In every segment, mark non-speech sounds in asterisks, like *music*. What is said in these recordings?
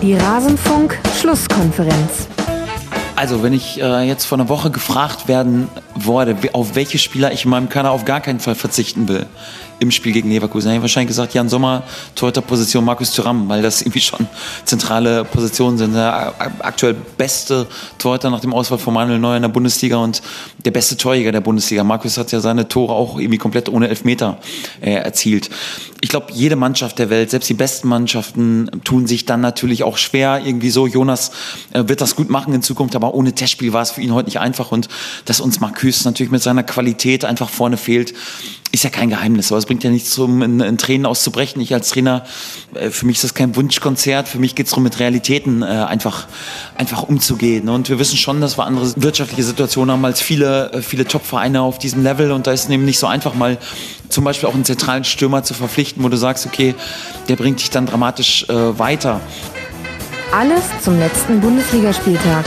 Die Rasenfunk-Schlusskonferenz. Also, wenn ich äh, jetzt vor einer Woche gefragt werden wurde, auf welche Spieler ich in meinem Kader auf gar keinen Fall verzichten will, im Spiel gegen Leverkusen. Hätte ich wahrscheinlich gesagt, Jan Sommer, Torhüter-Position Markus Thuram, weil das *laughs* irgendwie schon zentrale Positionen sind. Der aktuell beste Torhüter nach dem Auswahl von Manuel Neuer in der Bundesliga und der beste Torjäger der Bundesliga. Markus hat ja seine Tore auch irgendwie komplett ohne Elfmeter äh, erzielt. Ich glaube, jede Mannschaft der Welt, selbst die besten Mannschaften, tun sich dann natürlich auch schwer. Irgendwie so, Jonas äh, wird das gut machen in Zukunft, aber ohne Testspiel war es für ihn heute nicht einfach und dass uns Markus natürlich mit seiner Qualität einfach vorne fehlt, ist ja kein Geheimnis, aber es bringt ja nichts, um in, in Tränen auszubrechen. Ich als Trainer, äh, für mich ist das kein Wunschkonzert, für mich geht es darum, mit Realitäten äh, einfach, einfach umzugehen. Und wir wissen schon, dass wir andere wirtschaftliche Situationen haben als viele, äh, viele Top-Vereine auf diesem Level und da ist es eben nicht so einfach, mal zum Beispiel auch einen zentralen Stürmer zu verpflichten, wo du sagst, okay, der bringt dich dann dramatisch äh, weiter. Alles zum letzten Bundesligaspieltag.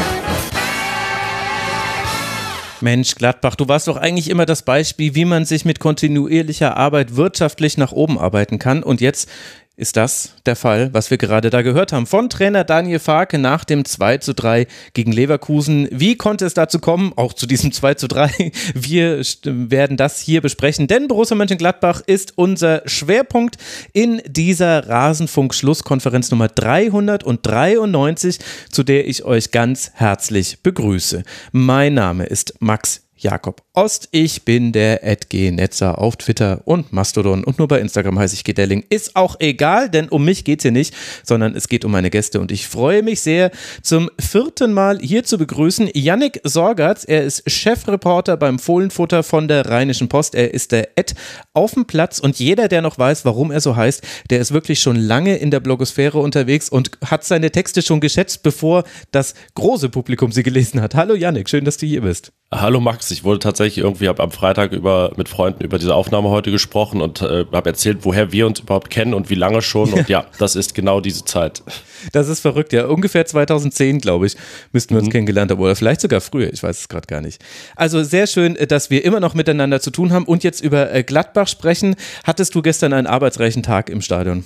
Mensch, Gladbach, du warst doch eigentlich immer das Beispiel, wie man sich mit kontinuierlicher Arbeit wirtschaftlich nach oben arbeiten kann. Und jetzt ist das der Fall, was wir gerade da gehört haben. Von Trainer Daniel Farke nach dem 2 zu 3 gegen Leverkusen. Wie konnte es dazu kommen? Auch zu diesem 2 zu 3. Wir werden das hier besprechen, denn Borussia Mönchengladbach ist unser Schwerpunkt in dieser Rasenfunk-Schlusskonferenz Nummer 393, zu der ich euch ganz herzlich begrüße. Mein Name ist Max Jakob Ost. Ich bin der Netzer auf Twitter und Mastodon und nur bei Instagram heiße ich Gedelling. Ist auch egal, denn um mich geht es hier nicht, sondern es geht um meine Gäste und ich freue mich sehr, zum vierten Mal hier zu begrüßen Yannick Sorgatz. Er ist Chefreporter beim Fohlenfutter von der Rheinischen Post. Er ist der Ed auf dem Platz und jeder, der noch weiß, warum er so heißt, der ist wirklich schon lange in der Blogosphäre unterwegs und hat seine Texte schon geschätzt, bevor das große Publikum sie gelesen hat. Hallo Yannick, schön, dass du hier bist. Hallo Max, ich wurde tatsächlich irgendwie hab am Freitag über mit Freunden über diese Aufnahme heute gesprochen und äh, habe erzählt, woher wir uns überhaupt kennen und wie lange schon und *laughs* ja, das ist genau diese Zeit. Das ist verrückt, ja, ungefähr 2010, glaube ich, müssten wir uns mhm. kennengelernt haben oder vielleicht sogar früher, ich weiß es gerade gar nicht. Also sehr schön, äh, dass wir immer noch miteinander zu tun haben und jetzt über äh, Gladbach sprechen. Hattest du gestern einen arbeitsreichen Tag im Stadion?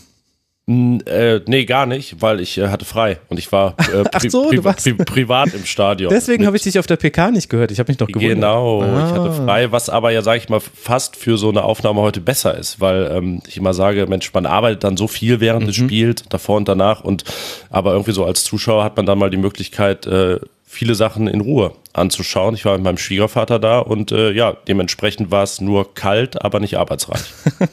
Äh, nee, gar nicht, weil ich äh, hatte frei und ich war äh, *laughs* pri so, pri pri privat im Stadion. Deswegen habe ich dich auf der PK nicht gehört. Ich habe mich noch gewundert. Genau, ah. ich hatte ah. frei, was aber ja, sage ich mal, fast für so eine Aufnahme heute besser ist, weil ähm, ich immer sage, Mensch, man arbeitet dann so viel während mhm. des Spiels, davor und danach und aber irgendwie so als Zuschauer hat man dann mal die Möglichkeit, äh, viele Sachen in Ruhe anzuschauen. Ich war mit meinem Schwiegervater da und äh, ja, dementsprechend war es nur kalt, aber nicht arbeitsreich.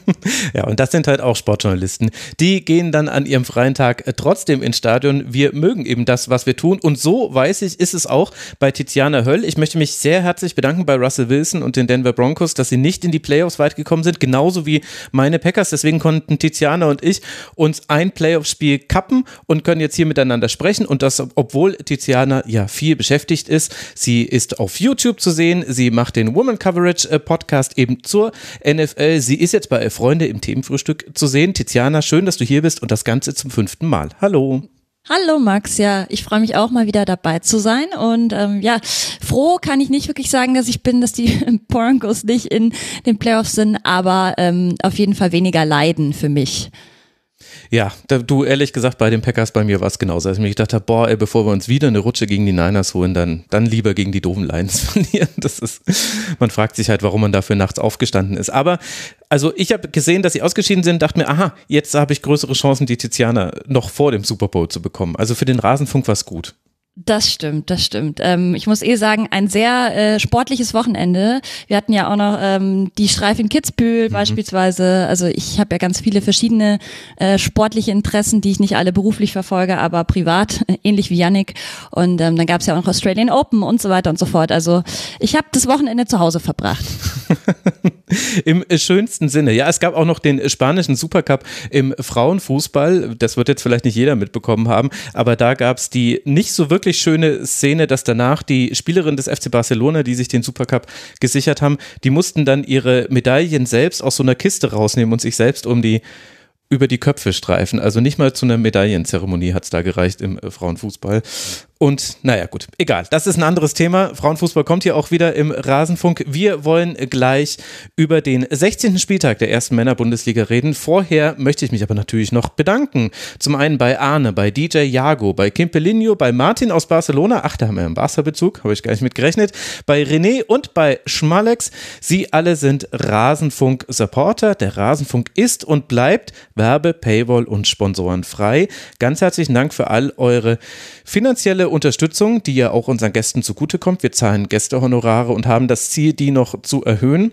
*laughs* ja, und das sind halt auch Sportjournalisten. Die gehen dann an ihrem freien Tag äh, trotzdem ins Stadion. Wir mögen eben das, was wir tun. Und so weiß ich, ist es auch bei Tiziana Höll. Ich möchte mich sehr herzlich bedanken bei Russell Wilson und den Denver Broncos, dass sie nicht in die Playoffs weit gekommen sind, genauso wie meine Packers. Deswegen konnten Tiziana und ich uns ein Playoff-Spiel kappen und können jetzt hier miteinander sprechen. Und das, obwohl Tiziana ja viel beschäftigt ist. Sie Sie ist auf YouTube zu sehen. Sie macht den Woman Coverage äh, Podcast eben zur NFL. Sie ist jetzt bei Freunde im Themenfrühstück zu sehen. Tiziana, schön, dass du hier bist und das Ganze zum fünften Mal. Hallo. Hallo Max, ja, ich freue mich auch mal wieder dabei zu sein und ähm, ja, froh kann ich nicht wirklich sagen, dass ich bin, dass die *laughs* Broncos nicht in den Playoffs sind, aber ähm, auf jeden Fall weniger leiden für mich. Ja, da, du ehrlich gesagt, bei den Packers bei mir war es genauso. Als ich mir gedacht habe, boah, ey, bevor wir uns wieder eine Rutsche gegen die Niners holen, dann, dann lieber gegen die doofen Lions *laughs* verlieren. Das ist, man fragt sich halt, warum man dafür nachts aufgestanden ist. Aber also ich habe gesehen, dass sie ausgeschieden sind, dachte mir, aha, jetzt habe ich größere Chancen, die Tiziana noch vor dem Super Bowl zu bekommen. Also für den Rasenfunk war es gut. Das stimmt, das stimmt. Ähm, ich muss eh sagen, ein sehr äh, sportliches Wochenende. Wir hatten ja auch noch ähm, die Streif in Kitzbühel mhm. beispielsweise. Also ich habe ja ganz viele verschiedene äh, sportliche Interessen, die ich nicht alle beruflich verfolge, aber privat, äh, ähnlich wie Yannick. Und ähm, dann gab es ja auch noch Australian Open und so weiter und so fort. Also ich habe das Wochenende zu Hause verbracht. *laughs* Im schönsten Sinne. Ja, es gab auch noch den spanischen Supercup im Frauenfußball. Das wird jetzt vielleicht nicht jeder mitbekommen haben, aber da gab es die nicht so wirklich wirklich schöne Szene, dass danach die Spielerinnen des FC Barcelona, die sich den Supercup gesichert haben, die mussten dann ihre Medaillen selbst aus so einer Kiste rausnehmen und sich selbst um die über die Köpfe streifen. Also nicht mal zu einer Medaillenzeremonie hat es da gereicht im Frauenfußball. Und naja, gut, egal. Das ist ein anderes Thema. Frauenfußball kommt hier auch wieder im Rasenfunk. Wir wollen gleich über den 16. Spieltag der ersten Männerbundesliga reden. Vorher möchte ich mich aber natürlich noch bedanken. Zum einen bei Arne, bei DJ Jago, bei Kim Pelinho, bei Martin aus Barcelona. Ach, da haben wir einen Barca-Bezug, habe ich gar nicht mit gerechnet. Bei René und bei Schmalex. Sie alle sind Rasenfunk-Supporter. Der Rasenfunk ist und bleibt Werbe, Paywall und Sponsoren frei. Ganz herzlichen Dank für all eure finanzielle Unterstützung, die ja auch unseren Gästen zugutekommt. Wir zahlen Gästehonorare und haben das Ziel, die noch zu erhöhen.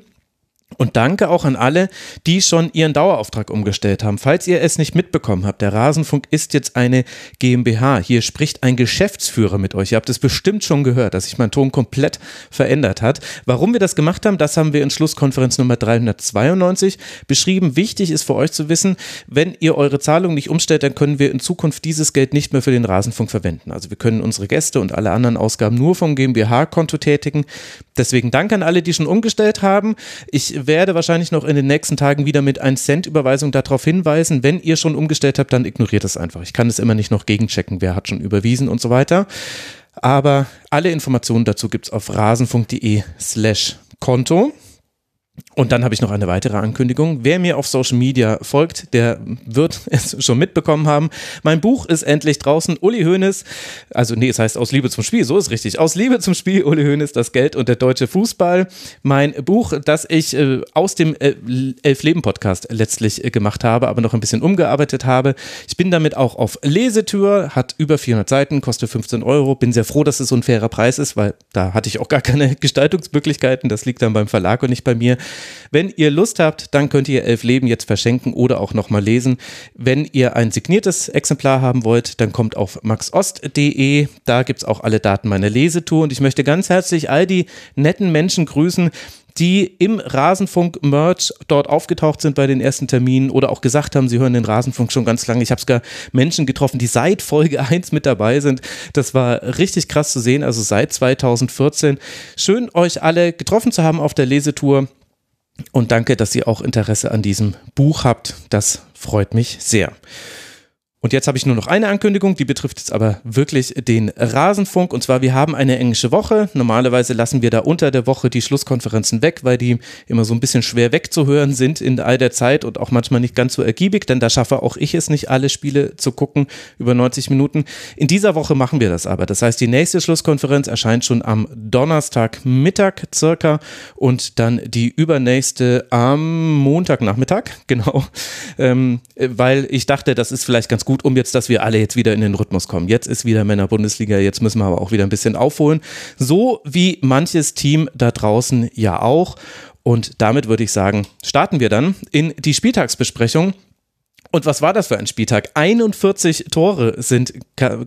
Und danke auch an alle, die schon ihren Dauerauftrag umgestellt haben. Falls ihr es nicht mitbekommen habt, der Rasenfunk ist jetzt eine GmbH. Hier spricht ein Geschäftsführer mit euch. Ihr habt es bestimmt schon gehört, dass sich mein Ton komplett verändert hat. Warum wir das gemacht haben, das haben wir in Schlusskonferenz Nummer 392 beschrieben. Wichtig ist für euch zu wissen, wenn ihr eure Zahlung nicht umstellt, dann können wir in Zukunft dieses Geld nicht mehr für den Rasenfunk verwenden. Also wir können unsere Gäste und alle anderen Ausgaben nur vom GmbH-Konto tätigen. Deswegen danke an alle, die schon umgestellt haben. Ich werde wahrscheinlich noch in den nächsten Tagen wieder mit 1 Cent Überweisung darauf hinweisen. Wenn ihr schon umgestellt habt, dann ignoriert es einfach. Ich kann es immer nicht noch gegenchecken, wer hat schon überwiesen und so weiter. Aber alle Informationen dazu gibt es auf rasenfunk.de slash Konto. Und dann habe ich noch eine weitere Ankündigung. Wer mir auf Social Media folgt, der wird *laughs* es schon mitbekommen haben. Mein Buch ist endlich draußen. Uli Hoeneß, also nee, es heißt Aus Liebe zum Spiel, so ist richtig. Aus Liebe zum Spiel, Uli Hoeneß, das Geld und der deutsche Fußball. Mein Buch, das ich äh, aus dem äh, Elf-Leben-Podcast letztlich äh, gemacht habe, aber noch ein bisschen umgearbeitet habe. Ich bin damit auch auf Lesetür, hat über 400 Seiten, kostet 15 Euro. Bin sehr froh, dass es so ein fairer Preis ist, weil da hatte ich auch gar keine *laughs* Gestaltungsmöglichkeiten. Das liegt dann beim Verlag und nicht bei mir. Wenn ihr Lust habt, dann könnt ihr Elf Leben jetzt verschenken oder auch nochmal lesen. Wenn ihr ein signiertes Exemplar haben wollt, dann kommt auf maxost.de. Da gibt es auch alle Daten meiner Lesetour. Und ich möchte ganz herzlich all die netten Menschen grüßen, die im Rasenfunk-Merch dort aufgetaucht sind bei den ersten Terminen oder auch gesagt haben, sie hören den Rasenfunk schon ganz lange. Ich habe sogar Menschen getroffen, die seit Folge 1 mit dabei sind. Das war richtig krass zu sehen, also seit 2014. Schön, euch alle getroffen zu haben auf der Lesetour. Und danke, dass ihr auch Interesse an diesem Buch habt. Das freut mich sehr. Und jetzt habe ich nur noch eine Ankündigung, die betrifft jetzt aber wirklich den Rasenfunk. Und zwar, wir haben eine englische Woche. Normalerweise lassen wir da unter der Woche die Schlusskonferenzen weg, weil die immer so ein bisschen schwer wegzuhören sind in all der Zeit und auch manchmal nicht ganz so ergiebig, denn da schaffe auch ich es nicht, alle Spiele zu gucken über 90 Minuten. In dieser Woche machen wir das aber. Das heißt, die nächste Schlusskonferenz erscheint schon am Donnerstagmittag circa und dann die übernächste am Montagnachmittag, *laughs* genau. Ähm, weil ich dachte, das ist vielleicht ganz gut gut um jetzt, dass wir alle jetzt wieder in den Rhythmus kommen. Jetzt ist wieder Männer-Bundesliga, jetzt müssen wir aber auch wieder ein bisschen aufholen. So wie manches Team da draußen ja auch. Und damit würde ich sagen, starten wir dann in die Spieltagsbesprechung. Und was war das für ein Spieltag? 41 Tore sind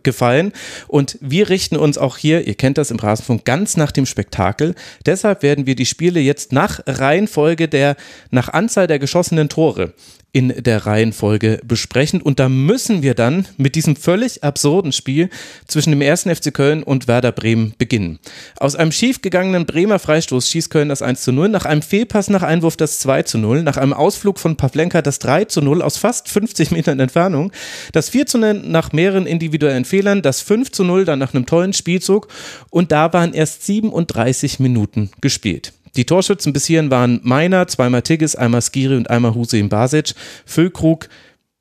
gefallen und wir richten uns auch hier, ihr kennt das im Rasenfunk, ganz nach dem Spektakel. Deshalb werden wir die Spiele jetzt nach Reihenfolge der, nach Anzahl der geschossenen Tore in der Reihenfolge besprechen. Und da müssen wir dann mit diesem völlig absurden Spiel zwischen dem ersten FC Köln und Werder Bremen beginnen. Aus einem schiefgegangenen Bremer Freistoß schießt Köln das 1 zu 0, nach einem Fehlpass nach Einwurf das 2 zu 0, nach einem Ausflug von Pavlenka das 3 zu 0 aus fast 50 Metern Entfernung, das 4 zu 0 nach mehreren individuellen Fehlern, das 5 zu 0 dann nach einem tollen Spielzug und da waren erst 37 Minuten gespielt. Die Torschützen bis hierhin waren Meiner, zweimal Tigges, einmal Skiri und einmal Hussein Basic. Füllkrug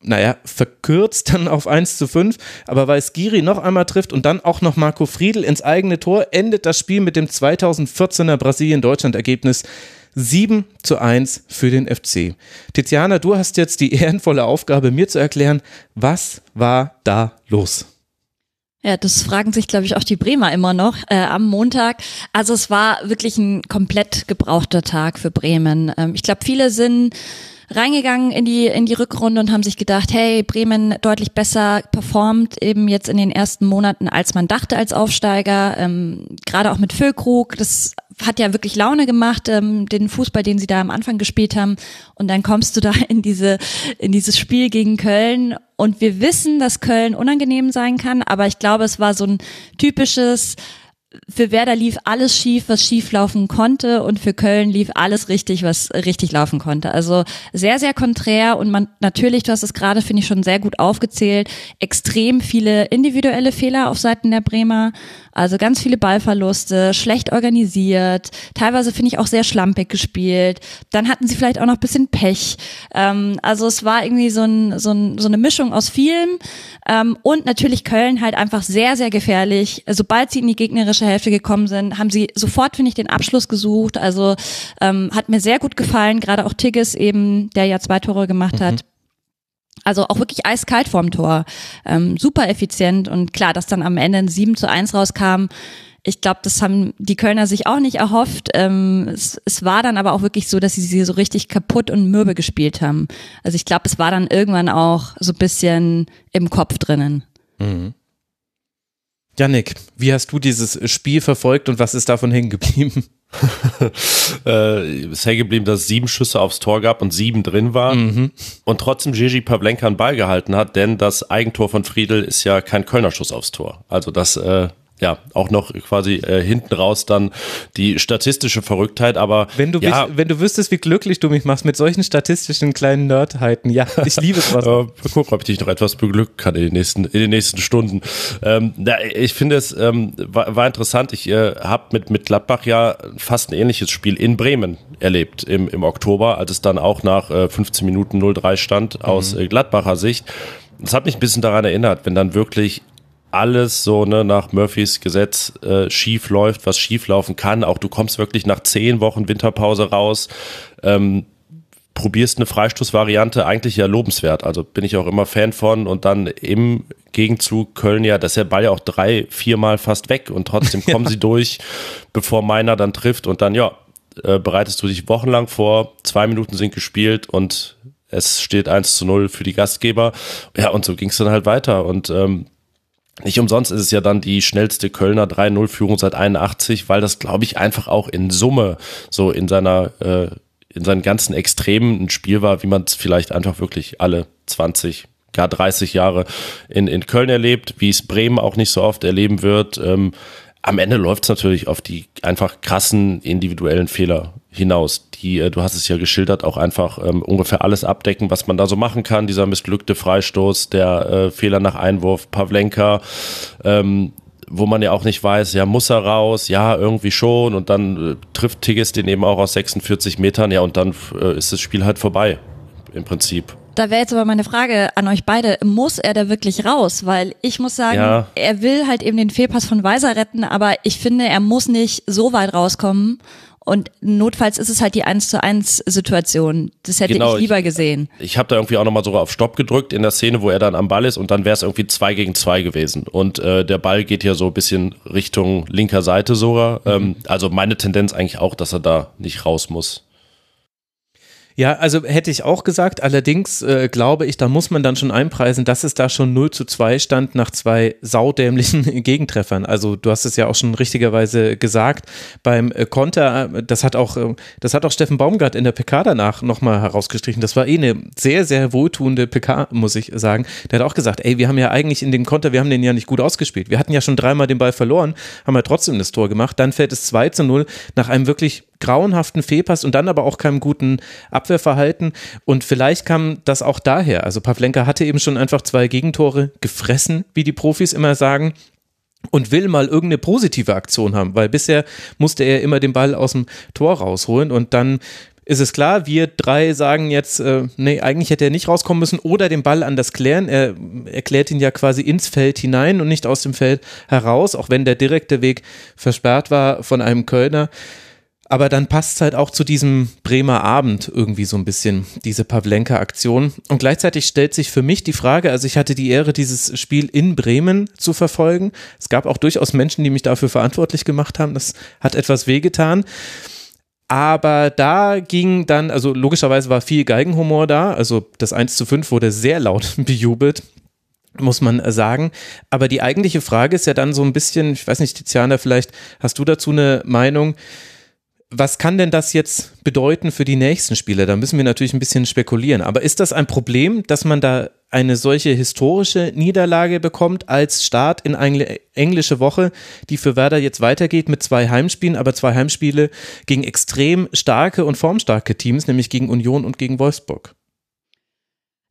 naja, verkürzt dann auf 1 zu 5, aber weil Skiri noch einmal trifft und dann auch noch Marco Friedl ins eigene Tor, endet das Spiel mit dem 2014er Brasilien-Deutschland-Ergebnis 7 zu 1 für den FC. Tiziana, du hast jetzt die ehrenvolle Aufgabe, mir zu erklären, was war da los? Ja, das fragen sich, glaube ich, auch die Bremer immer noch äh, am Montag. Also es war wirklich ein komplett gebrauchter Tag für Bremen. Ähm, ich glaube, viele sind reingegangen in die in die Rückrunde und haben sich gedacht, hey, Bremen deutlich besser performt eben jetzt in den ersten Monaten, als man dachte als Aufsteiger. Ähm, Gerade auch mit Füllkrug, das hat ja wirklich Laune gemacht, ähm, den Fußball, den sie da am Anfang gespielt haben. Und dann kommst du da in diese, in dieses Spiel gegen Köln. Und wir wissen, dass Köln unangenehm sein kann, aber ich glaube, es war so ein typisches, für Werder lief alles schief, was schief laufen konnte und für Köln lief alles richtig, was richtig laufen konnte. Also sehr, sehr konträr und man natürlich, du hast es gerade, finde ich, schon sehr gut aufgezählt, extrem viele individuelle Fehler auf Seiten der Bremer. Also ganz viele Ballverluste, schlecht organisiert, teilweise finde ich auch sehr schlampig gespielt. Dann hatten sie vielleicht auch noch bisschen Pech. Ähm, also es war irgendwie so, ein, so, ein, so eine Mischung aus vielem. Ähm, und natürlich Köln halt einfach sehr, sehr gefährlich. Sobald sie in die gegnerische Hälfte gekommen sind, haben sie sofort, finde ich, den Abschluss gesucht. Also ähm, hat mir sehr gut gefallen, gerade auch Tigges eben, der ja zwei Tore gemacht mhm. Also auch wirklich eiskalt vorm Tor. Ähm, super effizient und klar, dass dann am Ende ein 7 zu 1 rauskam. Ich glaube, das haben die Kölner sich auch nicht erhofft. Ähm, es, es war dann aber auch wirklich so, dass sie sie so richtig kaputt und mürbe gespielt haben. Also ich glaube, es war dann irgendwann auch so ein bisschen im Kopf drinnen. Mhm. Janik, wie hast du dieses Spiel verfolgt und was ist davon hängen geblieben? *laughs* äh, ist hängen geblieben, dass es sieben Schüsse aufs Tor gab und sieben drin waren mhm. und trotzdem Gigi Pavlenka einen Ball gehalten hat, denn das Eigentor von Friedel ist ja kein Kölner Schuss aufs Tor. Also das äh, ja, auch noch quasi äh, hinten raus dann die statistische Verrücktheit, aber wenn du ja, wenn du wüsstest, wie glücklich du mich machst mit solchen statistischen kleinen Nerdheiten, ja, *laughs* ich liebe es was. äh, guck, ob ich dich noch etwas beglücken kann in den nächsten in den nächsten Stunden. Ähm, na, ich finde es ähm, war, war interessant. Ich äh, habe mit mit Gladbach ja fast ein ähnliches Spiel in Bremen erlebt im im Oktober, als es dann auch nach äh, 15 Minuten 0-3 stand mhm. aus äh, Gladbacher Sicht. Das hat mich ein bisschen daran erinnert, wenn dann wirklich alles so ne, nach Murphys Gesetz äh, schief läuft, was schief laufen kann. Auch du kommst wirklich nach zehn Wochen Winterpause raus, ähm, probierst eine Freistoßvariante, eigentlich ja lobenswert. Also bin ich auch immer Fan von. Und dann im Gegenzug Köln ja, dass der Ball ja auch drei, viermal fast weg und trotzdem *laughs* kommen ja. sie durch, bevor meiner dann trifft. Und dann, ja, äh, bereitest du dich wochenlang vor, zwei Minuten sind gespielt und es steht 1 zu 0 für die Gastgeber. Ja, und so ging es dann halt weiter. Und ähm, nicht umsonst ist es ja dann die schnellste Kölner 3-0-Führung seit 81, weil das, glaube ich, einfach auch in Summe so in seiner, äh, in seinen ganzen Extremen ein Spiel war, wie man es vielleicht einfach wirklich alle 20, gar 30 Jahre in, in Köln erlebt, wie es Bremen auch nicht so oft erleben wird. Ähm, am Ende läuft es natürlich auf die einfach krassen individuellen Fehler hinaus, die, äh, du hast es ja geschildert, auch einfach ähm, ungefähr alles abdecken, was man da so machen kann. Dieser missglückte Freistoß, der äh, Fehler nach Einwurf, Pavlenka, ähm, wo man ja auch nicht weiß, ja, muss er raus, ja, irgendwie schon und dann äh, trifft Tigges den eben auch aus 46 Metern, ja, und dann äh, ist das Spiel halt vorbei, im Prinzip. Da wäre jetzt aber meine Frage an euch beide, muss er da wirklich raus? Weil ich muss sagen, ja. er will halt eben den Fehlpass von Weiser retten, aber ich finde, er muss nicht so weit rauskommen. Und notfalls ist es halt die 1 zu 1 Situation. Das hätte genau, ich lieber gesehen. Ich, ich habe da irgendwie auch nochmal sogar auf Stopp gedrückt in der Szene, wo er dann am Ball ist und dann wäre es irgendwie 2 gegen 2 gewesen. Und äh, der Ball geht ja so ein bisschen Richtung linker Seite sogar. Ähm, also meine Tendenz eigentlich auch, dass er da nicht raus muss. Ja, also hätte ich auch gesagt. Allerdings äh, glaube ich, da muss man dann schon einpreisen, dass es da schon 0 zu 2 stand nach zwei saudämlichen *laughs* Gegentreffern. Also du hast es ja auch schon richtigerweise gesagt. Beim äh, Konter, das hat auch, äh, das hat auch Steffen Baumgart in der PK danach nochmal herausgestrichen. Das war eh eine sehr, sehr wohltuende PK, muss ich sagen. Der hat auch gesagt, ey, wir haben ja eigentlich in dem Konter, wir haben den ja nicht gut ausgespielt. Wir hatten ja schon dreimal den Ball verloren, haben ja trotzdem das Tor gemacht. Dann fällt es 2 zu 0 nach einem wirklich grauenhaften Fehlpass und dann aber auch keinem guten Abwehrverhalten. Und vielleicht kam das auch daher. Also Pavlenka hatte eben schon einfach zwei Gegentore gefressen, wie die Profis immer sagen und will mal irgendeine positive Aktion haben, weil bisher musste er immer den Ball aus dem Tor rausholen und dann ist es klar, wir drei sagen jetzt, äh, nee, eigentlich hätte er nicht rauskommen müssen oder den Ball anders klären. Er erklärt ihn ja quasi ins Feld hinein und nicht aus dem Feld heraus, auch wenn der direkte Weg versperrt war von einem Kölner. Aber dann passt es halt auch zu diesem Bremer Abend irgendwie so ein bisschen, diese Pavlenka-Aktion. Und gleichzeitig stellt sich für mich die Frage, also ich hatte die Ehre, dieses Spiel in Bremen zu verfolgen. Es gab auch durchaus Menschen, die mich dafür verantwortlich gemacht haben. Das hat etwas wehgetan. Aber da ging dann, also logischerweise war viel Geigenhumor da. Also das 1 zu 5 wurde sehr laut *laughs* bejubelt muss man sagen. Aber die eigentliche Frage ist ja dann so ein bisschen, ich weiß nicht, Tiziana, vielleicht hast du dazu eine Meinung was kann denn das jetzt bedeuten für die nächsten Spiele? Da müssen wir natürlich ein bisschen spekulieren. Aber ist das ein Problem, dass man da eine solche historische Niederlage bekommt als Start in eine englische Woche, die für Werder jetzt weitergeht mit zwei Heimspielen, aber zwei Heimspiele gegen extrem starke und formstarke Teams, nämlich gegen Union und gegen Wolfsburg.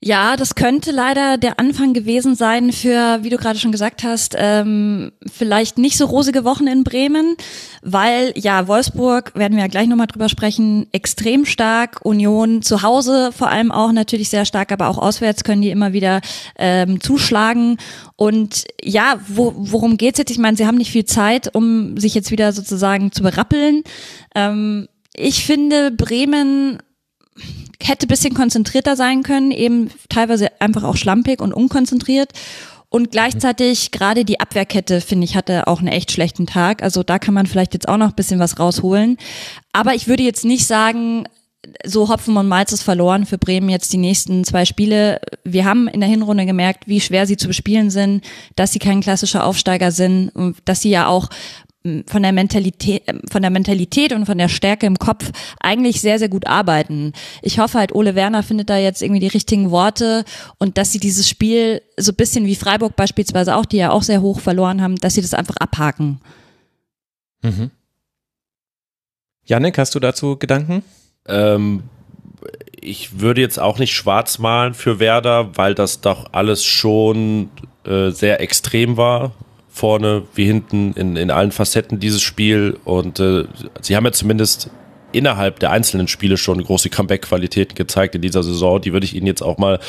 Ja, das könnte leider der Anfang gewesen sein für, wie du gerade schon gesagt hast, ähm, vielleicht nicht so rosige Wochen in Bremen, weil ja, Wolfsburg, werden wir ja gleich nochmal drüber sprechen, extrem stark, Union zu Hause vor allem auch natürlich sehr stark, aber auch auswärts können die immer wieder ähm, zuschlagen. Und ja, wo, worum geht's jetzt? Ich meine, sie haben nicht viel Zeit, um sich jetzt wieder sozusagen zu berappeln. Ähm, ich finde, Bremen hätte bisschen konzentrierter sein können, eben teilweise einfach auch schlampig und unkonzentriert. Und gleichzeitig gerade die Abwehrkette, finde ich, hatte auch einen echt schlechten Tag. Also da kann man vielleicht jetzt auch noch ein bisschen was rausholen. Aber ich würde jetzt nicht sagen, so Hopfen und Malz ist verloren für Bremen jetzt die nächsten zwei Spiele. Wir haben in der Hinrunde gemerkt, wie schwer sie zu bespielen sind, dass sie kein klassischer Aufsteiger sind und dass sie ja auch von der Mentalität, von der Mentalität und von der Stärke im Kopf eigentlich sehr, sehr gut arbeiten. Ich hoffe halt, Ole Werner findet da jetzt irgendwie die richtigen Worte und dass sie dieses Spiel so bisschen wie Freiburg beispielsweise auch, die ja auch sehr hoch verloren haben, dass sie das einfach abhaken. Mhm. Janik, hast du dazu Gedanken? Ähm, ich würde jetzt auch nicht schwarz malen für Werder, weil das doch alles schon äh, sehr extrem war vorne wie hinten in, in allen Facetten dieses Spiel. Und äh, sie haben ja zumindest innerhalb der einzelnen Spiele schon große Comeback-Qualitäten gezeigt in dieser Saison. Die würde ich Ihnen jetzt auch mal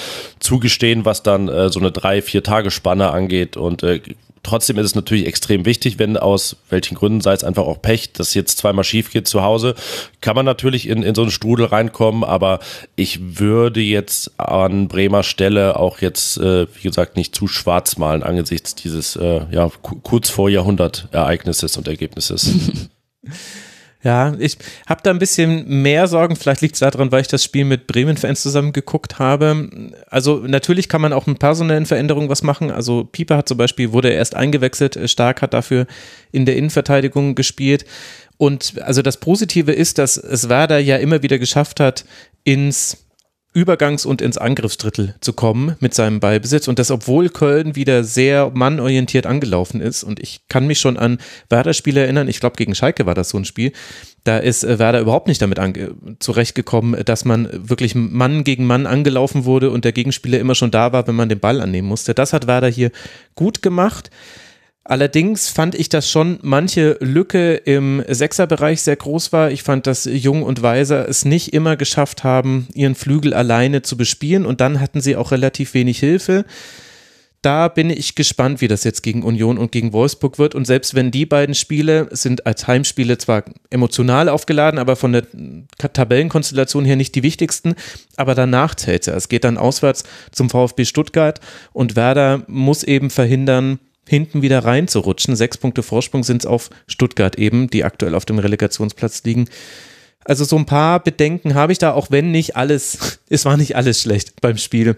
zugestehen, was dann äh, so eine drei, vier Tage Spanne angeht. Und äh, Trotzdem ist es natürlich extrem wichtig, wenn aus welchen Gründen, sei es einfach auch Pech, dass jetzt zweimal schief geht zu Hause, kann man natürlich in, in so einen Strudel reinkommen, aber ich würde jetzt an Bremer Stelle auch jetzt, äh, wie gesagt, nicht zu schwarz malen angesichts dieses äh, ja, kurz vor Jahrhundert Ereignisses und Ergebnisses. *laughs* Ja, ich habe da ein bisschen mehr Sorgen. Vielleicht liegt es daran, weil ich das Spiel mit Bremen-Fans zusammen geguckt habe. Also natürlich kann man auch mit personellen Veränderungen was machen. Also Pieper hat zum Beispiel, wurde erst eingewechselt, Stark hat dafür in der Innenverteidigung gespielt. Und also das Positive ist, dass es Werder ja immer wieder geschafft hat, ins Übergangs- und ins Angriffsdrittel zu kommen mit seinem Ballbesitz und das, obwohl Köln wieder sehr mannorientiert angelaufen ist. Und ich kann mich schon an Werder-Spiele erinnern, ich glaube, gegen Schalke war das so ein Spiel. Da ist äh, Werder überhaupt nicht damit zurechtgekommen, dass man wirklich Mann gegen Mann angelaufen wurde und der Gegenspieler immer schon da war, wenn man den Ball annehmen musste. Das hat Werder hier gut gemacht. Allerdings fand ich, dass schon manche Lücke im Sechserbereich sehr groß war. Ich fand, dass Jung und Weiser es nicht immer geschafft haben, ihren Flügel alleine zu bespielen und dann hatten sie auch relativ wenig Hilfe. Da bin ich gespannt, wie das jetzt gegen Union und gegen Wolfsburg wird. Und selbst wenn die beiden Spiele sind als Heimspiele zwar emotional aufgeladen, aber von der Tabellenkonstellation her nicht die wichtigsten, aber danach zählt es. Es geht dann auswärts zum VfB Stuttgart und Werder muss eben verhindern, hinten wieder reinzurutschen. Sechs Punkte Vorsprung sind es auf Stuttgart eben, die aktuell auf dem Relegationsplatz liegen. Also so ein paar Bedenken habe ich da, auch wenn nicht alles, *laughs* es war nicht alles schlecht beim Spiel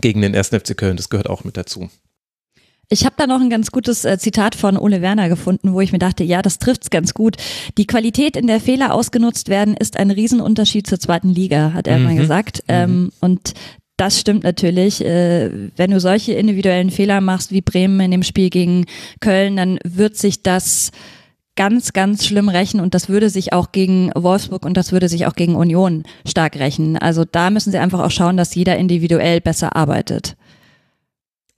gegen den 1. FC Köln, das gehört auch mit dazu. Ich habe da noch ein ganz gutes äh, Zitat von Ole Werner gefunden, wo ich mir dachte, ja, das trifft's ganz gut. Die Qualität, in der Fehler ausgenutzt werden, ist ein Riesenunterschied zur zweiten Liga, hat er mhm. mal gesagt. Mhm. Ähm, und das stimmt natürlich. Äh, wenn du solche individuellen Fehler machst wie Bremen in dem Spiel gegen Köln, dann wird sich das ganz, ganz schlimm rächen und das würde sich auch gegen Wolfsburg und das würde sich auch gegen Union stark rächen. Also da müssen sie einfach auch schauen, dass jeder individuell besser arbeitet.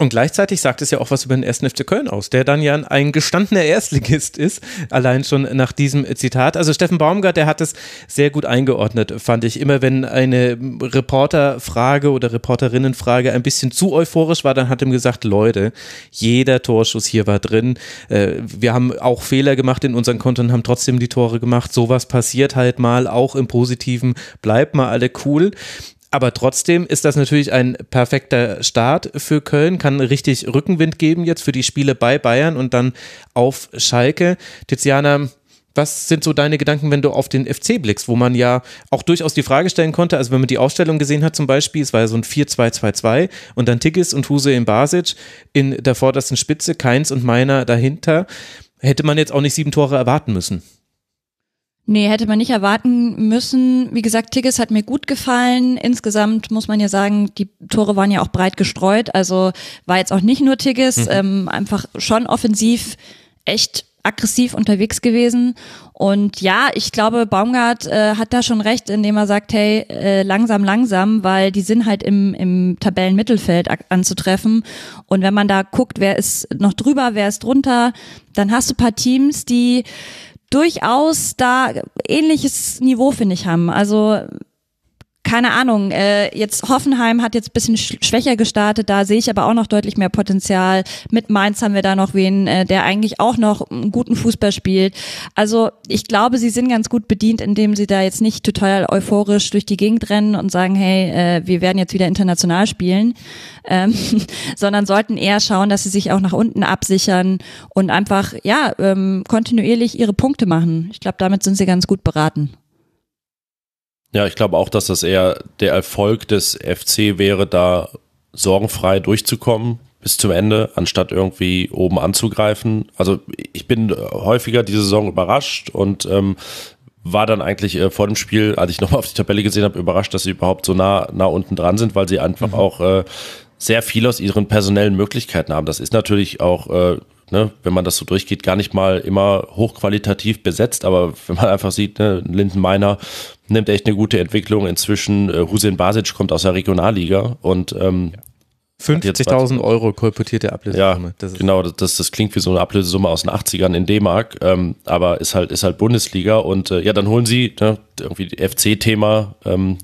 Und gleichzeitig sagt es ja auch was über den 1. FC Köln aus, der dann ja ein gestandener Erstligist ist, allein schon nach diesem Zitat. Also Steffen Baumgart, der hat es sehr gut eingeordnet, fand ich. Immer wenn eine Reporterfrage oder Reporterinnenfrage ein bisschen zu euphorisch war, dann hat er gesagt, Leute, jeder Torschuss hier war drin. Äh, wir haben auch Fehler gemacht in unseren Konten, haben trotzdem die Tore gemacht. Sowas passiert halt mal, auch im Positiven. Bleibt mal alle cool. Aber trotzdem ist das natürlich ein perfekter Start für Köln, kann richtig Rückenwind geben jetzt für die Spiele bei Bayern und dann auf Schalke. Tiziana, was sind so deine Gedanken, wenn du auf den FC blickst, wo man ja auch durchaus die Frage stellen konnte, also wenn man die Ausstellung gesehen hat zum Beispiel, es war ja so ein 4-2-2-2 und dann Tigges und Huse in Basic in der vordersten Spitze, Keins und Meiner dahinter, hätte man jetzt auch nicht sieben Tore erwarten müssen. Nee, hätte man nicht erwarten müssen. Wie gesagt, Tigges hat mir gut gefallen. Insgesamt muss man ja sagen, die Tore waren ja auch breit gestreut. Also war jetzt auch nicht nur Tigges, mhm. ähm, einfach schon offensiv echt aggressiv unterwegs gewesen. Und ja, ich glaube, Baumgart äh, hat da schon recht, indem er sagt, hey, äh, langsam, langsam, weil die sind halt im, im Tabellenmittelfeld anzutreffen. Und wenn man da guckt, wer ist noch drüber, wer ist drunter, dann hast du paar Teams, die durchaus da ähnliches Niveau, finde ich, haben. Also keine Ahnung, äh, jetzt Hoffenheim hat jetzt bisschen schwächer gestartet, da sehe ich aber auch noch deutlich mehr Potenzial. Mit Mainz haben wir da noch wen, äh, der eigentlich auch noch einen guten Fußball spielt. Also ich glaube, sie sind ganz gut bedient, indem sie da jetzt nicht total euphorisch durch die Gegend rennen und sagen, hey, äh, wir werden jetzt wieder international spielen, ähm, *laughs* sondern sollten eher schauen, dass sie sich auch nach unten absichern und einfach ja ähm, kontinuierlich ihre Punkte machen. Ich glaube, damit sind sie ganz gut beraten. Ja, ich glaube auch, dass das eher der Erfolg des FC wäre, da sorgenfrei durchzukommen bis zum Ende, anstatt irgendwie oben anzugreifen. Also ich bin häufiger diese Saison überrascht und ähm, war dann eigentlich äh, vor dem Spiel, als ich *laughs* nochmal auf die Tabelle gesehen habe, überrascht, dass sie überhaupt so nah, nah unten dran sind, weil sie einfach mhm. auch äh, sehr viel aus ihren personellen Möglichkeiten haben. Das ist natürlich auch äh, ne, wenn man das so durchgeht, gar nicht mal immer hochqualitativ besetzt, aber wenn man einfach sieht, ne, Linden Meiner nimmt echt eine gute Entwicklung. Inzwischen äh, Hussein Basic kommt aus der Regionalliga und ähm, 50.000 Euro kolportierte Ablösesumme. Ja, das genau, das, das klingt wie so eine Ablösesumme aus den 80ern in D-Mark, ähm, aber ist halt, ist halt Bundesliga und äh, ja, dann holen sie ne, irgendwie FC-Thema ähm,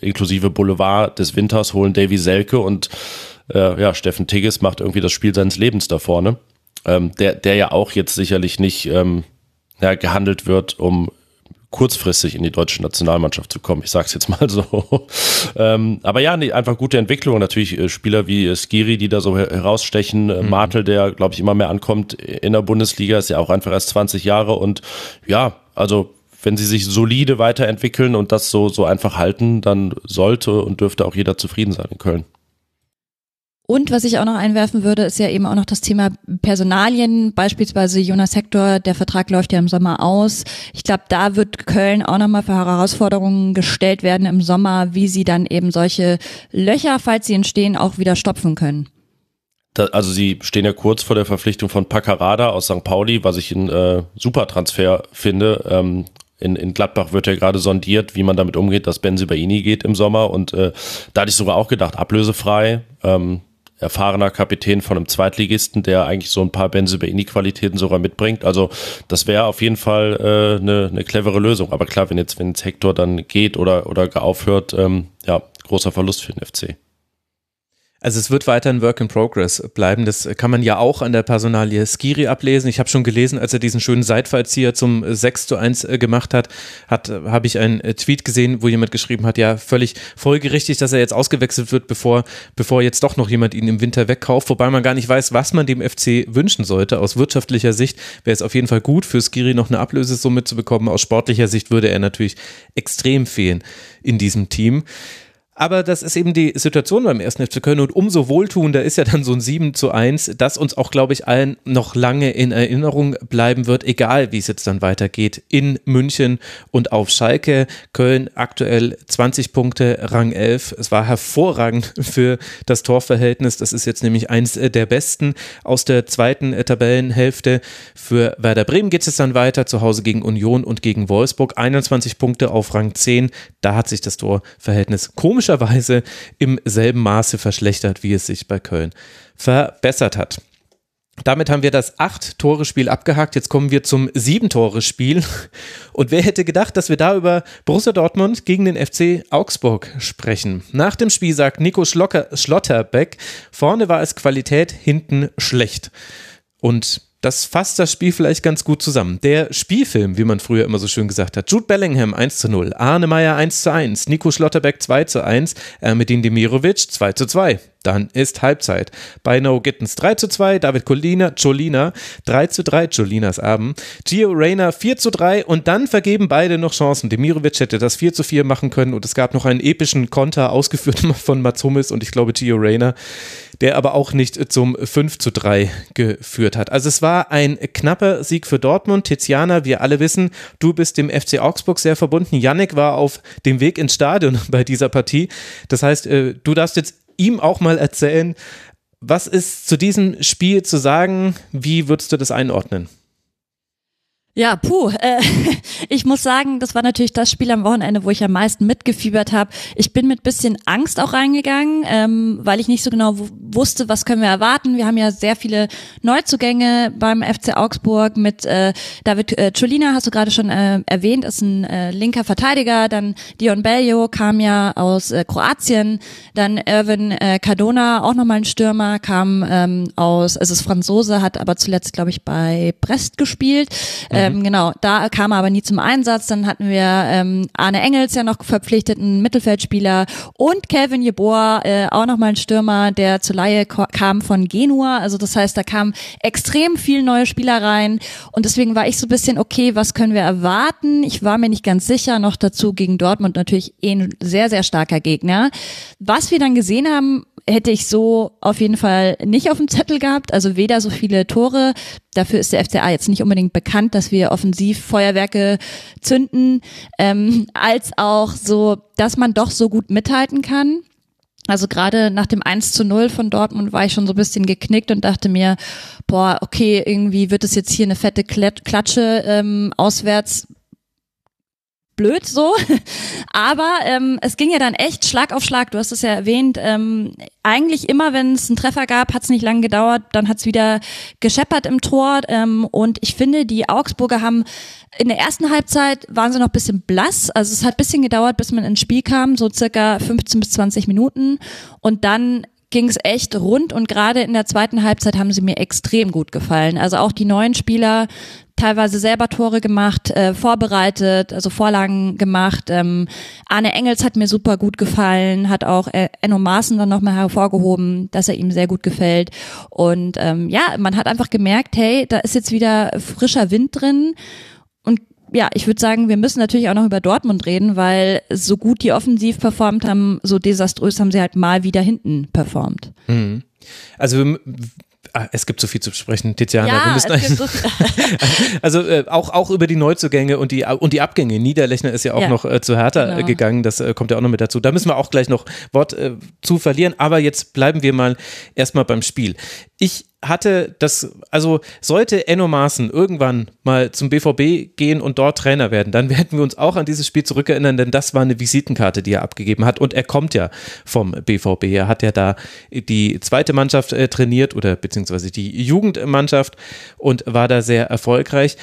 inklusive Boulevard des Winters, holen Davy Selke und äh, ja, Steffen Tigges macht irgendwie das Spiel seines Lebens da vorne ähm, der, der ja auch jetzt sicherlich nicht ähm, ja, gehandelt wird, um kurzfristig in die deutsche Nationalmannschaft zu kommen. Ich sag's jetzt mal so. *laughs* ähm, aber ja, nee, einfach gute Entwicklung. Natürlich äh, Spieler wie äh, Skiri, die da so herausstechen. Äh, mhm. Martel, der, glaube ich, immer mehr ankommt in der Bundesliga, ist ja auch einfach erst 20 Jahre. Und ja, also wenn sie sich solide weiterentwickeln und das so, so einfach halten, dann sollte und dürfte auch jeder zufrieden sein in Köln. Und was ich auch noch einwerfen würde, ist ja eben auch noch das Thema Personalien, beispielsweise Jonas Hector, der Vertrag läuft ja im Sommer aus. Ich glaube, da wird Köln auch nochmal für Herausforderungen gestellt werden im Sommer, wie sie dann eben solche Löcher, falls sie entstehen, auch wieder stopfen können. Da, also sie stehen ja kurz vor der Verpflichtung von Paccarada aus St. Pauli, was ich ein äh, super Transfer finde. Ähm, in, in Gladbach wird ja gerade sondiert, wie man damit umgeht, dass Benzibaini geht im Sommer und äh, da hatte ich sogar auch gedacht, ablösefrei. Ähm, erfahrener Kapitän von einem Zweitligisten, der eigentlich so ein paar Benzibaini-Qualitäten sogar mitbringt. Also das wäre auf jeden Fall äh, eine, eine clevere Lösung. Aber klar, wenn jetzt, wenn jetzt Hector dann geht oder, oder aufhört, ähm, ja, großer Verlust für den FC. Also es wird weiter ein Work in Progress bleiben. Das kann man ja auch an der Personalie Skiri ablesen. Ich habe schon gelesen, als er diesen schönen Seitfallzieher zum 6 zu 1 äh, gemacht hat, hat habe ich einen äh, Tweet gesehen, wo jemand geschrieben hat, ja, völlig folgerichtig, dass er jetzt ausgewechselt wird, bevor, bevor jetzt doch noch jemand ihn im Winter wegkauft. Wobei man gar nicht weiß, was man dem FC wünschen sollte. Aus wirtschaftlicher Sicht wäre es auf jeden Fall gut, für Skiri noch eine Ablösesumme zu bekommen. Aus sportlicher Sicht würde er natürlich extrem fehlen in diesem Team. Aber das ist eben die Situation beim ersten FC Köln und umso wohltuender ist ja dann so ein 7 zu 1, das uns auch, glaube ich, allen noch lange in Erinnerung bleiben wird, egal wie es jetzt dann weitergeht in München und auf Schalke. Köln aktuell 20 Punkte, Rang 11. Es war hervorragend *laughs* für das Torverhältnis. Das ist jetzt nämlich eins der besten aus der zweiten Tabellenhälfte. Für Werder Bremen geht es dann weiter, zu Hause gegen Union und gegen Wolfsburg. 21 Punkte auf Rang 10. Da hat sich das Torverhältnis komisch komischerweise im selben Maße verschlechtert, wie es sich bei Köln verbessert hat. Damit haben wir das Acht-Tore-Spiel abgehakt. Jetzt kommen wir zum Sieben-Tore-Spiel. Und wer hätte gedacht, dass wir da über Borussia Dortmund gegen den FC Augsburg sprechen? Nach dem Spiel sagt Nico Schlocker, Schlotterbeck, vorne war es Qualität, hinten schlecht. Und das fasst das Spiel vielleicht ganz gut zusammen. Der Spielfilm, wie man früher immer so schön gesagt hat. Jude Bellingham 1 zu 0, Arne Meyer 1 zu 1, Nico Schlotterbeck 2 zu 1, Ermedin Demirovic 2 zu 2. Dann ist Halbzeit. Bei No Gittens 3 zu 2, David Colina, Jolina 3 zu 3, Jolinas Abend, Gio Reyna 4 zu 3 und dann vergeben beide noch Chancen. Demirovic hätte das 4 zu 4 machen können und es gab noch einen epischen Konter ausgeführt *laughs* von Mats Hummels und ich glaube Gio Reyna, der aber auch nicht zum 5 zu 3 geführt hat. Also es war ein knapper Sieg für Dortmund. Tiziana, wir alle wissen, du bist dem FC Augsburg sehr verbunden. Yannick war auf dem Weg ins Stadion *laughs* bei dieser Partie. Das heißt, äh, du darfst jetzt ihm auch mal erzählen, was ist zu diesem Spiel zu sagen? Wie würdest du das einordnen? Ja, puh. Äh, *laughs* ich muss sagen, das war natürlich das Spiel am Wochenende, wo ich am meisten mitgefiebert habe. Ich bin mit bisschen Angst auch reingegangen, ähm, weil ich nicht so genau wusste, was können wir erwarten. Wir haben ja sehr viele Neuzugänge beim FC Augsburg mit äh, David äh, Cholina, hast du gerade schon äh, erwähnt, ist ein äh, linker Verteidiger. Dann Dion Bello kam ja aus äh, Kroatien. Dann Irvin äh, Cardona, auch nochmal ein Stürmer, kam ähm, aus, also ist Franzose, hat aber zuletzt, glaube ich, bei Brest gespielt. Mhm ähm, genau, da kam er aber nie zum Einsatz. Dann hatten wir ähm, Arne Engels ja noch verpflichtet, einen Mittelfeldspieler und Kelvin Jeboa, äh, auch nochmal ein Stürmer, der zur Laie kam von Genua. Also das heißt, da kamen extrem viel neue Spieler rein und deswegen war ich so ein bisschen, okay, was können wir erwarten? Ich war mir nicht ganz sicher, noch dazu gegen Dortmund natürlich eh ein sehr, sehr starker Gegner. Was wir dann gesehen haben, hätte ich so auf jeden Fall nicht auf dem Zettel gehabt. Also weder so viele Tore, dafür ist der FCA jetzt nicht unbedingt bekannt, dass wir offensiv Feuerwerke zünden, ähm, als auch so, dass man doch so gut mithalten kann. Also gerade nach dem 1 zu 0 von Dortmund war ich schon so ein bisschen geknickt und dachte mir, boah, okay, irgendwie wird es jetzt hier eine fette Klatsche ähm, auswärts blöd so. *laughs* Aber ähm, es ging ja dann echt Schlag auf Schlag. Du hast es ja erwähnt. Ähm, eigentlich immer, wenn es einen Treffer gab, hat es nicht lange gedauert. Dann hat es wieder gescheppert im Tor. Ähm, und ich finde, die Augsburger haben in der ersten Halbzeit waren sie noch bisschen blass. Also es hat bisschen gedauert, bis man ins Spiel kam, so circa 15 bis 20 Minuten. Und dann ging es echt rund und gerade in der zweiten Halbzeit haben sie mir extrem gut gefallen. Also auch die neuen Spieler teilweise selber Tore gemacht, äh, vorbereitet, also Vorlagen gemacht. Ähm, Arne Engels hat mir super gut gefallen, hat auch äh, Enno Maaßen dann nochmal hervorgehoben, dass er ihm sehr gut gefällt. Und ähm, ja, man hat einfach gemerkt, hey, da ist jetzt wieder frischer Wind drin. Ja, ich würde sagen, wir müssen natürlich auch noch über Dortmund reden, weil so gut die offensiv performt haben, so desaströs haben sie halt mal wieder hinten performt. Mhm. Also Ah, es gibt so viel zu besprechen, Tiziana. Ja, so *laughs* also äh, auch, auch über die Neuzugänge und die, und die Abgänge. Niederlechner ist ja auch ja, noch äh, zu Hertha äh, genau. gegangen, das äh, kommt ja auch noch mit dazu. Da müssen wir auch gleich noch Wort äh, zu verlieren, aber jetzt bleiben wir mal erstmal beim Spiel. Ich hatte das, also sollte Enno Maaßen irgendwann mal zum BVB gehen und dort Trainer werden, dann *laughs* werden wir uns auch an dieses Spiel zurückerinnern, denn das war eine Visitenkarte, die er abgegeben hat und er kommt ja vom BVB. Er hat ja da die zweite Mannschaft äh, trainiert oder beziehungsweise die Jugendmannschaft und war da sehr erfolgreich.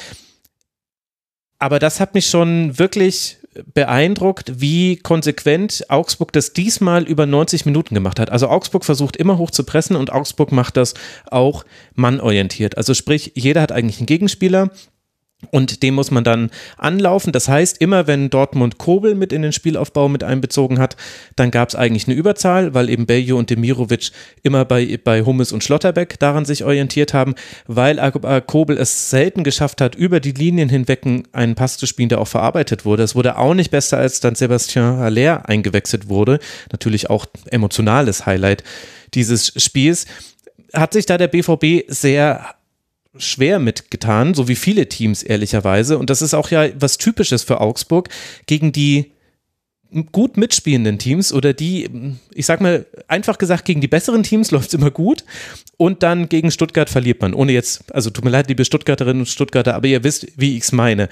Aber das hat mich schon wirklich beeindruckt, wie konsequent Augsburg das diesmal über 90 Minuten gemacht hat. Also Augsburg versucht immer hoch zu pressen und Augsburg macht das auch mannorientiert. Also sprich, jeder hat eigentlich einen Gegenspieler und dem muss man dann anlaufen. Das heißt, immer wenn Dortmund Kobel mit in den Spielaufbau mit einbezogen hat, dann gab es eigentlich eine Überzahl, weil eben Beljo und Demirovic immer bei, bei Hummes und Schlotterbeck daran sich orientiert haben, weil Kobel es selten geschafft hat, über die Linien hinweg einen Pass zu spielen, der auch verarbeitet wurde. Es wurde auch nicht besser, als dann Sebastian Haller eingewechselt wurde. Natürlich auch emotionales Highlight dieses Spiels hat sich da der BVB sehr schwer mitgetan, so wie viele Teams ehrlicherweise. Und das ist auch ja was Typisches für Augsburg gegen die gut mitspielenden Teams oder die, ich sag mal, einfach gesagt, gegen die besseren Teams *laughs* läuft es immer gut und dann gegen Stuttgart verliert man. Ohne jetzt, also tut mir leid, liebe Stuttgarterinnen und Stuttgarter, aber ihr wisst, wie ich es meine.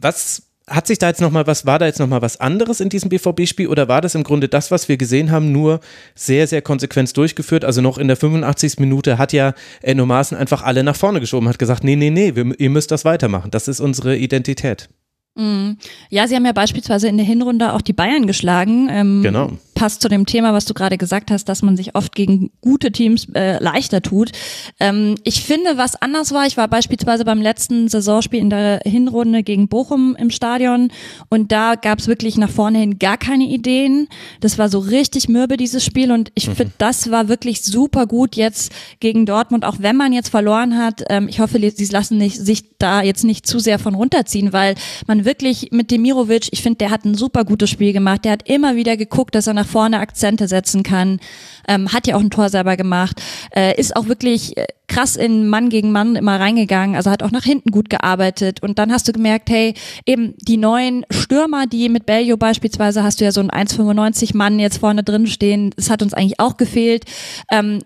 Was hat sich da jetzt nochmal was, war da jetzt nochmal was anderes in diesem BVB-Spiel oder war das im Grunde das, was wir gesehen haben, nur sehr, sehr konsequent durchgeführt? Also noch in der 85. Minute hat ja Enno Maaßen einfach alle nach vorne geschoben, hat gesagt, nee, nee, nee, wir, ihr müsst das weitermachen. Das ist unsere Identität. Mhm. Ja, sie haben ja beispielsweise in der Hinrunde auch die Bayern geschlagen. Ähm, genau passt zu dem Thema, was du gerade gesagt hast, dass man sich oft gegen gute Teams äh, leichter tut. Ähm, ich finde, was anders war, ich war beispielsweise beim letzten Saisonspiel in der Hinrunde gegen Bochum im Stadion und da gab es wirklich nach vorne hin gar keine Ideen. Das war so richtig mürbe, dieses Spiel und ich mhm. finde, das war wirklich super gut jetzt gegen Dortmund, auch wenn man jetzt verloren hat. Ähm, ich hoffe, sie lassen nicht, sich da jetzt nicht zu sehr von runterziehen, weil man wirklich mit Demirovic, ich finde, der hat ein super gutes Spiel gemacht. Der hat immer wieder geguckt, dass er nach vorne Akzente setzen kann. Ähm, hat ja auch ein Tor selber gemacht. Äh, ist auch wirklich äh, krass in Mann gegen Mann immer reingegangen. Also hat auch nach hinten gut gearbeitet. Und dann hast du gemerkt, hey, eben die neuen Stürmer, die mit Bellio beispielsweise, hast du ja so ein 1,95 Mann jetzt vorne drin stehen. Das hat uns eigentlich auch gefehlt. Ähm,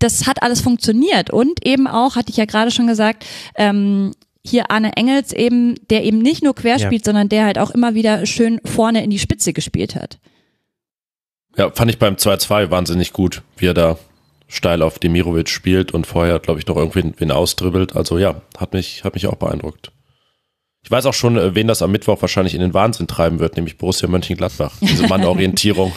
das hat alles funktioniert und eben auch, hatte ich ja gerade schon gesagt, ähm, hier Arne Engels eben, der eben nicht nur querspielt, ja. sondern der halt auch immer wieder schön vorne in die Spitze gespielt hat. Ja, fand ich beim 2-2 wahnsinnig gut, wie er da steil auf Demirovic spielt und vorher, glaube ich, noch irgendwen wen ausdribbelt. Also ja, hat mich, hat mich auch beeindruckt. Ich weiß auch schon, äh, wen das am Mittwoch wahrscheinlich in den Wahnsinn treiben wird, nämlich Borussia Mönchengladbach. Diese Mannorientierung.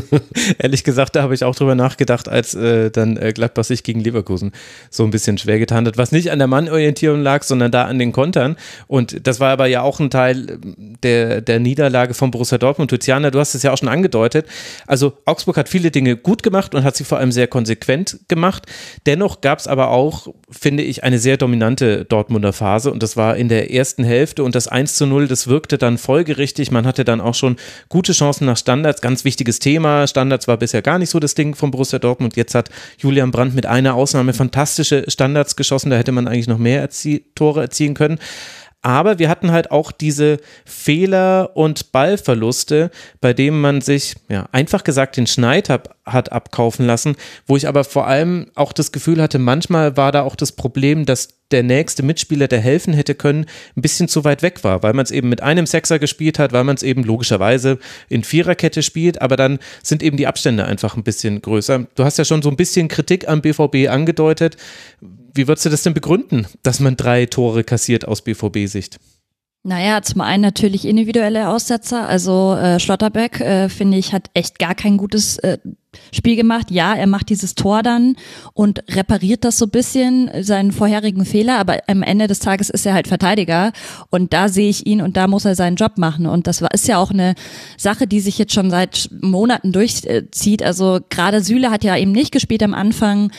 *laughs* Ehrlich gesagt, da habe ich auch drüber nachgedacht, als äh, dann äh, Gladbach sich gegen Leverkusen so ein bisschen schwer getan hat, was nicht an der Mannorientierung lag, sondern da an den Kontern. Und das war aber ja auch ein Teil äh, der, der Niederlage von Borussia Dortmund. Tiziana, du hast es ja auch schon angedeutet. Also Augsburg hat viele Dinge gut gemacht und hat sie vor allem sehr konsequent gemacht. Dennoch gab es aber auch, finde ich, eine sehr dominante Dortmunder Phase und das war in der ersten Hälfte Hälfte und das 1 zu 0, das wirkte dann folgerichtig. Man hatte dann auch schon gute Chancen nach Standards, ganz wichtiges Thema. Standards war bisher gar nicht so das Ding von Borussia Dortmund. Jetzt hat Julian Brandt mit einer Ausnahme fantastische Standards geschossen. Da hätte man eigentlich noch mehr erzie Tore erzielen können. Aber wir hatten halt auch diese Fehler und Ballverluste, bei denen man sich, ja, einfach gesagt den Schneid hab, hat abkaufen lassen, wo ich aber vor allem auch das Gefühl hatte, manchmal war da auch das Problem, dass der nächste Mitspieler, der helfen hätte können, ein bisschen zu weit weg war, weil man es eben mit einem Sechser gespielt hat, weil man es eben logischerweise in Viererkette spielt, aber dann sind eben die Abstände einfach ein bisschen größer. Du hast ja schon so ein bisschen Kritik am BVB angedeutet. Wie würdest du das denn begründen, dass man drei Tore kassiert aus BVB-Sicht? Naja, zum einen natürlich individuelle Aussetzer. Also äh, Schlotterbeck, äh, finde ich, hat echt gar kein gutes äh, Spiel gemacht. Ja, er macht dieses Tor dann und repariert das so bisschen, seinen vorherigen Fehler, aber am Ende des Tages ist er halt Verteidiger und da sehe ich ihn und da muss er seinen Job machen. Und das war, ist ja auch eine Sache, die sich jetzt schon seit Monaten durchzieht. Also gerade Süle hat ja eben nicht gespielt am Anfang.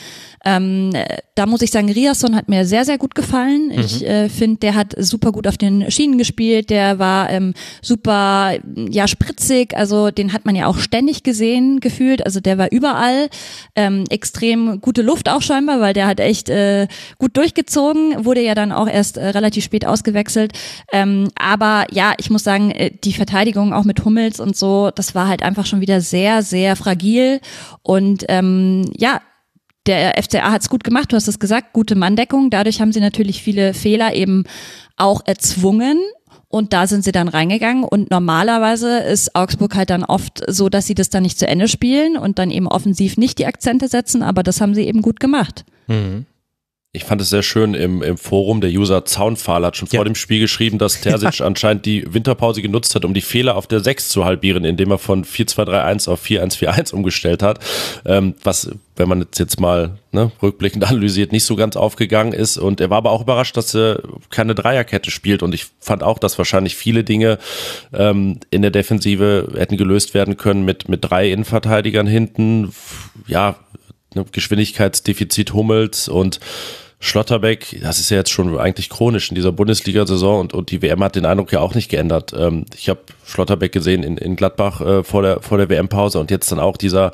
Ähm, da muss ich sagen, Riasson hat mir sehr, sehr gut gefallen. Mhm. Ich äh, finde, der hat super gut auf den Schienen gespielt. Der war ähm, super, ja, spritzig. Also den hat man ja auch ständig gesehen, gefühlt. Also der war überall. Ähm, extrem gute Luft auch scheinbar, weil der hat echt äh, gut durchgezogen. Wurde ja dann auch erst äh, relativ spät ausgewechselt. Ähm, aber ja, ich muss sagen, äh, die Verteidigung auch mit Hummels und so, das war halt einfach schon wieder sehr, sehr fragil. Und ähm, ja, der FCA hat es gut gemacht, du hast es gesagt, gute Manndeckung. Dadurch haben sie natürlich viele Fehler eben auch erzwungen. Und da sind sie dann reingegangen. Und normalerweise ist Augsburg halt dann oft so, dass sie das dann nicht zu Ende spielen und dann eben offensiv nicht die Akzente setzen. Aber das haben sie eben gut gemacht. Mhm. Ich fand es sehr schön im, im Forum, der User Zaunpfahl hat schon ja. vor dem Spiel geschrieben, dass *laughs* Terzic anscheinend die Winterpause genutzt hat, um die Fehler auf der 6 zu halbieren, indem er von 4-2-3-1 auf 4-1-4-1 umgestellt hat. Ähm, was, wenn man jetzt, jetzt mal ne, rückblickend *laughs* analysiert, nicht so ganz aufgegangen ist. Und er war aber auch überrascht, dass er keine Dreierkette spielt. Und ich fand auch, dass wahrscheinlich viele Dinge ähm, in der Defensive hätten gelöst werden können mit, mit drei Innenverteidigern hinten. Ja, Geschwindigkeitsdefizit Hummels und Schlotterbeck, das ist ja jetzt schon eigentlich chronisch in dieser Bundesliga-Saison und, und die WM hat den Eindruck ja auch nicht geändert. Ähm, ich habe Schlotterbeck gesehen in, in Gladbach äh, vor der, vor der WM-Pause und jetzt dann auch dieser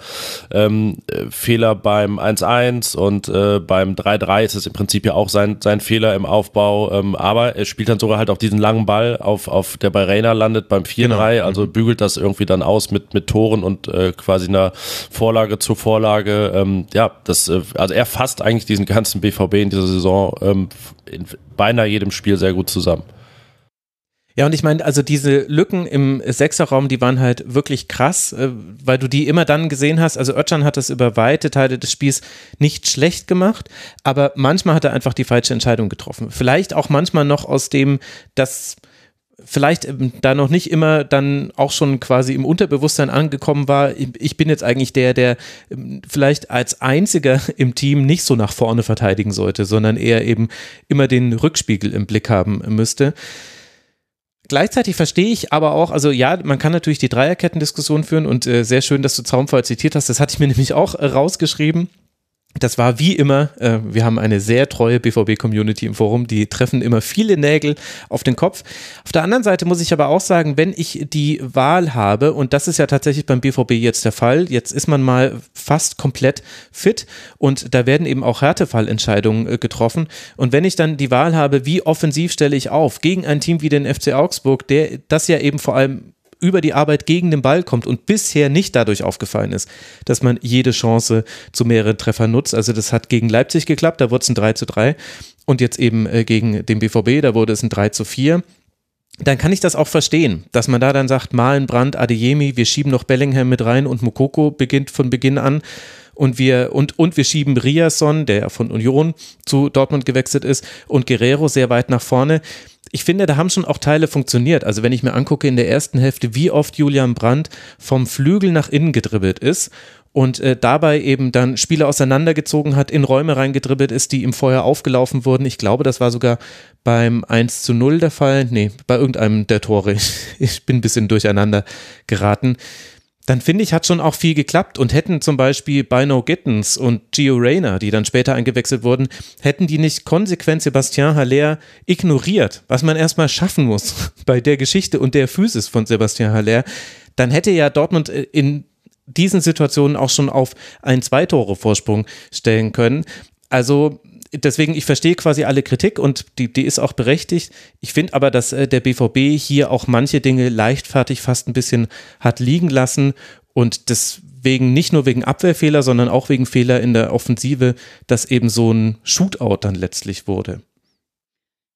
ähm, äh, Fehler beim 1-1 und äh, beim 3-3 ist es im Prinzip ja auch sein, sein Fehler im Aufbau, ähm, aber er spielt dann sogar halt auch diesen langen Ball, auf, auf der bei Reina landet beim 4-3, genau. also mhm. bügelt das irgendwie dann aus mit, mit Toren und äh, quasi einer Vorlage zur Vorlage. Ähm, ja, das, äh, also er fasst eigentlich diesen ganzen BVB in dieser Saison ähm, in beinahe jedem Spiel sehr gut zusammen. Ja, und ich meine, also diese Lücken im Sechserraum, die waren halt wirklich krass, äh, weil du die immer dann gesehen hast. Also Özcan hat das über weite Teile des Spiels nicht schlecht gemacht, aber manchmal hat er einfach die falsche Entscheidung getroffen. Vielleicht auch manchmal noch aus dem, dass vielleicht ähm, da noch nicht immer dann auch schon quasi im Unterbewusstsein angekommen war, ich bin jetzt eigentlich der, der ähm, vielleicht als einziger *laughs* im Team nicht so nach vorne verteidigen sollte, sondern eher eben immer den Rückspiegel im Blick haben müsste. Gleichzeitig verstehe ich aber auch, also ja, man kann natürlich die Dreierketten-Diskussion führen und äh, sehr schön, dass du Zaumfall zitiert hast, das hatte ich mir *laughs* nämlich auch äh, rausgeschrieben das war wie immer, äh, wir haben eine sehr treue BVB-Community im Forum, die treffen immer viele Nägel auf den Kopf. Auf der anderen Seite muss ich aber auch sagen, wenn ich die Wahl habe, und das ist ja tatsächlich beim BVB jetzt der Fall, jetzt ist man mal fast komplett fit und da werden eben auch Härtefallentscheidungen äh, getroffen. Und wenn ich dann die Wahl habe, wie offensiv stelle ich auf gegen ein Team wie den FC Augsburg, der das ja eben vor allem über die Arbeit gegen den Ball kommt und bisher nicht dadurch aufgefallen ist, dass man jede Chance zu mehreren Treffern nutzt. Also das hat gegen Leipzig geklappt, da wurde es ein 3 zu 3 und jetzt eben äh, gegen den BVB, da wurde es ein 3 zu 4 dann kann ich das auch verstehen, dass man da dann sagt, Malen, Brand, Adeyemi, wir schieben noch Bellingham mit rein und Mokoko beginnt von Beginn an und wir und und wir schieben Riasson, der von Union zu Dortmund gewechselt ist und Guerrero sehr weit nach vorne ich finde, da haben schon auch Teile funktioniert. Also wenn ich mir angucke in der ersten Hälfte, wie oft Julian Brandt vom Flügel nach innen gedribbelt ist und äh, dabei eben dann Spiele auseinandergezogen hat, in Räume reingedribbelt ist, die ihm vorher aufgelaufen wurden. Ich glaube, das war sogar beim 1 zu 0 der Fall. Nee, bei irgendeinem der Tore. *laughs* Ich bin ein bisschen durcheinander geraten dann finde ich, hat schon auch viel geklappt und hätten zum Beispiel Bino Gittens und Gio Reyna, die dann später eingewechselt wurden, hätten die nicht konsequent Sebastian Haller ignoriert, was man erstmal schaffen muss *laughs* bei der Geschichte und der Physis von Sebastian Haller, dann hätte ja Dortmund äh, in diesen Situationen auch schon auf einen Zweitore-Vorsprung stellen können. Also deswegen, ich verstehe quasi alle Kritik und die, die ist auch berechtigt. Ich finde aber, dass äh, der BVB hier auch manche Dinge leichtfertig fast ein bisschen hat liegen lassen und deswegen nicht nur wegen Abwehrfehler, sondern auch wegen Fehler in der Offensive, dass eben so ein Shootout dann letztlich wurde.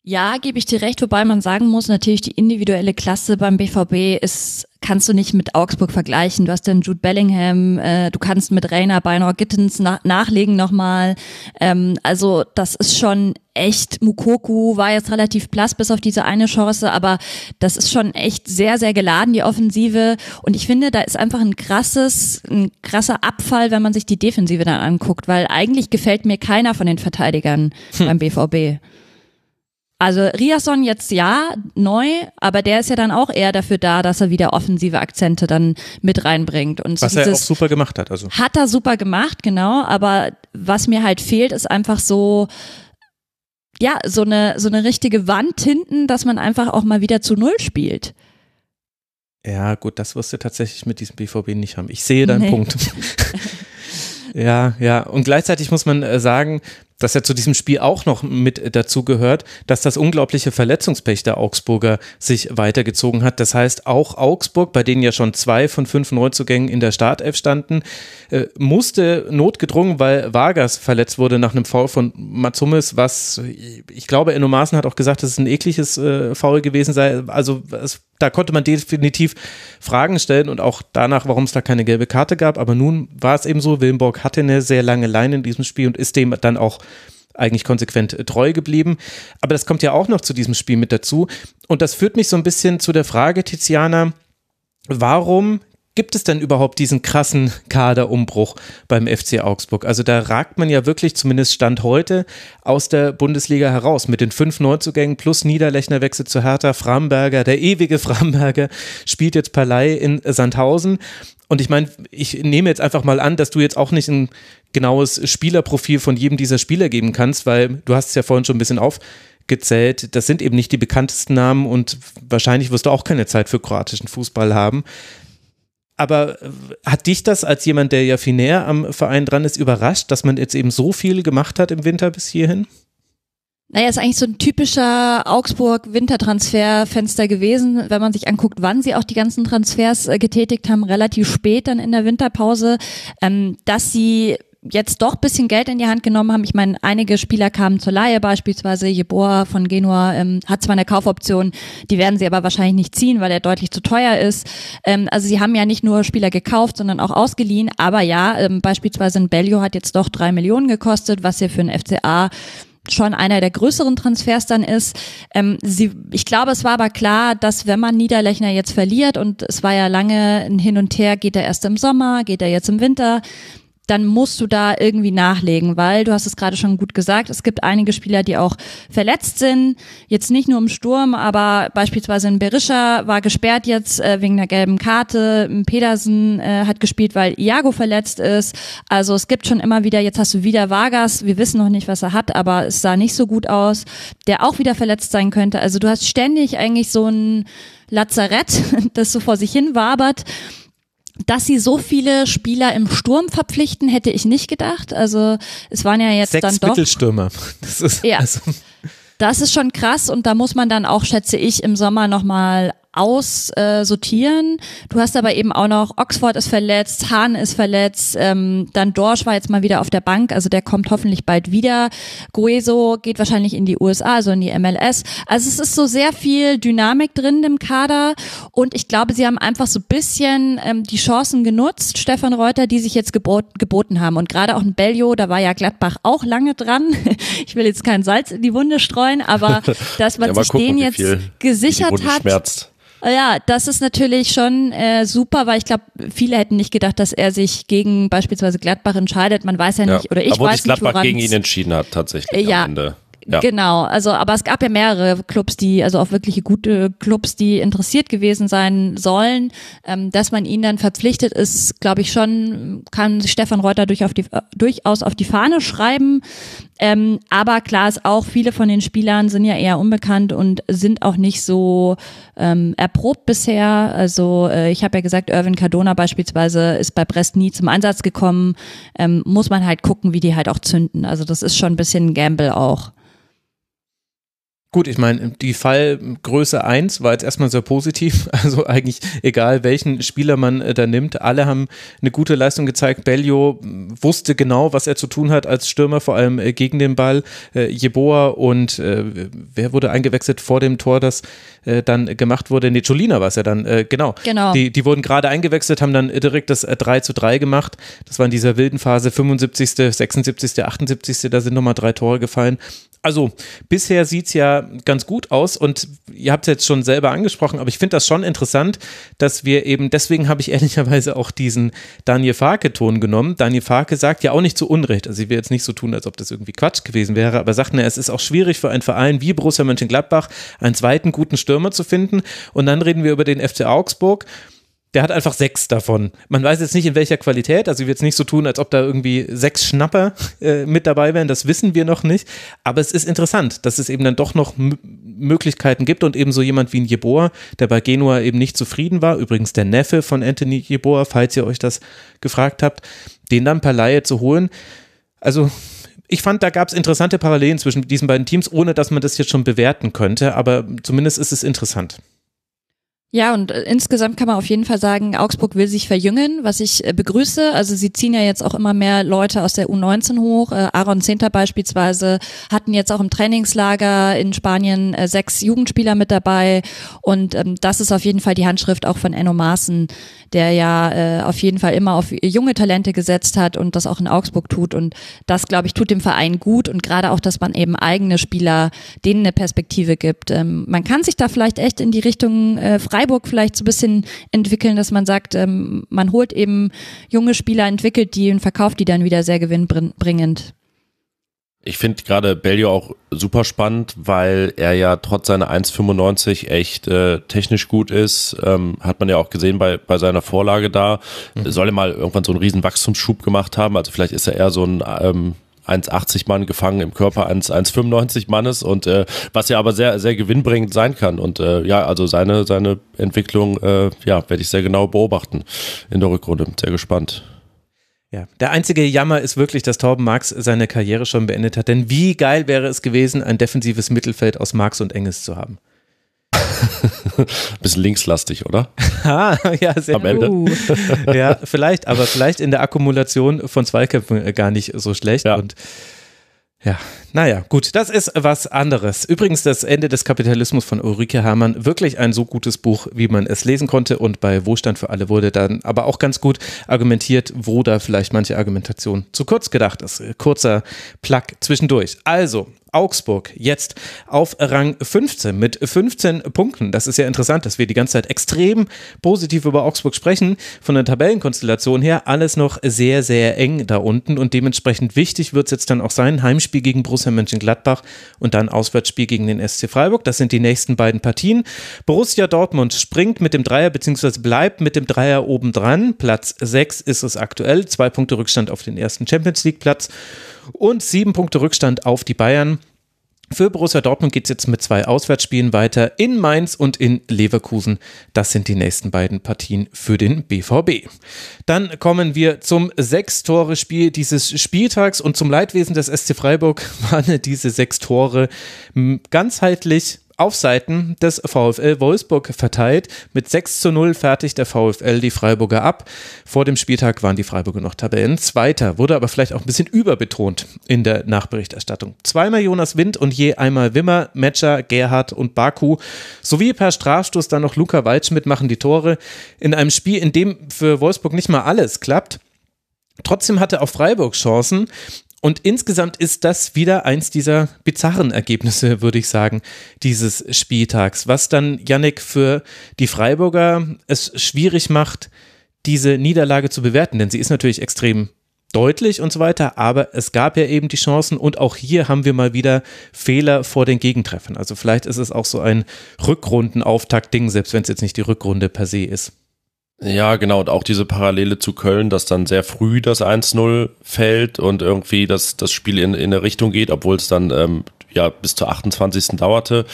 Ja, gebe ich dir recht, wobei man sagen muss, natürlich die individuelle Klasse beim BVB ist, kannst du nicht mit Augsburg vergleichen. Du hast dann Jude Bellingham, äh, du kannst mit Rainer Beinor Gittens na nachlegen nochmal. Ähm, also das ist schon echt, Mukoku war jetzt relativ blass bis auf diese eine Chance, aber das ist schon echt sehr, sehr geladen, die Offensive. Und ich finde, da ist einfach ein krasses, ein krasser Abfall, wenn man sich die Defensive dann anguckt, weil eigentlich gefällt mir keiner von den Verteidigern hm. beim BVB. Also Riasson jetzt ja, neu, aber der ist ja dann auch eher dafür da, dass er wieder offensive Akzente dann mit reinbringt. Und was er auch super gemacht hat. Also. Hat er super gemacht, genau. Aber was mir halt fehlt, ist einfach so, ja, so eine, so eine richtige Wand hinten, dass man einfach auch mal wieder zu Null spielt. Ja, gut, das wirst du tatsächlich mit diesem BVB nicht haben. Ich sehe deinen nee. Punkt. *laughs* ja, ja. Und gleichzeitig muss man äh, sagen, dass ja zu diesem Spiel auch noch mit dazu gehört, dass das unglaubliche Verletzungspech der Augsburger sich weitergezogen hat. Das heißt, auch Augsburg, bei denen ja schon zwei von fünf Neuzugängen in der Startelf standen, äh, musste notgedrungen, weil Vargas verletzt wurde nach einem Foul von Matsumis, was ich glaube, Enno Maaßen hat auch gesagt, dass es ein ekliges äh, Foul gewesen sei. Also es, da konnte man definitiv Fragen stellen und auch danach, warum es da keine gelbe Karte gab. Aber nun war es eben so, Willenborg hatte eine sehr lange Leine in diesem Spiel und ist dem dann auch eigentlich konsequent treu geblieben. Aber das kommt ja auch noch zu diesem Spiel mit dazu. Und das führt mich so ein bisschen zu der Frage, Tiziana, warum gibt es denn überhaupt diesen krassen Kaderumbruch beim FC Augsburg? Also da ragt man ja wirklich, zumindest Stand heute, aus der Bundesliga heraus mit den fünf Neuzugängen plus Niederlechner Wechsel zu Hertha, Framberger, der ewige *laughs* Framberger spielt jetzt Palei in Sandhausen. Und ich meine, ich nehme jetzt einfach mal an, dass du jetzt auch nicht ein genaues Spielerprofil von jedem dieser Spieler geben kannst, weil du hast es ja vorhin schon ein bisschen aufgezählt. Das sind eben nicht die bekanntesten Namen und wahrscheinlich wirst du auch keine Zeit für kroatischen Fußball haben. Aber äh, hat dich das als jemand, der ja viel näher am Verein dran ist, überrascht, dass man jetzt eben so viel gemacht hat im Winter bis hierhin? Naja, ist eigentlich so ein typischer Augsburg-Wintertransferfenster gewesen, wenn man sich anguckt, wann sie auch die ganzen Transfers äh, getätigt haben, relativ spät dann in der Winterpause, ähm, dass sie jetzt doch bisschen Geld in die Hand genommen haben. Ich meine, einige Spieler kamen zur Laie, beispielsweise Jeboa von Genua ähm, hat zwar eine Kaufoption, die werden sie aber wahrscheinlich nicht ziehen, weil er deutlich zu teuer ist. Ähm, also sie haben ja nicht nur Spieler gekauft, sondern auch ausgeliehen. Aber ja, ähm, beispielsweise ein Bellio hat jetzt doch drei Millionen gekostet, was ja für ein FCA schon einer der größeren Transfers dann ist. Ähm, sie, ich glaube, es war aber klar, dass wenn man Niederlechner jetzt verliert und es war ja lange ein Hin und Her, geht er erst im Sommer, geht er jetzt im Winter, dann musst du da irgendwie nachlegen, weil du hast es gerade schon gut gesagt, es gibt einige Spieler, die auch verletzt sind, jetzt nicht nur im Sturm, aber beispielsweise ein Berisha war gesperrt jetzt äh, wegen der gelben Karte, ein Pedersen äh, hat gespielt, weil Iago verletzt ist, also es gibt schon immer wieder, jetzt hast du wieder Vargas, wir wissen noch nicht, was er hat, aber es sah nicht so gut aus, der auch wieder verletzt sein könnte, also du hast ständig eigentlich so ein Lazarett, *laughs* das so vor sich hin wabert dass sie so viele Spieler im Sturm verpflichten, hätte ich nicht gedacht. Also es waren ja jetzt Sechs dann doch. Mittelstürmer. *laughs* Das ist, Ja. also, Das ist schon krass und da muss man dann auch, schätze ich, im Sommer nochmal aussortieren. Du hast aber eben auch noch, Oxford ist verletzt, Hahn ist verletzt, ähm, dann Dorsch war jetzt mal wieder auf der Bank, also der kommt hoffentlich bald wieder. Gueso geht wahrscheinlich in die USA, also in die MLS. Also es ist so sehr viel Dynamik drin im Kader und ich glaube, sie haben einfach so ein bisschen ähm, die Chancen genutzt, Stefan Reuter, die sich jetzt gebot, geboten haben. Und gerade auch ein Bellio, da war ja Gladbach auch lange dran. *laughs* Ich will jetzt kein Salz in die Wunde streuen, aber *laughs* dass man Ja, sich gucken, den jetzt viel gesichert hat. schmerzt. Ja, das ist natürlich schon äh, super, weil ich glaube, viele hätten nicht gedacht, dass er sich gegen beispielsweise Gladbach entscheidet. Man weiß ja Ja. nicht, oder ich Obwohl weiß sich Gladbach nicht, gegen ihn entschieden hat, tatsächlich Ja. am Ende. Ja. Genau, also aber es gab ja mehrere Clubs, die, also auch wirkliche gute Clubs, die interessiert gewesen sein sollen. Ähm, dass man ihn dann verpflichtet, ist, glaube ich, schon, kann Stefan Reuter durch auf die, äh, durchaus auf die Fahne schreiben. Ähm, aber klar ist auch, viele von den Spielern sind ja eher unbekannt und sind auch nicht so ähm, erprobt bisher. Also äh, ich habe ja gesagt, Irvin Cardona beispielsweise ist bei Brest nie zum Einsatz gekommen. Ähm, muss man halt gucken, wie die halt auch zünden. Also das ist schon ein bisschen ein Gamble auch. Gut, ich meine, die Fallgröße 1 war jetzt erstmal sehr positiv. *laughs* Also eigentlich egal, welchen Spieler man äh, da nimmt, alle haben eine gute Leistung gezeigt. Bellio mh, wusste genau, was er zu tun hat als Stürmer, vor allem äh, gegen den Ball. Äh, Jeboa und wer wurde eingewechselt vor dem Tor, das äh, dann gemacht wurde? Nee, Cholina war es ja dann, äh, genau. Genau. Die, die wurden gerade eingewechselt, haben dann direkt das äh, 3 zu 3 gemacht. Das war in dieser wilden Phase 75., 76., 78., da sind nochmal drei Tore gefallen. Also, bisher sieht's ja ganz gut aus und ihr habt es jetzt schon selber angesprochen, aber ich finde das schon interessant, dass wir eben, deswegen habe ich ehrlicherweise auch diesen Daniel Farke-Ton genommen. Daniel Farke sagt ja auch nicht zu Unrecht, also ich will jetzt nicht so tun, als ob das irgendwie Quatsch gewesen wäre, aber sagt, na, es ist auch schwierig für einen Verein wie Borussia Mönchengladbach einen zweiten guten Stürmer zu finden und dann reden wir über den FC Augsburg der hat einfach sechs davon. Man weiß jetzt nicht in welcher Qualität, also ich will jetzt nicht so tun, als ob da irgendwie sechs Schnapper äh, mit dabei wären, das wissen wir noch nicht. Aber es ist interessant, dass es eben dann doch noch M Möglichkeiten gibt und eben so jemand wie ein Jeboa, der bei Genua eben nicht zufrieden war, übrigens der Neffe von Anthony Jeboa, falls ihr euch das gefragt habt, den dann per Laie zu holen. Also ich fand, da gab es interessante Parallelen zwischen diesen beiden Teams, ohne dass man das jetzt schon bewerten könnte, aber zumindest ist es interessant. Ja, und äh, insgesamt kann man auf jeden Fall sagen, Augsburg will sich verjüngen, was ich äh, begrüße. Also sie ziehen ja jetzt auch immer mehr Leute aus der U19 hoch. Äh, Aaron Zinter beispielsweise hatten jetzt auch im Trainingslager in Spanien sechs Jugendspieler mit dabei. Und ähm, das ist auf jeden Fall die Handschrift auch von Enno Maaßen, der ja äh, auf jeden Fall immer auf junge Talente gesetzt hat und das auch in Augsburg tut. Und das, glaube ich, tut dem Verein gut. Und gerade auch, dass man eben eigene Spieler denen eine Perspektive gibt. Ähm, man kann sich da vielleicht echt in die Richtung äh, Freiburg vielleicht so ein bisschen entwickeln, dass man sagt, ähm, man holt eben junge Spieler, entwickelt die und verkauft die dann wieder sehr gewinnbringend. Ich finde gerade Bellio auch super spannend, weil er ja trotz seiner 1,95 echt äh, technisch gut ist. Ähm, hat man ja auch gesehen bei, bei seiner Vorlage da. Soll er mal irgendwann so einen riesen Wachstumsschub gemacht haben. Also vielleicht ist er eher so ein ähm, 1,80 Mann gefangen im Körper eines 1,95 Mannes und äh, was ja aber sehr, sehr gewinnbringend sein kann. Und äh, ja, also seine, seine Entwicklung, äh, ja, werde ich sehr genau beobachten in der Rückrunde. Sehr gespannt. Ja, der einzige Jammer ist wirklich, dass Torben Marx seine Karriere schon beendet hat. Denn wie geil wäre es gewesen, ein defensives Mittelfeld aus Marx und Engels zu haben? *laughs* Bisschen linkslastig, oder? *laughs* Ah, ja, sehr Am Ende. Uh, Ja, vielleicht, aber vielleicht in der Akkumulation von Zweikämpfen äh, gar nicht so schlecht. Ja. Und ja, naja, gut, das ist was anderes. Übrigens, das Ende des Kapitalismus von Ulrike Hamann, wirklich ein so gutes Buch, wie man es lesen konnte. Und bei Wohlstand für alle wurde dann aber auch ganz gut argumentiert, wo da vielleicht manche Argumentation zu kurz gedacht ist. Kurzer Plug zwischendurch. Also, Augsburg jetzt auf Rang 15 mit 15 Punkten. Das ist ja interessant, dass wir die ganze Zeit extrem positiv über Augsburg sprechen. Von der Tabellenkonstellation her alles noch sehr, sehr eng da unten und dementsprechend wichtig wird es jetzt dann auch sein. Heimspiel gegen Borussia Mönchengladbach und dann Auswärtsspiel gegen den SC Freiburg. Das sind die nächsten beiden Partien. Borussia Dortmund springt mit dem Dreier bzw. bleibt mit dem Dreier oben dran. Platz 6 ist es aktuell. Zwei Punkte Rückstand auf den ersten Champions League Platz und sieben Punkte Rückstand auf die Bayern. Für Borussia Dortmund geht es jetzt mit zwei Auswärtsspielen weiter in Mainz und in Leverkusen. Das sind die nächsten beiden Partien für den BVB. Dann kommen wir zum Sechs-Tore-Spiel dieses Spieltags und zum Leidwesen des SC Freiburg waren *laughs* diese sechs Tore ganzheitlich auf Seiten des VfL Wolfsburg verteilt. Mit 6 zu 0 fertigt der VfL die Freiburger ab. Vor dem Spieltag waren die Freiburger noch Tabellenzweiter, wurde aber vielleicht auch ein bisschen überbetont in der Nachberichterstattung. Zweimal Jonas Wind und je einmal Wimmer, Metscher, Gerhard und Baku sowie per Strafstoß dann noch Luca Waldschmidt machen die Tore in einem Spiel, in dem für Wolfsburg nicht mal alles klappt. Trotzdem hatte auch Freiburg Chancen. Und insgesamt ist das wieder eins dieser bizarren Ergebnisse, würde ich sagen, dieses Spieltags, was dann Yannick für die Freiburger es schwierig macht, diese Niederlage zu bewerten, denn sie ist natürlich extrem deutlich und so weiter, aber es gab ja eben die Chancen und auch hier haben wir mal wieder Fehler vor den Gegentreffern. Also vielleicht ist es auch so ein Rückrundenauftakt-Ding, selbst wenn es jetzt nicht die Rückrunde per se ist. Ja, genau. Und auch diese Parallele zu Köln, dass dann sehr früh das 1-0 fällt und irgendwie das, das Spiel in, in eine Richtung geht, obwohl es dann ähm, ja bis zur 28. dauerte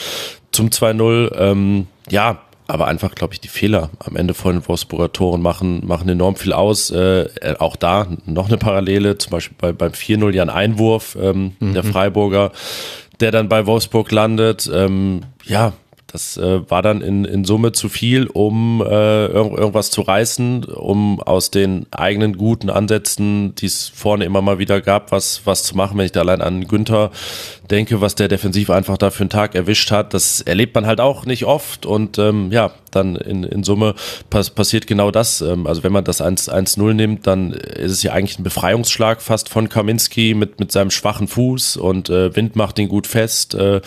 zum 2-0. Ähm, ja, aber einfach, glaube ich, die Fehler am Ende von den Wolfsburger Toren machen, machen enorm viel aus. Äh, auch da noch eine Parallele, zum Beispiel bei, beim 4-0 ja ein Einwurf ähm, mhm. der Freiburger, der dann bei Wolfsburg landet. Ähm, ja, das äh, war dann in, in Summe zu viel, um äh, irg irgendwas zu reißen, um aus den eigenen guten Ansätzen, die es vorne immer mal wieder gab, was, was zu machen. Wenn ich da allein an Günther denke, was der defensiv einfach da für einen Tag erwischt hat, das erlebt man halt auch nicht oft. Und ähm, ja, dann in, in Summe pass passiert genau das. Ähm, also wenn man das 1-0 nimmt, dann ist es ja eigentlich ein Befreiungsschlag fast von Kaminski mit, mit seinem schwachen Fuß und äh, Wind macht ihn gut fest. Äh,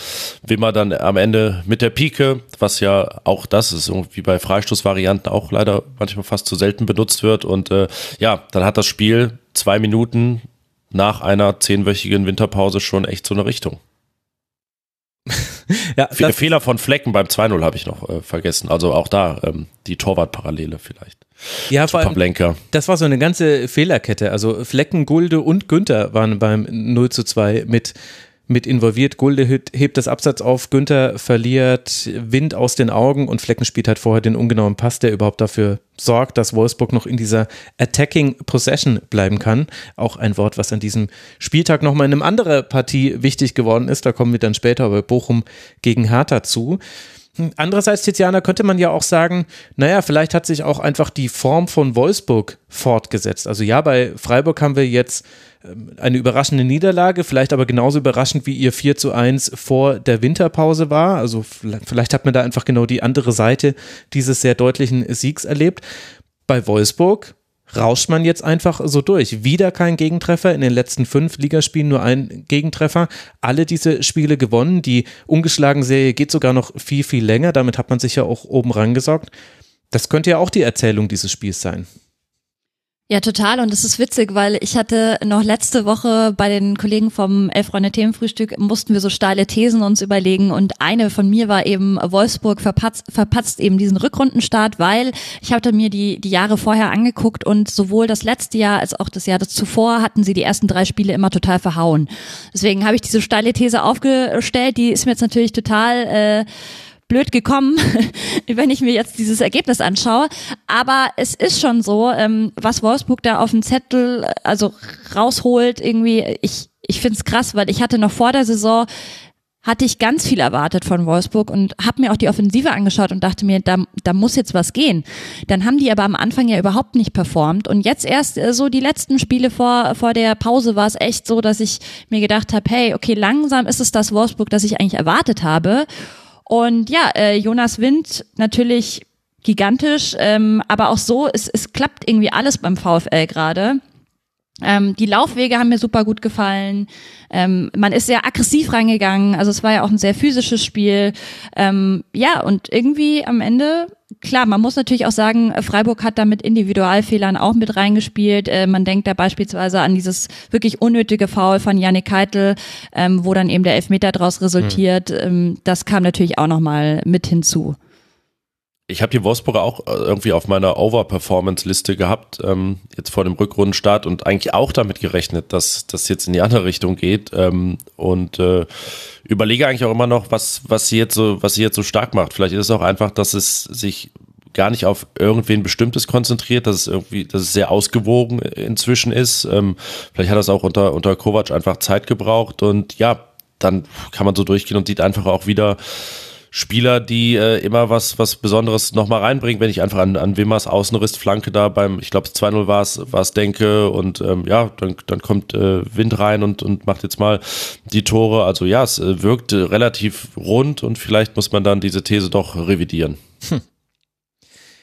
Wimmer dann am Ende mit der Pike, was ja auch das ist, irgendwie bei Freistoßvarianten auch leider manchmal fast zu selten benutzt wird. Und äh, ja, dann hat das Spiel zwei Minuten nach einer zehnwöchigen Winterpause schon echt so eine Richtung. *laughs* ja, Viele Fehler von Flecken beim 2-0 habe ich noch äh, vergessen. Also auch da ähm, die Torwartparallele vielleicht. Ja, vor allem, das war so eine ganze Fehlerkette. Also Flecken, Gulde und Günther waren beim 0 zu 2 mit mit involviert. Gulde hebt das Absatz auf, Günther verliert Wind aus den Augen und Flecken spielt halt vorher den ungenauen Pass, der überhaupt dafür sorgt, dass Wolfsburg noch in dieser Attacking Possession bleiben kann. Auch ein Wort, was an diesem Spieltag nochmal in einer anderen Partie wichtig geworden ist. Da kommen wir dann später bei Bochum gegen Hertha zu. Andererseits, Tiziana, könnte man ja auch sagen, naja, vielleicht hat sich auch einfach die Form von Wolfsburg fortgesetzt. Also ja, bei Freiburg haben wir jetzt eine überraschende Niederlage, vielleicht aber genauso überraschend wie ihr 4 zu 1 vor der Winterpause war. Also vielleicht hat man da einfach genau die andere Seite dieses sehr deutlichen Siegs erlebt. Bei Wolfsburg rauscht man jetzt einfach so durch. Wieder kein Gegentreffer, in den letzten fünf Ligaspielen nur ein Gegentreffer. Alle diese Spiele gewonnen. Die ungeschlagen Serie geht sogar noch viel, viel länger. Damit hat man sich ja auch oben rangesorgt. Das könnte ja auch die Erzählung dieses Spiels sein. Ja, total. Und es ist witzig, weil ich hatte noch letzte Woche bei den Kollegen vom Elf Freunde Themenfrühstück mussten wir so steile Thesen uns überlegen. Und eine von mir war eben, Wolfsburg verpatzt, verpatzt eben diesen Rückrundenstart, weil ich hatte mir die, die Jahre vorher angeguckt und sowohl das letzte Jahr als auch das Jahr zuvor hatten sie die ersten drei Spiele immer total verhauen. Deswegen habe ich diese steile These aufgestellt. Die ist mir jetzt natürlich total, äh, blöd gekommen, *laughs* wenn ich mir jetzt dieses Ergebnis anschaue. Aber es ist schon so, ähm, was Wolfsburg da auf dem Zettel also rausholt, irgendwie, ich, ich finde es krass, weil ich hatte noch vor der Saison hatte ich ganz viel erwartet von Wolfsburg und habe mir auch die Offensive angeschaut und dachte mir, da, da muss jetzt was gehen. Dann haben die aber am Anfang ja überhaupt nicht performt und jetzt erst äh, so die letzten Spiele vor, vor der Pause war es echt so, dass ich mir gedacht habe, hey, okay, langsam ist es das Wolfsburg, das ich eigentlich erwartet habe und ja, äh, Jonas Wind natürlich gigantisch, ähm, aber auch so, es, es klappt irgendwie alles beim VfL gerade. Ähm, die Laufwege haben mir super gut gefallen. Ähm, man ist sehr aggressiv reingegangen. Also es war ja auch ein sehr physisches Spiel. Ähm, ja, und irgendwie am Ende, klar, man muss natürlich auch sagen, Freiburg hat da mit Individualfehlern auch mit reingespielt. Äh, man denkt da beispielsweise an dieses wirklich unnötige Foul von Janik Keitel, ähm, wo dann eben der Elfmeter daraus resultiert. Mhm. das kam natürlich auch nochmal mit hinzu ich habe die Wolfsburger auch äh, irgendwie auf meiner Overperformance-Liste gehabt, ähm, jetzt vor dem Rückrundenstart und eigentlich auch damit gerechnet, dass das jetzt in die andere Richtung geht. Ähm, und äh, überlege eigentlich auch immer noch, was, was sie jetzt so, was sie jetzt so stark macht. Vielleicht ist es auch einfach, dass es sich gar nicht auf irgendwen Bestimmtes konzentriert, dass es irgendwie, dass es sehr ausgewogen inzwischen ist. Ähm, vielleicht hat das auch unter, unter Kovac einfach Zeit gebraucht und ja, dann kann man so durchgehen und sieht einfach auch wieder, Spieler, die äh, immer was, was Besonderes nochmal reinbringen, wenn ich einfach an, an Wimmers Außenristflanke da beim, ich glaube 2-0 war es, war es denke und ähm, ja, dann, dann kommt äh, Wind rein und, und macht jetzt mal die Tore. Also ja, es äh, wirkt relativ rund und vielleicht muss man dann diese These doch revidieren. Hm. *laughs*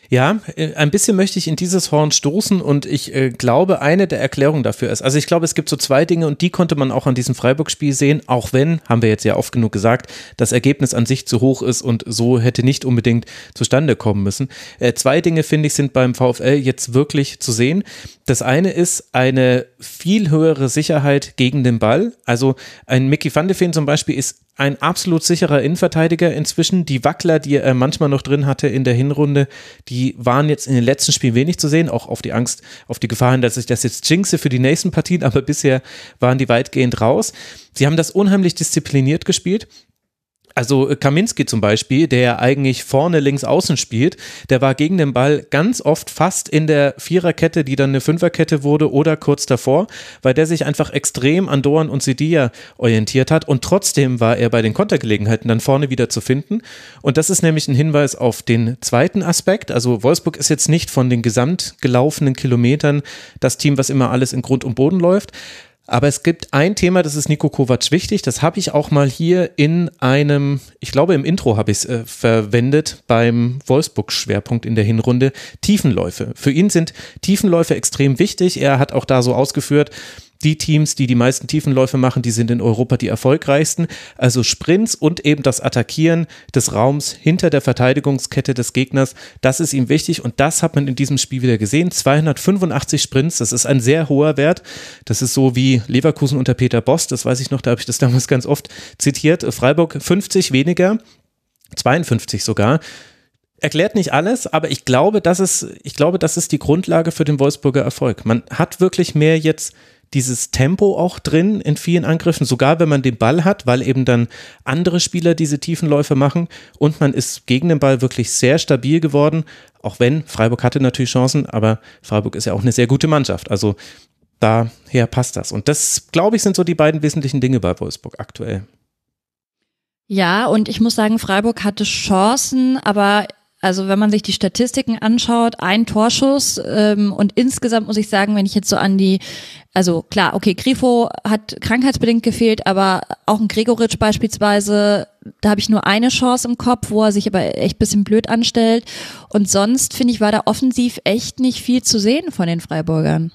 Ja, äh, ein bisschen möchte ich in dieses Horn stoßen und ich äh, glaube, eine der Erklärungen dafür ist, also ich glaube, es gibt so zwei Dinge und die konnte man auch an diesem Freiburg-Spiel sehen, auch wenn, haben wir jetzt ja oft genug gesagt, das Ergebnis an sich zu hoch ist und so hätte nicht unbedingt zustande kommen müssen. Äh, zwei Dinge, finde ich, sind beim VfL jetzt wirklich zu sehen. Das eine ist eine viel höhere Sicherheit gegen den Ball. Also ein Mickey van de Feen zum Beispiel ist ein absolut sicherer Innenverteidiger inzwischen. Die Wackler, die er manchmal noch drin hatte in der Hinrunde, die waren jetzt in den letzten Spielen wenig zu sehen, auch auf die Angst, auf die Gefahr hin, dass ich das jetzt jinxe für die nächsten Partien, aber bisher waren die weitgehend raus. Sie haben das unheimlich diszipliniert gespielt. Also äh, Kaminski zum Beispiel, der eigentlich vorne links außen spielt, der war gegen den Ball ganz oft fast in der Viererkette, die dann eine Fünferkette wurde oder kurz davor, weil der sich einfach extrem an Doan und Sidia orientiert hat und trotzdem war er bei den Kontergelegenheiten dann vorne wieder zu finden. Und das ist nämlich ein Hinweis auf den zweiten Aspekt. Also Wolfsburg ist jetzt nicht von den gesamt gelaufenen Kilometern das Team, was immer alles in Grund und Boden läuft, aber es gibt ein Thema, das ist Nico Kovac wichtig. Das habe ich auch mal hier in einem, ich glaube im Intro habe ich es äh, verwendet beim Wolfsburg-Schwerpunkt in der Hinrunde. Tiefenläufe. Für ihn sind Tiefenläufe extrem wichtig. Er hat auch da so ausgeführt, die Teams, die die meisten Tiefenläufe machen, die sind in Europa die erfolgreichsten. Also Sprints und eben das Attackieren des Raums hinter der Verteidigungskette des Gegners, das ist ihm wichtig und das hat man in diesem Spiel wieder gesehen. 285 Sprints, das ist ein sehr hoher Wert. Das ist so wie Leverkusen unter Peter Boss, das weiß ich noch, da habe ich das damals ganz oft zitiert. Freiburg 50 weniger, 52 sogar erklärt nicht alles, aber ich glaube, das ist, ich glaube, das ist die Grundlage für den Wolfsburger Erfolg. Man hat wirklich mehr jetzt dieses Tempo auch drin in vielen Angriffen, sogar wenn man den Ball hat, weil eben dann andere Spieler diese Tiefenläufe machen. Und man ist gegen den Ball wirklich sehr stabil geworden, auch wenn Freiburg hatte natürlich Chancen, aber Freiburg ist ja auch eine sehr gute Mannschaft, also daher passt das. Und das, glaube ich, sind so die beiden wesentlichen Dinge bei Wolfsburg aktuell. Ja, und ich muss sagen, Freiburg hatte Chancen, aber also wenn man sich die Statistiken anschaut, ein Torschuss ähm, und insgesamt muss ich sagen, wenn ich jetzt so an die, also klar, okay, Grifo hat krankheitsbedingt gefehlt, aber auch ein Gregoritsch beispielsweise, da habe ich nur eine Chance im Kopf, wo er sich aber echt bisschen blöd anstellt. Und sonst finde ich, war da offensiv echt nicht viel zu sehen von den Freiburgern.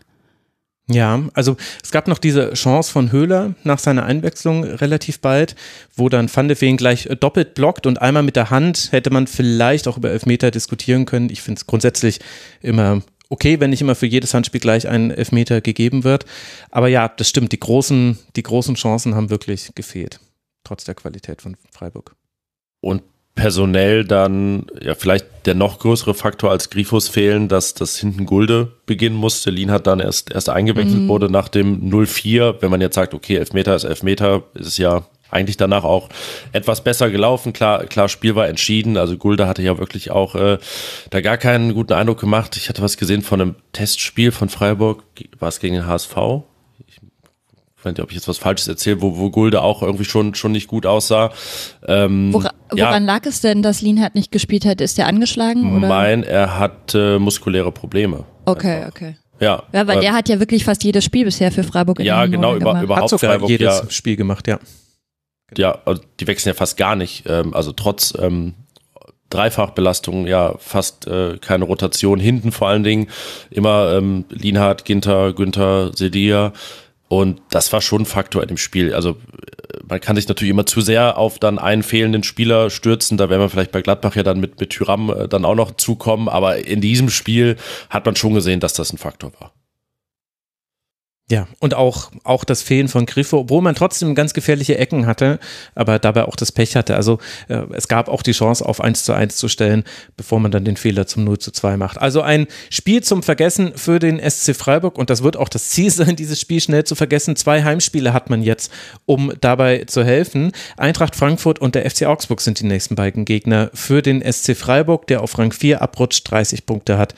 Ja, also es gab noch diese Chance von Höhler nach seiner Einwechslung relativ bald, wo dann Van de Ven gleich doppelt blockt und einmal mit der Hand hätte man vielleicht auch über Elfmeter diskutieren können. Ich finde es grundsätzlich immer okay, wenn nicht immer für jedes Handspiel gleich ein Elfmeter gegeben wird. Aber ja, das stimmt, die großen, die großen Chancen haben wirklich gefehlt, trotz der Qualität von Freiburg. Und personell dann ja vielleicht der noch größere Faktor als Grifos fehlen, dass das hinten Gulde beginnen musste. Lin hat dann erst, erst eingewechselt mhm. wurde nach dem 0-4. Wenn man jetzt sagt, okay, Elfmeter ist Elfmeter, ist es ja eigentlich danach auch etwas besser gelaufen. Klar, klar, Spiel war entschieden. Also Gulde hatte ja wirklich auch äh, da gar keinen guten Eindruck gemacht. Ich hatte was gesehen von einem Testspiel von Freiburg, war es gegen den HSV? Ich weiß nicht, ob ich jetzt was Falsches erzähle, wo, wo Gulde auch irgendwie schon, schon nicht gut aussah. Ähm, Wora, woran ja, lag es denn, dass Lienhardt nicht gespielt hat? Ist der angeschlagen? Oder? Mein, er hat äh, muskuläre Probleme. Okay, einfach. okay. Ja, ja weil äh, der hat ja wirklich fast jedes Spiel bisher für Freiburg in Ja, genau, über, gemacht. überhaupt hat sogar Freiburg, jedes ja, Spiel gemacht, ja. Ja, also die wechseln ja fast gar nicht. Ähm, also trotz ähm, Dreifachbelastung, ja fast äh, keine Rotation. Hinten vor allen Dingen immer ähm, Lienhardt, Ginter, Günther, Sedia. Und das war schon ein Faktor in dem Spiel. Also man kann sich natürlich immer zu sehr auf dann einen fehlenden Spieler stürzen. Da werden wir vielleicht bei Gladbach ja dann mit, mit Tyram äh, dann auch noch zukommen. Aber in diesem Spiel hat man schon gesehen, dass das ein Faktor war. Ja, und auch, auch das Fehlen von Griffe, obwohl man trotzdem ganz gefährliche Ecken hatte, aber dabei auch das Pech hatte. Also äh, es gab auch die Chance, auf 1 zu 1 zu stellen, bevor man dann den Fehler zum 0 zu 2 macht. Also ein Spiel zum Vergessen für den SC Freiburg und das wird auch das Ziel *laughs* sein, dieses Spiel schnell zu vergessen. Zwei Heimspiele hat man jetzt, um dabei zu helfen. Eintracht Frankfurt und der FC Augsburg sind die nächsten beiden Gegner für den SC Freiburg, der auf Rang 4 abrutscht, 30 Punkte hat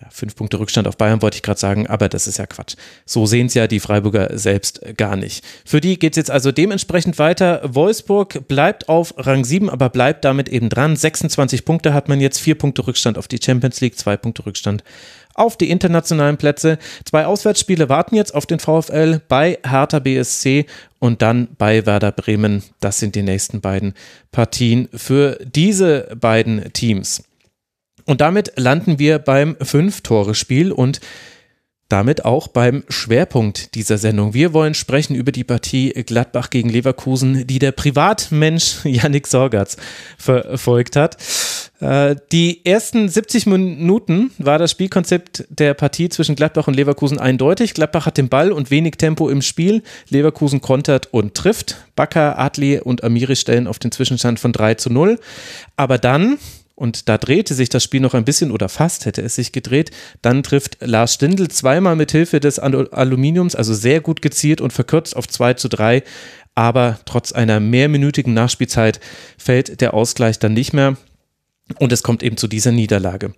ja, fünf Punkte Rückstand auf Bayern wollte ich gerade sagen, aber das ist ja Quatsch. So sehen es ja die Freiburger selbst gar nicht. Für die geht es jetzt also dementsprechend weiter. Wolfsburg bleibt auf Rang 7, aber bleibt damit eben dran. 26 Punkte hat man jetzt, vier Punkte Rückstand auf die Champions League, zwei Punkte Rückstand auf die internationalen Plätze. Zwei Auswärtsspiele warten jetzt auf den VfL bei Hertha BSC und dann bei Werder Bremen. Das sind die nächsten beiden Partien für diese beiden Teams. Und damit landen wir beim Fünf-Tore-Spiel und damit auch beim Schwerpunkt dieser Sendung. Wir wollen sprechen über die Partie Gladbach gegen Leverkusen, die der Privatmensch *laughs* Yannick Sorgatz verfolgt hat. Äh, die ersten 70 Minuten war das Spielkonzept der Partie zwischen Gladbach und Leverkusen eindeutig. Gladbach hat den Ball und wenig Tempo im Spiel. Leverkusen kontert und trifft. Bakker, Adli und Amiri stellen auf den Zwischenstand von 3 zu 0. Aber dann und da drehte sich das Spiel noch ein bisschen oder fast hätte es sich gedreht. Dann trifft Lars Stindl zweimal mit Hilfe des Aluminiums, also sehr gut gezielt und verkürzt auf 2 zu 3. Aber trotz einer mehrminütigen Nachspielzeit fällt der Ausgleich dann nicht mehr. Und es kommt eben zu dieser Niederlage.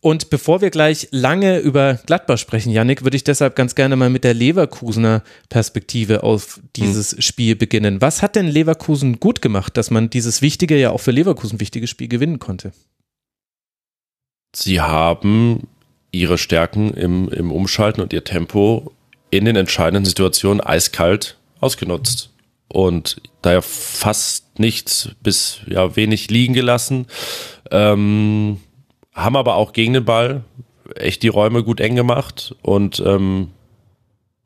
Und bevor wir gleich lange über Gladbach sprechen, Yannick, würde ich deshalb ganz gerne mal mit der Leverkusener Perspektive auf dieses mhm. Spiel beginnen. Was hat denn Leverkusen gut gemacht, dass man dieses wichtige, ja auch für Leverkusen wichtige Spiel gewinnen konnte? Sie haben ihre Stärken im, im Umschalten und ihr Tempo in den entscheidenden Situationen eiskalt ausgenutzt. Und daher fast nichts bis ja wenig liegen gelassen. Ähm, haben aber auch gegen den Ball echt die Räume gut eng gemacht und ähm,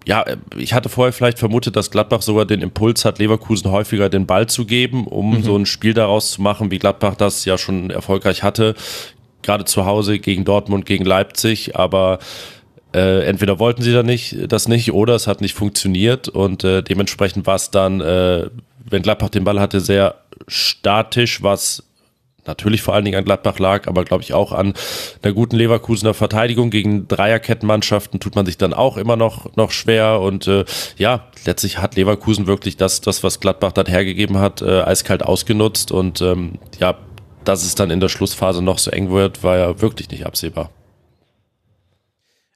ja, ich hatte vorher vielleicht vermutet, dass Gladbach sogar den Impuls hat, Leverkusen häufiger den Ball zu geben, um mhm. so ein Spiel daraus zu machen, wie Gladbach das ja schon erfolgreich hatte, gerade zu Hause gegen Dortmund, gegen Leipzig, aber äh, entweder wollten sie da nicht, das nicht oder es hat nicht funktioniert und äh, dementsprechend war es dann, äh, wenn Gladbach den Ball hatte, sehr statisch, was natürlich vor allen Dingen an Gladbach lag, aber glaube ich auch an einer guten Leverkusener Verteidigung gegen Dreierkettenmannschaften tut man sich dann auch immer noch noch schwer und äh, ja letztlich hat Leverkusen wirklich das das was Gladbach dann hergegeben hat äh, eiskalt ausgenutzt und ähm, ja dass es dann in der Schlussphase noch so eng wird war ja wirklich nicht absehbar.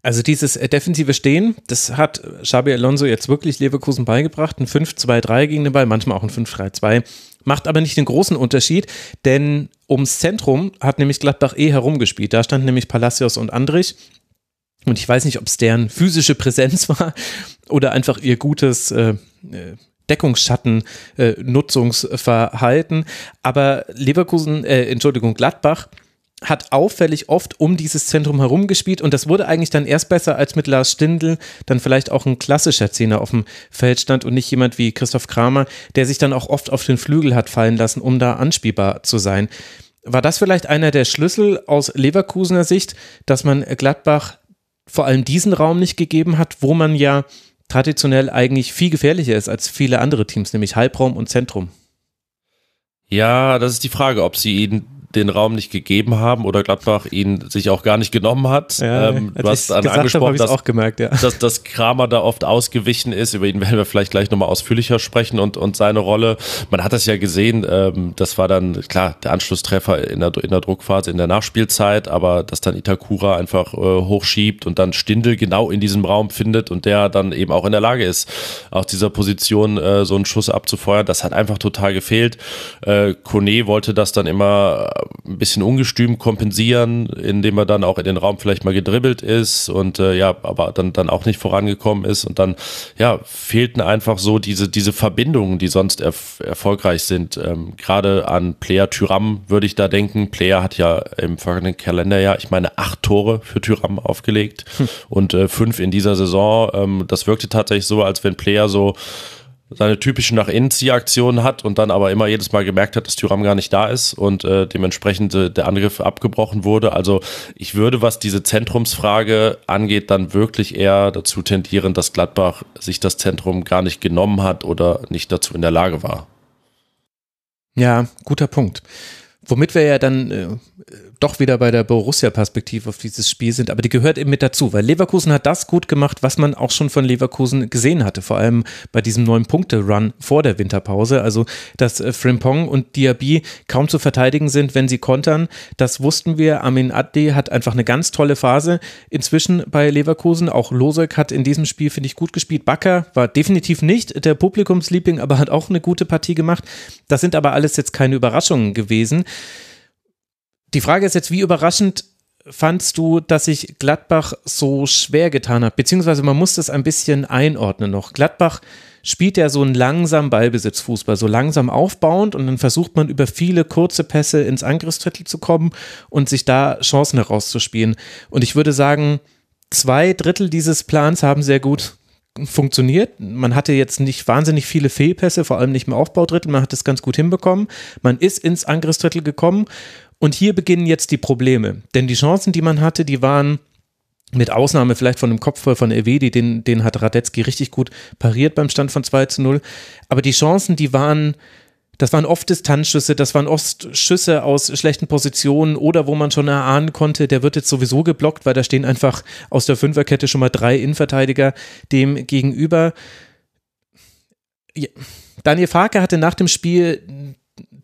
Also dieses äh, defensive Stehen, das hat Xabi Alonso jetzt wirklich Leverkusen beigebracht. Ein 5-2-3 gegen den Ball, manchmal auch ein 5-3-2. Macht aber nicht den großen Unterschied, denn ums Zentrum hat nämlich Gladbach eh herumgespielt. Da standen nämlich Palacios und Andrich. Und ich weiß nicht, ob es deren physische Präsenz *laughs* war oder einfach ihr gutes äh, äh Deckungsschatten, äh, Nutzungsverhalten. Aber Leverkusen, äh, Entschuldigung, Gladbach hat auffällig oft um dieses Zentrum herum gespielt und das wurde eigentlich dann erst besser, als mit Lars Stindl dann vielleicht auch ein klassischer Zehner auf dem Feld stand und nicht jemand wie Christoph Kramer, der sich dann auch oft auf den Flügel hat fallen lassen, um da anspielbar zu sein. War das vielleicht einer der Schlüssel aus Leverkusener Sicht, dass man Gladbach vor allem diesen Raum nicht gegeben hat, wo man ja traditionell eigentlich viel gefährlicher ist als viele andere Teams, nämlich Halbraum und Zentrum? Ja, das ist die Frage, ob sie ihn den Raum nicht gegeben haben oder Gladbach ihn sich auch gar nicht genommen hat. Ja, ähm, du hast angesprochen, dass, auch gemerkt, ja. dass, dass Kramer da oft ausgewichen ist. Über ihn werden wir vielleicht gleich nochmal ausführlicher sprechen und, und seine Rolle. Man hat das ja gesehen, ähm, das war dann klar der Anschlusstreffer in der, in der Druckphase, in der Nachspielzeit, aber dass dann Itakura einfach äh, hochschiebt und dann Stindel genau in diesem Raum findet und der dann eben auch in der Lage ist, aus dieser Position äh, so einen Schuss abzufeuern, das hat einfach total gefehlt. Äh, Kone wollte das dann immer ein bisschen ungestüm kompensieren, indem er dann auch in den Raum vielleicht mal gedribbelt ist und äh, ja, aber dann, dann auch nicht vorangekommen ist und dann, ja, fehlten einfach so diese, diese Verbindungen, die sonst erf erfolgreich sind. Ähm, Gerade an Player Tyram würde ich da denken. Player hat ja im vergangenen Kalenderjahr, ich meine, acht Tore für Tyram aufgelegt hm. und äh, fünf in dieser Saison. Ähm, das wirkte tatsächlich so, als wenn Player so seine typischen nach innen Ziehaktionen hat und dann aber immer jedes Mal gemerkt hat, dass Tyram gar nicht da ist und äh, dementsprechend äh, der Angriff abgebrochen wurde. Also ich würde, was diese Zentrumsfrage angeht, dann wirklich eher dazu tendieren, dass Gladbach sich das Zentrum gar nicht genommen hat oder nicht dazu in der Lage war. Ja, guter Punkt. Womit wir ja dann äh, doch wieder bei der Borussia-Perspektive auf dieses Spiel sind, aber die gehört eben mit dazu, weil Leverkusen hat das gut gemacht, was man auch schon von Leverkusen gesehen hatte, vor allem bei diesem neun Punkte-Run vor der Winterpause, also dass äh, Frimpong und Diaby kaum zu verteidigen sind, wenn sie kontern, das wussten wir, Amin Adli hat einfach eine ganz tolle Phase inzwischen bei Leverkusen, auch Losek hat in diesem Spiel, finde ich, gut gespielt, Bakker war definitiv nicht der Publikumsliebling, aber hat auch eine gute Partie gemacht, das sind aber alles jetzt keine Überraschungen gewesen, die Frage ist jetzt, wie überraschend fandst du, dass sich Gladbach so schwer getan hat? Beziehungsweise man muss das ein bisschen einordnen noch. Gladbach spielt ja so einen langsam Ballbesitzfußball, so langsam aufbauend und dann versucht man über viele kurze Pässe ins Angriffsdrittel zu kommen und sich da Chancen herauszuspielen. Und ich würde sagen, zwei Drittel dieses Plans haben sehr gut funktioniert. Man hatte jetzt nicht wahnsinnig viele Fehlpässe, vor allem nicht im Aufbaudrittel. Man hat es ganz gut hinbekommen. Man ist ins Angriffsdrittel gekommen und hier beginnen jetzt die Probleme. Denn die Chancen, die man hatte, die waren mit Ausnahme vielleicht von dem Kopfball von Evedi, den, den hat Radetzky richtig gut pariert beim Stand von 2 zu 0. Aber die Chancen, die waren, das waren oft Distanzschüsse, das waren oft Schüsse aus schlechten Positionen oder wo man schon erahnen konnte, der wird jetzt sowieso geblockt, weil da stehen einfach aus der Fünferkette schon mal drei Innenverteidiger dem gegenüber. Daniel Farke hatte nach dem Spiel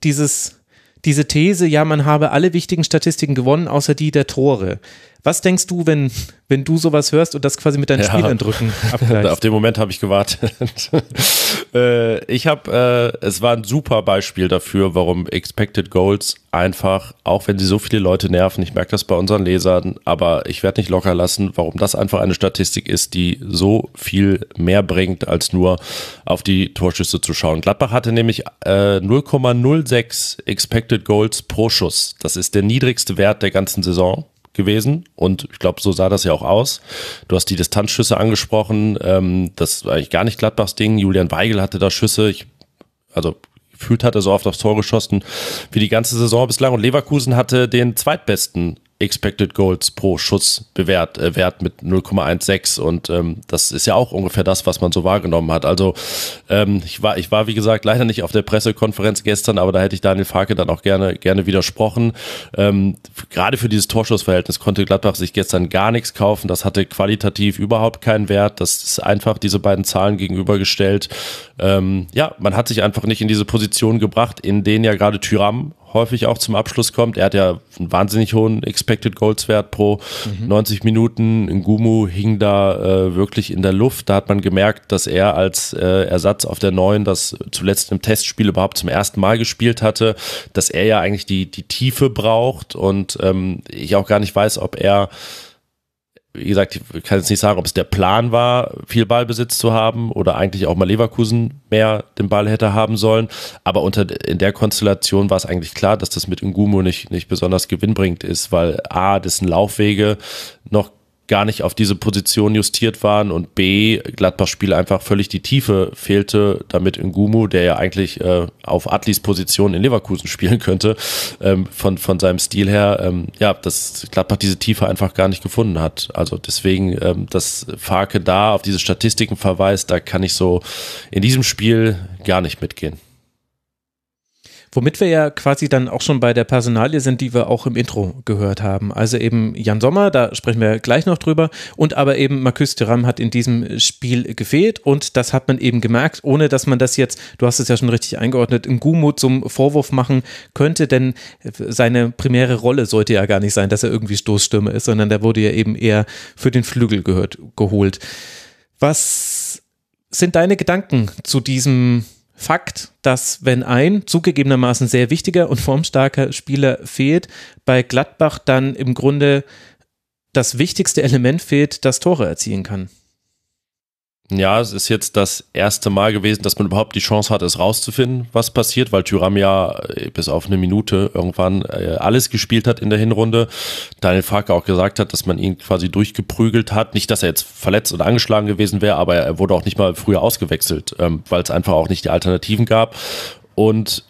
dieses diese These, ja, man habe alle wichtigen Statistiken gewonnen, außer die der Tore. Was denkst du, wenn, wenn du sowas hörst und das quasi mit deinen ja, Spieleindrücken abgleichst? *laughs* Auf den Moment habe ich gewartet. *laughs* äh, ich habe, äh, es war ein super Beispiel dafür, warum Expected Goals einfach, auch wenn sie so viele Leute nerven, ich merke das bei unseren Lesern, aber ich werde nicht locker lassen, warum das einfach eine Statistik ist, die so viel mehr bringt, als nur auf die Torschüsse zu schauen. Gladbach hatte nämlich äh, 0,06 Expected Goals pro Schuss. Das ist der niedrigste Wert der ganzen Saison gewesen und ich glaube, so sah das ja auch aus. Du hast die Distanzschüsse angesprochen, ähm, das war eigentlich gar nicht Gladbachs Ding. Julian Weigel hatte da Schüsse, ich, also gefühlt hat er so oft aufs Tor geschossen wie die ganze Saison bislang und Leverkusen hatte den zweitbesten Expected Goals pro Schuss bewährt, äh, Wert mit 0,16 und ähm, das ist ja auch ungefähr das, was man so wahrgenommen hat. Also ähm, ich war, ich war wie gesagt leider nicht auf der Pressekonferenz gestern, aber da hätte ich Daniel Farke dann auch gerne, gerne widersprochen. Ähm, gerade für dieses Torschussverhältnis konnte Gladbach sich gestern gar nichts kaufen. Das hatte qualitativ überhaupt keinen Wert. Das ist einfach diese beiden Zahlen gegenübergestellt. Ähm, ja, man hat sich einfach nicht in diese Position gebracht, in denen ja gerade Tyram häufig auch zum Abschluss kommt. Er hat ja einen wahnsinnig hohen Expected Goals Wert pro mhm. 90 Minuten. Ngumu hing da äh, wirklich in der Luft. Da hat man gemerkt, dass er als äh, Ersatz auf der neuen, das zuletzt im Testspiel überhaupt zum ersten Mal gespielt hatte, dass er ja eigentlich die, die Tiefe braucht und ähm, ich auch gar nicht weiß, ob er wie gesagt, ich kann jetzt nicht sagen, ob es der Plan war, viel Ballbesitz zu haben oder eigentlich auch mal Leverkusen mehr den Ball hätte haben sollen. Aber unter, in der Konstellation war es eigentlich klar, dass das mit Ngumu nicht, nicht besonders gewinnbringend ist, weil A, dessen Laufwege noch gar nicht auf diese Position justiert waren und B, Gladbach Spiel einfach völlig die Tiefe fehlte, damit Ngumu, der ja eigentlich äh, auf Atlis Position in Leverkusen spielen könnte, ähm, von, von seinem Stil her, ähm, ja, dass Gladbach diese Tiefe einfach gar nicht gefunden hat. Also deswegen, ähm, dass Farke da auf diese Statistiken verweist, da kann ich so in diesem Spiel gar nicht mitgehen. Womit wir ja quasi dann auch schon bei der Personalie sind, die wir auch im Intro gehört haben. Also eben Jan Sommer, da sprechen wir gleich noch drüber. Und aber eben Marcus Thuram hat in diesem Spiel gefehlt und das hat man eben gemerkt, ohne dass man das jetzt, du hast es ja schon richtig eingeordnet, in Gumu zum Vorwurf machen könnte, denn seine primäre Rolle sollte ja gar nicht sein, dass er irgendwie Stoßstürmer ist, sondern der wurde ja eben eher für den Flügel gehört, geholt. Was sind deine Gedanken zu diesem Fakt, dass wenn ein zugegebenermaßen sehr wichtiger und formstarker Spieler fehlt, bei Gladbach dann im Grunde das wichtigste Element fehlt, das Tore erzielen kann. Ja, es ist jetzt das erste Mal gewesen, dass man überhaupt die Chance hat, es rauszufinden, was passiert, weil Tyram ja äh, bis auf eine Minute irgendwann äh, alles gespielt hat in der Hinrunde. Daniel Farke auch gesagt hat, dass man ihn quasi durchgeprügelt hat. Nicht, dass er jetzt verletzt oder angeschlagen gewesen wäre, aber er wurde auch nicht mal früher ausgewechselt, ähm, weil es einfach auch nicht die Alternativen gab. Und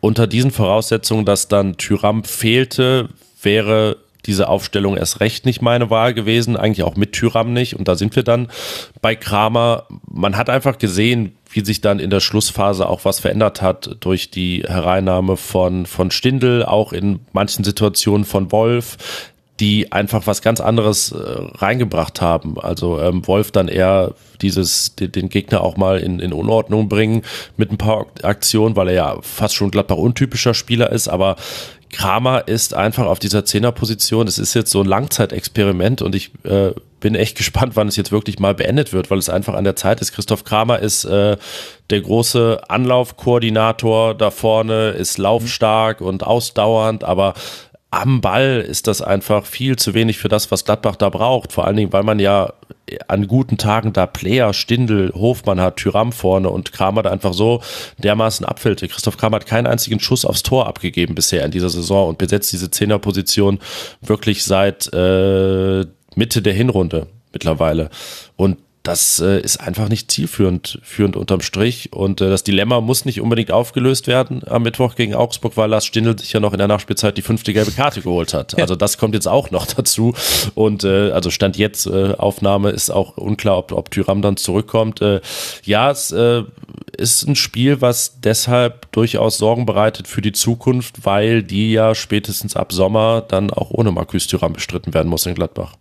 unter diesen Voraussetzungen, dass dann Tyram fehlte, wäre diese Aufstellung erst recht nicht meine Wahl gewesen, eigentlich auch mit Tyram nicht. Und da sind wir dann bei Kramer. Man hat einfach gesehen, wie sich dann in der Schlussphase auch was verändert hat durch die Hereinnahme von, von Stindl, auch in manchen Situationen von Wolf die einfach was ganz anderes äh, reingebracht haben. Also ähm, Wolf dann eher dieses, den, den Gegner auch mal in, in Unordnung bringen mit ein paar Aktionen, weil er ja fast schon Gladbach untypischer Spieler ist, aber Kramer ist einfach auf dieser Zehnerposition. Es ist jetzt so ein Langzeitexperiment und ich äh, bin echt gespannt, wann es jetzt wirklich mal beendet wird, weil es einfach an der Zeit ist. Christoph Kramer ist äh, der große Anlaufkoordinator da vorne, ist laufstark und ausdauernd, aber am Ball ist das einfach viel zu wenig für das, was Gladbach da braucht. Vor allen Dingen, weil man ja an guten Tagen da Player, Stindel, Hofmann hat, Tyram vorne und Kramer da einfach so dermaßen abfällte. Christoph Kramer hat keinen einzigen Schuss aufs Tor abgegeben bisher in dieser Saison und besetzt diese Zehnerposition wirklich seit äh, Mitte der Hinrunde mittlerweile. Und das äh, ist einfach nicht zielführend führend unterm Strich. Und äh, das Dilemma muss nicht unbedingt aufgelöst werden am Mittwoch gegen Augsburg, weil Lars Stindl sich ja noch in der Nachspielzeit die fünfte gelbe Karte geholt hat. Also das kommt jetzt auch noch dazu. Und äh, also Stand jetzt äh, Aufnahme ist auch unklar, ob, ob Tyram dann zurückkommt. Äh, ja, es äh, ist ein Spiel, was deshalb durchaus Sorgen bereitet für die Zukunft, weil die ja spätestens ab Sommer dann auch ohne Markus Tyram bestritten werden muss in Gladbach.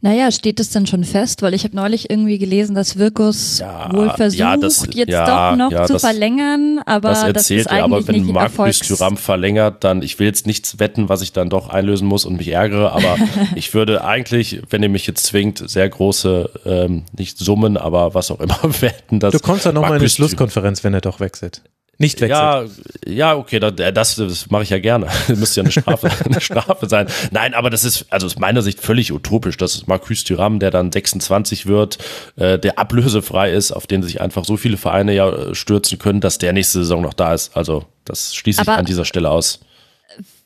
Naja, steht es denn schon fest? Weil ich habe neulich irgendwie gelesen, dass Wirkus ja, wohl versucht, ja, das, jetzt ja, doch noch zu das, verlängern, aber das erzählt das ist aber wenn Markus Thuram verlängert, dann, ich will jetzt nichts wetten, was ich dann doch einlösen muss und mich ärgere, aber *laughs* ich würde eigentlich, wenn ihr mich jetzt zwingt, sehr große, ähm, nicht Summen, aber was auch immer *laughs* wetten. Dass du kommst ja nochmal in die Schlusskonferenz, wenn er doch wechselt nicht wechselt. Ja, ja, okay, das, das mache ich ja gerne. *laughs* Das müsste ja eine Strafe, *laughs* eine Strafe sein. Nein, aber das ist also aus meiner Sicht völlig utopisch. Das ist Marcus Thuram, der dann 26 wird, äh, der ablösefrei ist, auf den sich einfach so viele Vereine ja äh, stürzen können, dass der nächste Saison noch da ist. Also das schließe ich an dieser Stelle aus.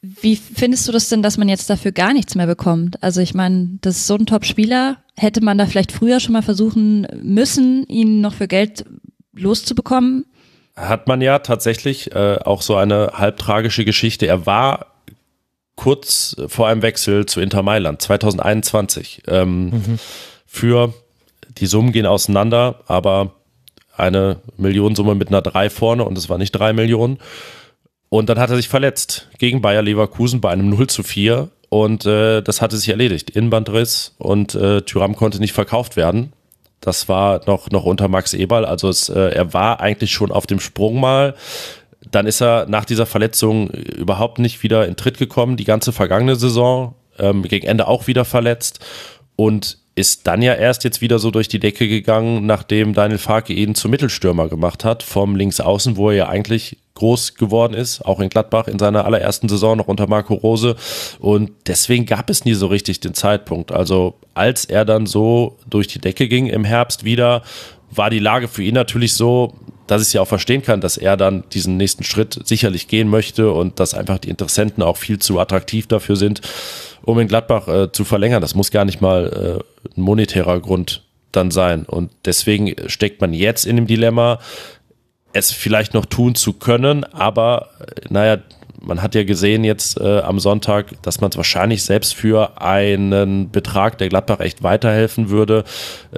Wie findest du das denn, dass man jetzt dafür gar nichts mehr bekommt? Also ich meine, das ist so ein Top-Spieler. Hätte man da vielleicht früher schon mal versuchen müssen, ihn noch für Geld loszubekommen? Hat man ja tatsächlich äh, auch so eine halbtragische Geschichte. Er war kurz vor einem Wechsel zu Inter Mailand 2021 ähm, mhm. für die Summen gehen auseinander, aber eine Millionensumme mit einer 3 vorne und es war nicht 3 Millionen. Und dann hat er sich verletzt gegen Bayer Leverkusen bei einem 0 zu 4 und äh, das hatte sich erledigt. Innenbandriss und äh, Tyram konnte nicht verkauft werden. Das war noch, noch unter Max Eberl. Also es, äh, er war eigentlich schon auf dem Sprung mal. Dann ist er nach dieser Verletzung überhaupt nicht wieder in Tritt gekommen. Die ganze vergangene Saison, ähm, gegen Ende auch wieder verletzt. Und ist dann ja erst jetzt wieder so durch die Decke gegangen, nachdem Daniel Farke ihn zum Mittelstürmer gemacht hat, vom Linksaußen, wo er ja eigentlich groß geworden ist, auch in Gladbach in seiner allerersten Saison noch unter Marco Rose. Und deswegen gab es nie so richtig den Zeitpunkt. Also als er dann so durch die Decke ging im Herbst wieder, war die Lage für ihn natürlich so, dass ich ja auch verstehen kann, dass er dann diesen nächsten Schritt sicherlich gehen möchte und dass einfach die Interessenten auch viel zu attraktiv dafür sind um in Gladbach äh, zu verlängern. Das muss gar nicht mal äh, ein monetärer Grund dann sein. Und deswegen steckt man jetzt in dem Dilemma, es vielleicht noch tun zu können, aber äh, naja, man hat ja gesehen jetzt äh, am Sonntag, dass man es wahrscheinlich selbst für einen Betrag, der Gladbach echt weiterhelfen würde,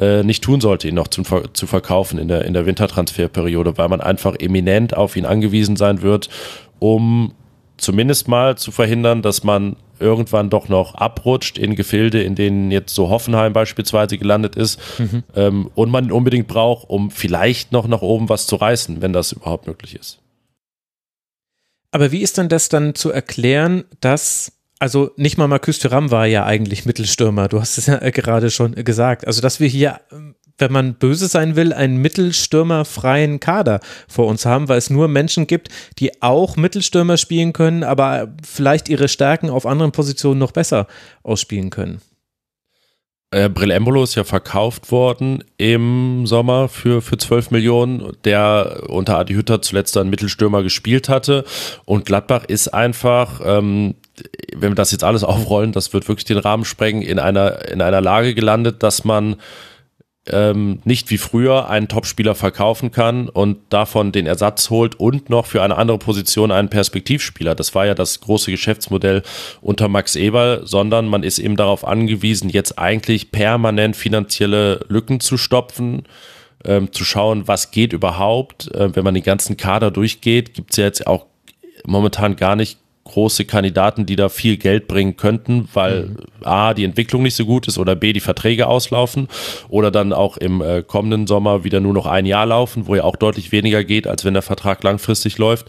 äh, nicht tun sollte, ihn noch zum, zu verkaufen in der, in der Wintertransferperiode, weil man einfach eminent auf ihn angewiesen sein wird, um zumindest mal zu verhindern, dass man irgendwann doch noch abrutscht in Gefilde, in denen jetzt so Hoffenheim beispielsweise gelandet ist mhm. ähm, und man ihn unbedingt braucht, um vielleicht noch nach oben was zu reißen, wenn das überhaupt möglich ist. Aber wie ist denn das dann zu erklären, dass also nicht mal Marcus Thuram war ja eigentlich Mittelstürmer. Du hast es ja *laughs* gerade schon gesagt. Also dass wir hier wenn man böse sein will, einen mittelstürmerfreien Kader vor uns haben, weil es nur Menschen gibt, die auch Mittelstürmer spielen können, aber vielleicht ihre Stärken auf anderen Positionen noch besser ausspielen können. Äh, Brill Embolo ist ja verkauft worden im Sommer für, für 12 Millionen, der unter Adi Hütter zuletzt einen Mittelstürmer gespielt hatte. Und Gladbach ist einfach, ähm, wenn wir das jetzt alles aufrollen, das wird wirklich den Rahmen sprengen, in einer, in einer Lage gelandet, dass man ähm, nicht wie früher einen Topspieler verkaufen kann und davon den Ersatz holt und noch für eine andere Position einen Perspektivspieler. Das war ja das große Geschäftsmodell unter Max Eberl, sondern man ist eben darauf angewiesen, jetzt eigentlich permanent finanzielle Lücken zu stopfen. Ähm, zu schauen, was geht überhaupt. Äh, wenn man den ganzen Kader durchgeht, gibt es ja jetzt auch momentan gar nicht große Kandidaten, die da viel Geld bringen könnten, weil mhm. A, die Entwicklung nicht so gut ist oder B, die Verträge auslaufen oder dann auch im äh, kommenden Sommer wieder nur noch ein Jahr laufen, wo ja auch deutlich weniger geht, als wenn der Vertrag langfristig läuft.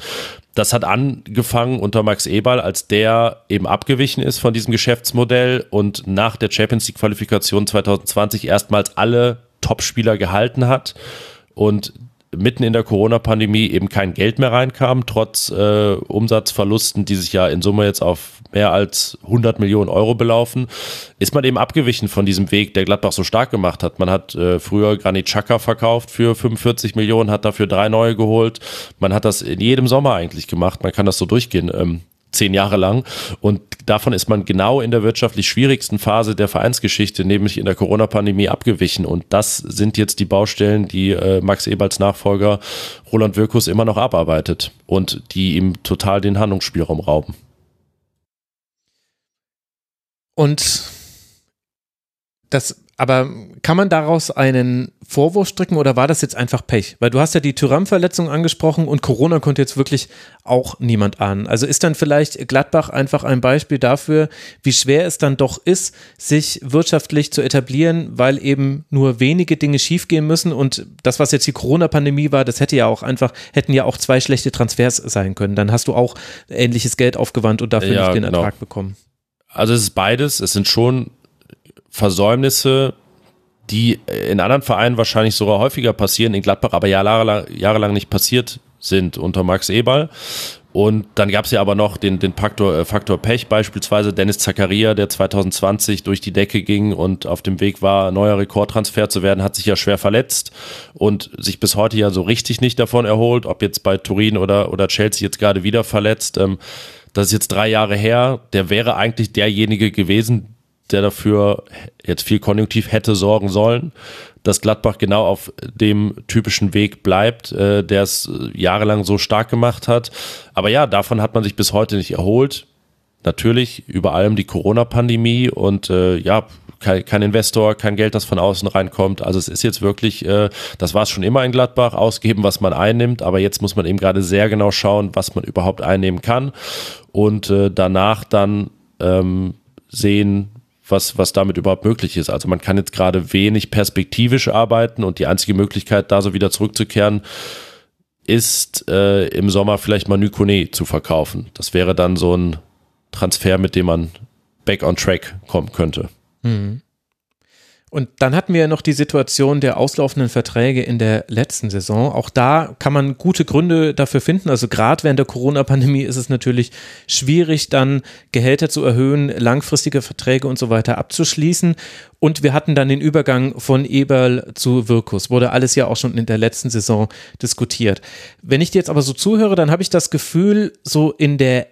Das hat angefangen unter Max Eberl, als der eben abgewichen ist von diesem Geschäftsmodell und nach der Champions League Qualifikation 2020 erstmals alle Topspieler gehalten hat und mitten in der Corona-Pandemie eben kein Geld mehr reinkam, trotz äh, Umsatzverlusten, die sich ja in Summe jetzt auf mehr als 100 Millionen Euro belaufen, ist man eben abgewichen von diesem Weg, der Gladbach so stark gemacht hat. Man hat äh, früher Granit Xhaka verkauft für 45 Millionen, hat dafür drei neue geholt. Man hat das in jedem Sommer eigentlich gemacht. Man kann das so durchgehen. Ähm, zehn Jahre lang. Und davon ist man genau in der wirtschaftlich schwierigsten Phase der Vereinsgeschichte, nämlich in der Corona-Pandemie, abgewichen. Und das sind jetzt die Baustellen, die äh, Max Eberls Nachfolger Roland Wirkus immer noch abarbeitet und die ihm total den Handlungsspielraum rauben. Und das aber kann man daraus einen Vorwurf stricken oder war das jetzt einfach Pech? Weil du hast ja die Tyram-Verletzung angesprochen und Corona konnte jetzt wirklich auch niemand ahnen. Also ist dann vielleicht Gladbach einfach ein Beispiel dafür, wie schwer es dann doch ist, sich wirtschaftlich zu etablieren, weil eben nur wenige Dinge schiefgehen müssen und das, was jetzt die Corona-Pandemie war, das hätte ja auch einfach, hätten ja auch zwei schlechte Transfers sein können. Dann hast du auch ähnliches Geld aufgewandt und dafür ja, nicht den genau. Ertrag bekommen. Also es ist beides. Es sind schon Versäumnisse, die in anderen Vereinen wahrscheinlich sogar häufiger passieren, in Gladbach aber jahrelang, jahrelang nicht passiert sind unter Max Eberl. Und dann gab es ja aber noch den, den Faktor, äh, Faktor Pech, beispielsweise Dennis Zakaria, der 2020 durch die Decke ging und auf dem Weg war, neuer Rekordtransfer zu werden, hat sich ja schwer verletzt und sich bis heute ja so richtig nicht davon erholt, ob jetzt bei Turin oder, oder Chelsea jetzt gerade wieder verletzt. Ähm, das ist jetzt drei Jahre her. Der wäre eigentlich derjenige gewesen, der dafür jetzt viel konjunktiv hätte sorgen sollen, dass Gladbach genau auf dem typischen Weg bleibt, äh, der es jahrelang so stark gemacht hat. Aber ja, davon hat man sich bis heute nicht erholt. Natürlich über allem die Corona-Pandemie und äh, ja, kein, kein, Investor, kein Geld, das von außen reinkommt. Also es ist jetzt wirklich, äh, das war es schon immer in Gladbach, ausgeben, was man einnimmt, aber jetzt muss man eben gerade sehr genau schauen, was man überhaupt einnehmen kann und äh, danach dann ähm, sehen, was, was damit überhaupt möglich ist. Also man kann jetzt gerade wenig perspektivisch arbeiten und die einzige Möglichkeit, da so wieder zurückzukehren, ist äh, im Sommer vielleicht Manu Kone zu verkaufen. Das wäre dann so ein Transfer, mit dem man back on track kommen könnte. Mhm. Und dann hatten wir ja noch die Situation der auslaufenden Verträge in der letzten Saison. Auch da kann man gute Gründe dafür finden. Also gerade während der Corona-Pandemie ist es natürlich schwierig, dann Gehälter zu erhöhen, langfristige Verträge und so weiter abzuschließen. Und wir hatten dann den Übergang von Eberl zu Wirkus. Wurde alles ja auch schon in der letzten Saison diskutiert. Wenn ich dir jetzt aber so zuhöre, dann habe ich das Gefühl, so in der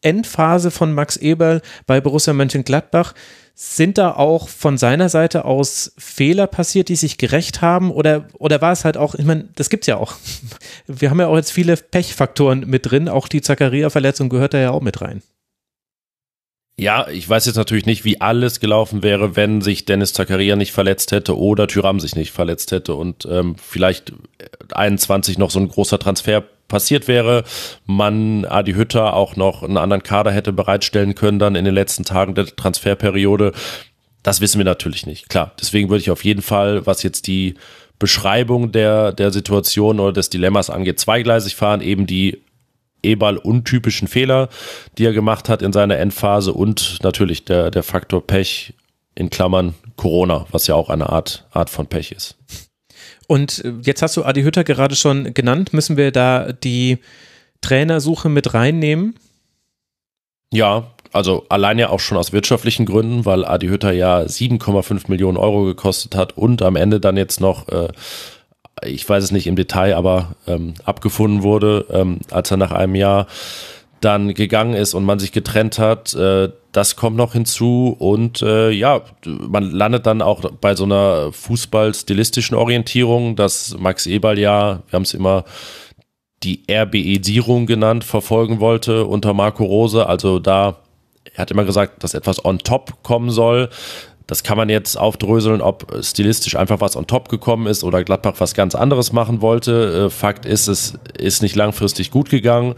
Endphase von Max Eberl bei Borussia Mönchengladbach, sind da auch von seiner Seite aus Fehler passiert, die sich gerecht haben? Oder, oder war es halt auch, ich meine, das gibt es ja auch. *laughs* Wir haben ja auch jetzt viele Pechfaktoren mit drin. Auch die Zakaria-Verletzung gehört da ja auch mit rein. Ja, ich weiß jetzt natürlich nicht, wie alles gelaufen wäre, wenn sich Dennis Zakaria nicht verletzt hätte oder Tyram sich nicht verletzt hätte und ähm, vielleicht 21 noch so ein großer Transfer passiert wäre, man Adi Hütter auch noch einen anderen Kader hätte bereitstellen können dann in den letzten Tagen der Transferperiode. Das wissen wir natürlich nicht. Klar, deswegen würde ich auf jeden Fall, was jetzt die Beschreibung der, der Situation oder des Dilemmas angeht, zweigleisig fahren, eben die Ebal untypischen Fehler, die er gemacht hat in seiner Endphase und natürlich der, der Faktor Pech in Klammern Corona, was ja auch eine Art, Art von Pech ist. Und äh, jetzt hast du Adi Hütter gerade schon genannt. Müssen wir da die Trainersuche mit reinnehmen? Ja, also allein ja auch schon aus wirtschaftlichen Gründen, weil Adi Hütter ja 7,5 Millionen Euro gekostet hat und am Ende dann jetzt noch, äh, ich weiß es nicht im Detail, aber ähm, abgefunden wurde, ähm, als er nach einem Jahr dann gegangen ist und man sich getrennt hat. Äh, das kommt noch hinzu und äh, ja, man landet dann auch bei so einer fußballstilistischen Orientierung, dass Max Eberl ja, wir haben es immer die RBE-Sierung genannt, verfolgen wollte unter Marco Rose. Also da, er hat immer gesagt, dass etwas on top kommen soll. Das kann man jetzt aufdröseln, ob stilistisch einfach was on top gekommen ist oder Gladbach was ganz anderes machen wollte. Äh, Fakt ist, es ist nicht langfristig gut gegangen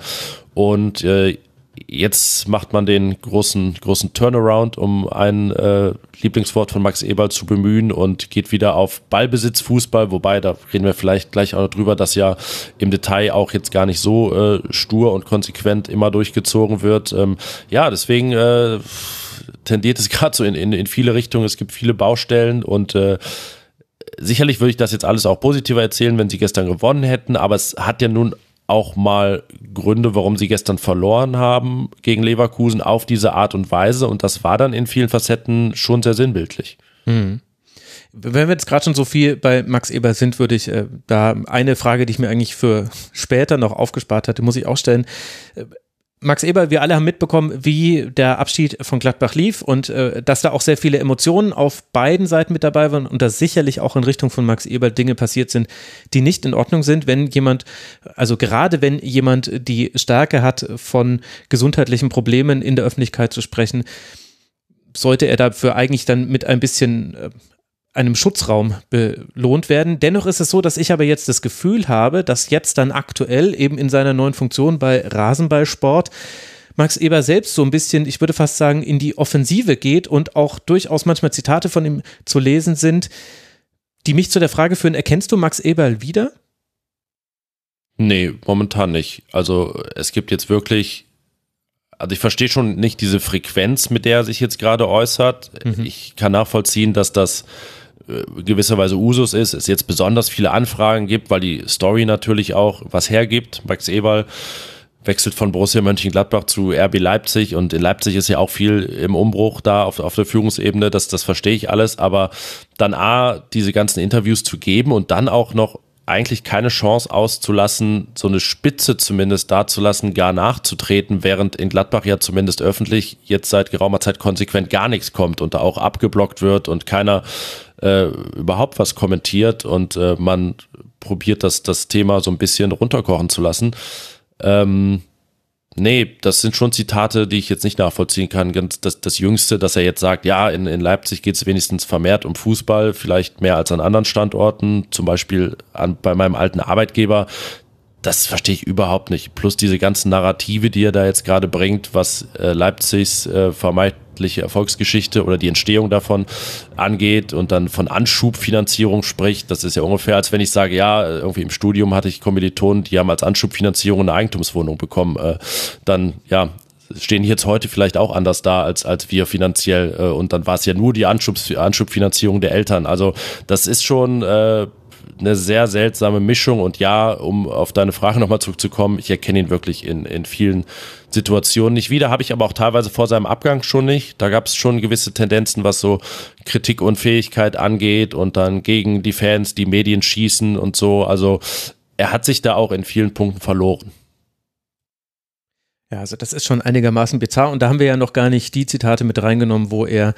und äh, jetzt macht man den großen, großen Turnaround, um ein äh, Lieblingswort von Max Eberl zu bemühen und geht wieder auf Ballbesitzfußball, wobei, da reden wir vielleicht gleich auch noch drüber, dass ja im Detail auch jetzt gar nicht so äh, stur und konsequent immer durchgezogen wird. Ähm, ja, deswegen äh, tendiert es *laughs* gerade so in, in, in viele Richtungen. Es gibt viele Baustellen und äh, sicherlich würde ich das jetzt alles auch positiver erzählen, wenn sie gestern gewonnen hätten, aber es hat ja nun auch mal Gründe, warum sie gestern verloren haben gegen Leverkusen auf diese Art und Weise. Und das war dann in vielen Facetten schon sehr sinnbildlich. Mhm. Wenn wir jetzt gerade schon so viel bei Max Eber sind, würde ich äh, da eine Frage, die ich mir eigentlich für später noch aufgespart hatte, muss ich auch stellen. Max Eber, wir alle haben mitbekommen, wie der Abschied von Gladbach lief und äh, dass da auch sehr viele Emotionen auf beiden Seiten mit dabei waren und dass sicherlich auch in Richtung von Max Eber Dinge passiert sind, die nicht in Ordnung sind, wenn jemand, also gerade wenn jemand die Stärke hat, von gesundheitlichen Problemen in der Öffentlichkeit zu sprechen, sollte er dafür eigentlich dann mit ein bisschen äh, einem Schutzraum belohnt werden. Dennoch ist es so, dass ich aber jetzt das Gefühl habe, dass jetzt dann aktuell eben in seiner neuen Funktion bei Rasenballsport Max Eber selbst so ein bisschen, ich würde fast sagen, in die Offensive geht und auch durchaus manchmal Zitate von ihm zu lesen sind, die mich zu der Frage führen, erkennst du Max Eberl wieder? Nee, momentan nicht. Also es gibt jetzt wirklich, also ich verstehe schon nicht diese Frequenz, mit der er sich jetzt gerade äußert. Mhm. Ich kann nachvollziehen, dass das gewisserweise Usus ist, es jetzt besonders viele Anfragen gibt, weil die Story natürlich auch was hergibt. Max Eberl wechselt von Borussia Mönchengladbach zu RB Leipzig und in Leipzig ist ja auch viel im Umbruch da auf, auf der Führungsebene, das, das verstehe ich alles, aber dann A, diese ganzen Interviews zu geben und dann auch noch eigentlich keine Chance auszulassen, so eine Spitze zumindest dazulassen, gar nachzutreten, während in Gladbach ja zumindest öffentlich jetzt seit geraumer Zeit konsequent gar nichts kommt und da auch abgeblockt wird und keiner äh, überhaupt was kommentiert und äh, man probiert das, das Thema so ein bisschen runterkochen zu lassen. Ähm, Nee, das sind schon Zitate, die ich jetzt nicht nachvollziehen kann. Das, das Jüngste, dass er jetzt sagt, ja, in, in Leipzig geht es wenigstens vermehrt um Fußball, vielleicht mehr als an anderen Standorten, zum Beispiel an, bei meinem alten Arbeitgeber. Das verstehe ich überhaupt nicht. Plus diese ganzen Narrative, die er da jetzt gerade bringt, was äh, Leipzigs äh, vermeintlich wirtschaftliche Erfolgsgeschichte oder die Entstehung davon angeht und dann von Anschubfinanzierung spricht. Das ist ja ungefähr, als wenn ich sage, ja, irgendwie im Studium hatte ich Kommilitonen, die haben als Anschubfinanzierung eine Eigentumswohnung bekommen. Äh, dann, ja, stehen jetzt heute vielleicht auch anders da als, als wir finanziell. Äh, und dann war es ja nur die Anschub, Anschubfinanzierung der Eltern. Also das ist schon äh, eine sehr seltsame Mischung. Und ja, um auf deine Frage nochmal zurückzukommen, ich erkenne ihn wirklich in, in vielen Situationen nicht wieder. Habe ich aber auch teilweise vor seinem Abgang schon nicht. Da gab es schon gewisse Tendenzen, was so Kritik und Fähigkeit angeht und dann gegen die Fans, die Medien schießen und so. Also er hat sich da auch in vielen Punkten verloren. Ja, also das ist schon einigermaßen bizarr und da haben wir ja noch gar nicht die Zitate mit reingenommen, wo er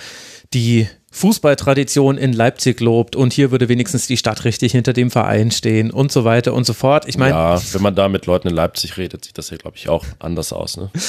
die Fußballtradition in Leipzig lobt und hier würde wenigstens die Stadt richtig hinter dem Verein stehen und so weiter und so fort. Ich meine, ja, wenn man da mit Leuten in Leipzig redet, sieht das ja, glaube ich, auch anders aus. Ne? *laughs*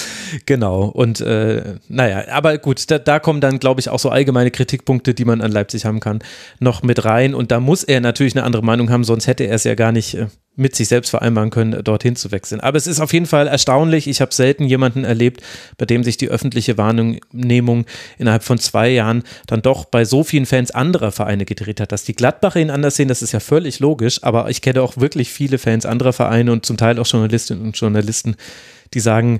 Genau. Und äh, naja, aber gut, da, da kommen dann, glaube ich, auch so allgemeine Kritikpunkte, die man an Leipzig haben kann, noch mit rein. Und da muss er natürlich eine andere Meinung haben, sonst hätte er es ja gar nicht äh, mit sich selbst vereinbaren können, dorthin zu wechseln. Aber es ist auf jeden Fall erstaunlich. Ich habe selten jemanden erlebt, bei dem sich die öffentliche Wahrnehmung innerhalb von zwei Jahren dann doch bei so vielen Fans anderer Vereine gedreht hat. Dass die Gladbacher ihn anders sehen, das ist ja völlig logisch. Aber ich kenne auch wirklich viele Fans anderer Vereine und zum Teil auch Journalistinnen und Journalisten, die sagen,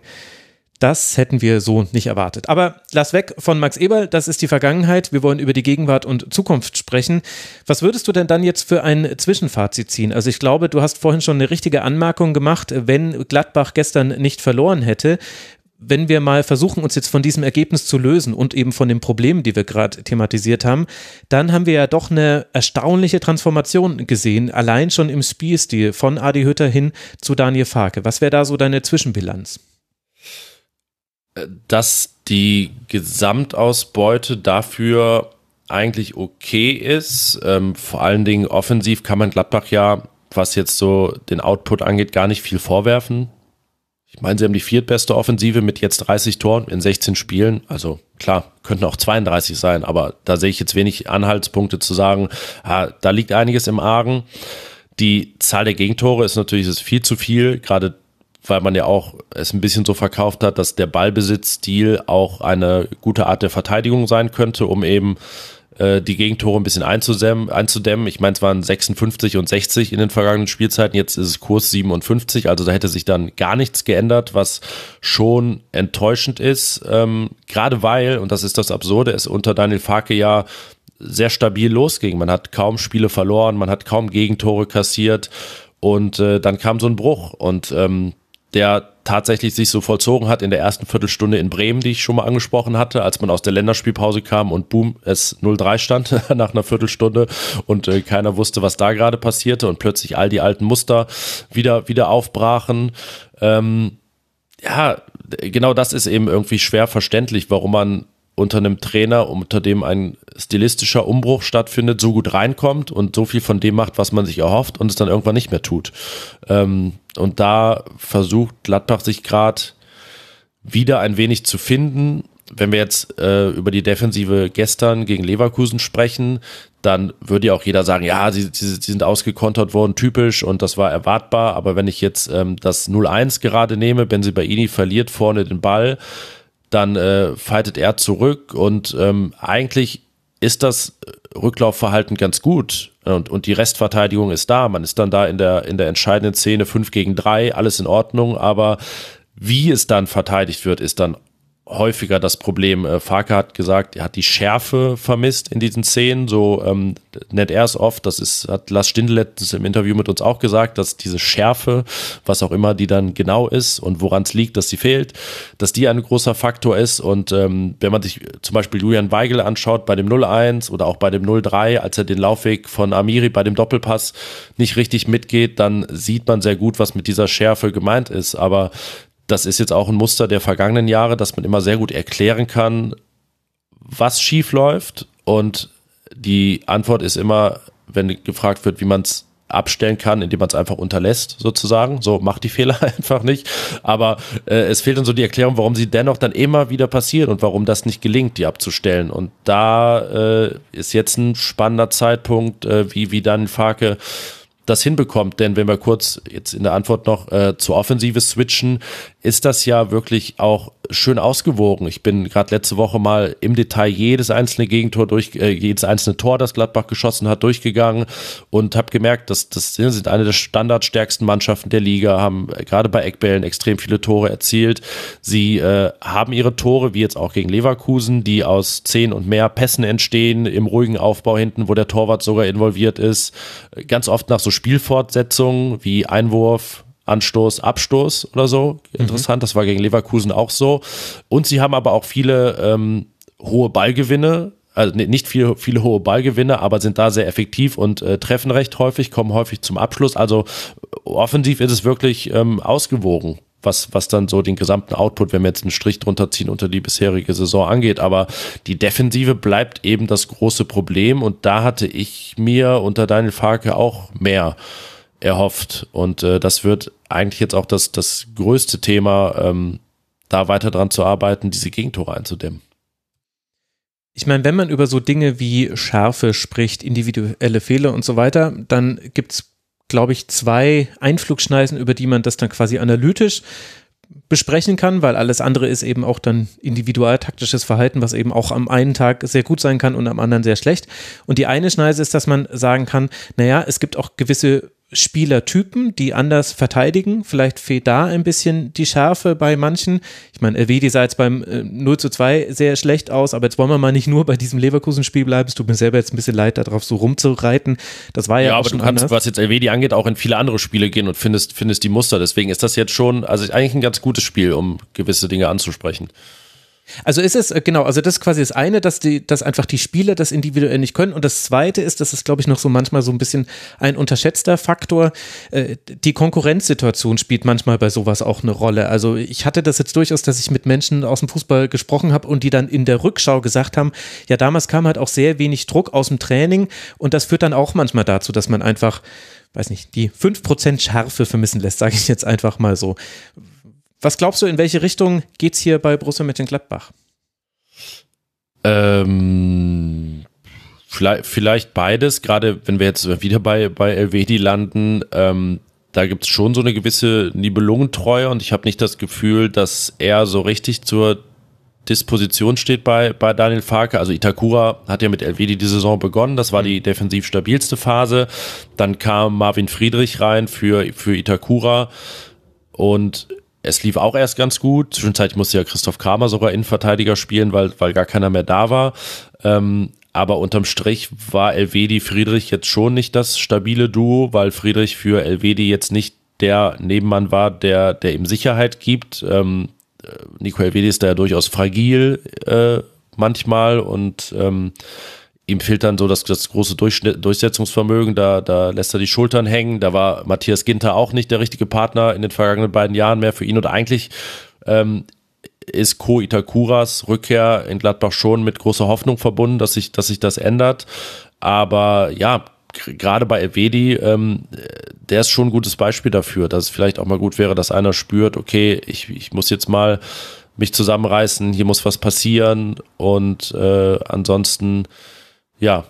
Das hätten wir so nicht erwartet. Aber lass weg von Max Eberl, das ist die Vergangenheit. Wir wollen über die Gegenwart und Zukunft sprechen. Was würdest du denn dann jetzt für ein Zwischenfazit ziehen? Also ich glaube, du hast vorhin schon eine richtige Anmerkung gemacht, wenn Gladbach gestern nicht verloren hätte. Wenn wir mal versuchen, uns jetzt von diesem Ergebnis zu lösen und eben von den Problemen, die wir gerade thematisiert haben, dann haben wir ja doch eine erstaunliche Transformation gesehen, allein schon im Spielstil von Adi Hütter hin zu Daniel Farke. Was wäre da so deine Zwischenbilanz? Dass die Gesamtausbeute dafür eigentlich okay ist. Ähm, vor allen Dingen offensiv kann man Gladbach ja, was jetzt so den Output angeht, gar nicht viel vorwerfen. Ich meine, sie haben die viertbeste Offensive mit jetzt 30 Toren in 16 Spielen. Also klar, könnten auch 32 sein, aber da sehe ich jetzt wenig Anhaltspunkte zu sagen, ah, da liegt einiges im Argen. Die Zahl der Gegentore ist natürlich ist viel zu viel, gerade weil man ja auch es ein bisschen so verkauft hat, dass der Ballbesitzstil auch eine gute Art der Verteidigung sein könnte, um eben äh, die Gegentore ein bisschen einzudämmen. Ich meine, es waren 56 und 60 in den vergangenen Spielzeiten, jetzt ist es Kurs 57, also da hätte sich dann gar nichts geändert, was schon enttäuschend ist, ähm, gerade weil, und das ist das Absurde, es unter Daniel Farke ja sehr stabil losging. Man hat kaum Spiele verloren, man hat kaum Gegentore kassiert und äh, dann kam so ein Bruch und ähm, der tatsächlich sich so vollzogen hat in der ersten Viertelstunde in Bremen, die ich schon mal angesprochen hatte, als man aus der Länderspielpause kam und boom, es 0-3 stand *laughs* nach einer Viertelstunde und äh, keiner wusste, was da gerade passierte und plötzlich all die alten Muster wieder, wieder aufbrachen. Ähm, ja, genau das ist eben irgendwie schwer verständlich, warum man unter einem Trainer, unter dem ein stilistischer Umbruch stattfindet, so gut reinkommt und so viel von dem macht, was man sich erhofft und es dann irgendwann nicht mehr tut. Ähm, und da versucht Gladbach sich gerade wieder ein wenig zu finden. Wenn wir jetzt äh, über die Defensive gestern gegen Leverkusen sprechen, dann würde ja auch jeder sagen, ja, sie, sie, sie sind ausgekontert worden, typisch und das war erwartbar. Aber wenn ich jetzt ähm, das 0-1 gerade nehme, Benzibaini verliert vorne den Ball, dann äh, fightet er zurück und ähm, eigentlich ist das Rücklaufverhalten ganz gut und, und die Restverteidigung ist da. Man ist dann da in der, in der entscheidenden Szene 5 gegen 3, alles in Ordnung, aber wie es dann verteidigt wird, ist dann häufiger das Problem. Äh, Farke hat gesagt, er hat die Schärfe vermisst in diesen Szenen. So ähm, nennt er es oft. Das ist, hat Lars Stindl letztens im Interview mit uns auch gesagt, dass diese Schärfe, was auch immer die dann genau ist und woran es liegt, dass sie fehlt, dass die ein großer Faktor ist. Und ähm, wenn man sich zum Beispiel Julian Weigel anschaut bei dem 0-1 oder auch bei dem 0-3, als er den Laufweg von Amiri bei dem Doppelpass nicht richtig mitgeht, dann sieht man sehr gut, was mit dieser Schärfe gemeint ist. Aber das ist jetzt auch ein Muster der vergangenen Jahre, dass man immer sehr gut erklären kann, was schief läuft. Und die Antwort ist immer, wenn gefragt wird, wie man es abstellen kann, indem man es einfach unterlässt, sozusagen. So macht die Fehler *laughs* einfach nicht. Aber äh, es fehlt dann so die Erklärung, warum sie dennoch dann immer wieder passieren und warum das nicht gelingt, die abzustellen. Und da äh, ist jetzt ein spannender Zeitpunkt, äh, wie, wie dann Farke das hinbekommt. Denn wenn wir kurz jetzt in der Antwort noch äh, zur Offensive switchen, ist das ja wirklich auch schön ausgewogen. Ich bin gerade letzte Woche mal im Detail jedes einzelne Gegentor durch, äh, jedes einzelne Tor, das Gladbach geschossen hat, durchgegangen und habe gemerkt, dass das sind eine der standardstärksten Mannschaften der Liga, haben gerade bei Eckbällen extrem viele Tore erzielt. Sie äh, haben ihre Tore, wie jetzt auch gegen Leverkusen, die aus zehn und mehr Pässen entstehen, im ruhigen Aufbau hinten, wo der Torwart sogar involviert ist. Ganz oft nach so Spielfortsetzungen wie Einwurf, Anstoß, Abstoß oder so. Interessant, mhm. das war gegen Leverkusen auch so. Und sie haben aber auch viele ähm, hohe Ballgewinne, also nicht viele, viele hohe Ballgewinne, aber sind da sehr effektiv und äh, treffen recht häufig, kommen häufig zum Abschluss. Also offensiv ist es wirklich ähm, ausgewogen, was, was dann so den gesamten Output, wenn wir jetzt einen Strich drunter ziehen, unter die bisherige Saison angeht. Aber die Defensive bleibt eben das große Problem und da hatte ich mir unter Daniel Farke auch mehr erhofft. Und äh, das wird eigentlich jetzt auch das, das größte Thema, ähm, da weiter dran zu arbeiten, diese Gegentore einzudämmen. Ich meine, wenn man über so Dinge wie Schärfe spricht, individuelle Fehler und so weiter, dann gibt es, glaube ich, zwei Einflugschneisen, über die man das dann quasi analytisch besprechen kann, weil alles andere ist eben auch dann individualtaktisches Verhalten, was eben auch am einen Tag sehr gut sein kann und am anderen sehr schlecht. Und die eine Schneise ist, dass man sagen kann, naja, es gibt auch gewisse Spielertypen, die anders verteidigen. Vielleicht fehlt da ein bisschen die Schärfe bei manchen. Ich meine, Elvedi sah jetzt beim äh, 0 zu 2 sehr schlecht aus, aber jetzt wollen wir mal nicht nur bei diesem Leverkusen-Spiel bleiben. Es tut mir selber jetzt ein bisschen leid, darauf so rumzureiten. Das war ja, ja auch aber schon du kannst, anders. was jetzt Elvedi angeht, auch in viele andere Spiele gehen und findest, findest die Muster. Deswegen ist das jetzt schon, also eigentlich ein ganz gutes Spiel, um gewisse Dinge anzusprechen. Also ist es, äh, genau, also das ist quasi das eine, dass die, dass einfach die Spieler das individuell nicht können. Und das zweite ist, das ist, glaube ich, noch so manchmal so ein bisschen ein unterschätzter Faktor. Äh, die Konkurrenzsituation spielt manchmal bei sowas auch eine Rolle. Also ich hatte das jetzt durchaus, dass ich mit Menschen aus dem Fußball gesprochen habe und die dann in der Rückschau gesagt haben, ja, damals kam halt auch sehr wenig Druck aus dem Training und das führt dann auch manchmal dazu, dass man einfach weiß nicht, die 5% Schärfe vermissen lässt, sage ich jetzt einfach mal so. Was glaubst du, in welche Richtung geht es hier bei Borussia Mönchengladbach? Ähm, vielleicht, vielleicht beides, gerade wenn wir jetzt wieder bei, bei Elvedi landen. Ähm, da gibt es schon so eine gewisse Nibelungentreue und ich habe nicht das Gefühl, dass er so richtig zur Disposition steht bei, bei Daniel Farke. Also Itakura hat ja mit Elvedi die Saison begonnen. Das war die mhm. defensiv stabilste Phase. Dann kam Marvin Friedrich rein für, für Itakura. Und es lief auch erst ganz gut. Zwischenzeitlich musste ja Christoph Kramer sogar Innenverteidiger spielen, weil, weil gar keiner mehr da war. Ähm, aber unterm Strich war Elvedi Friedrich jetzt schon nicht das stabile Duo, weil Friedrich für Elvedi jetzt nicht der Nebenmann war, der, der ihm Sicherheit gibt. Ähm, äh, Nico Elvedi ist da ja durchaus fragil äh, manchmal und ähm, ihm fehlt dann so das, das große Durchsetzungsvermögen, da, da lässt er die Schultern hängen. Da war Matthias Ginter auch nicht der richtige Partner in den vergangenen beiden Jahren mehr für ihn. Und eigentlich ähm, ist Ko Itakuras Rückkehr in Gladbach schon mit großer Hoffnung verbunden, dass sich, dass sich das ändert. Aber ja, gerade bei Evedi, ähm, der ist schon ein gutes Beispiel dafür, dass es vielleicht auch mal gut wäre, dass einer spürt, okay, ich, ich muss jetzt mal mich zusammenreißen, hier muss was passieren und äh, ansonsten ja,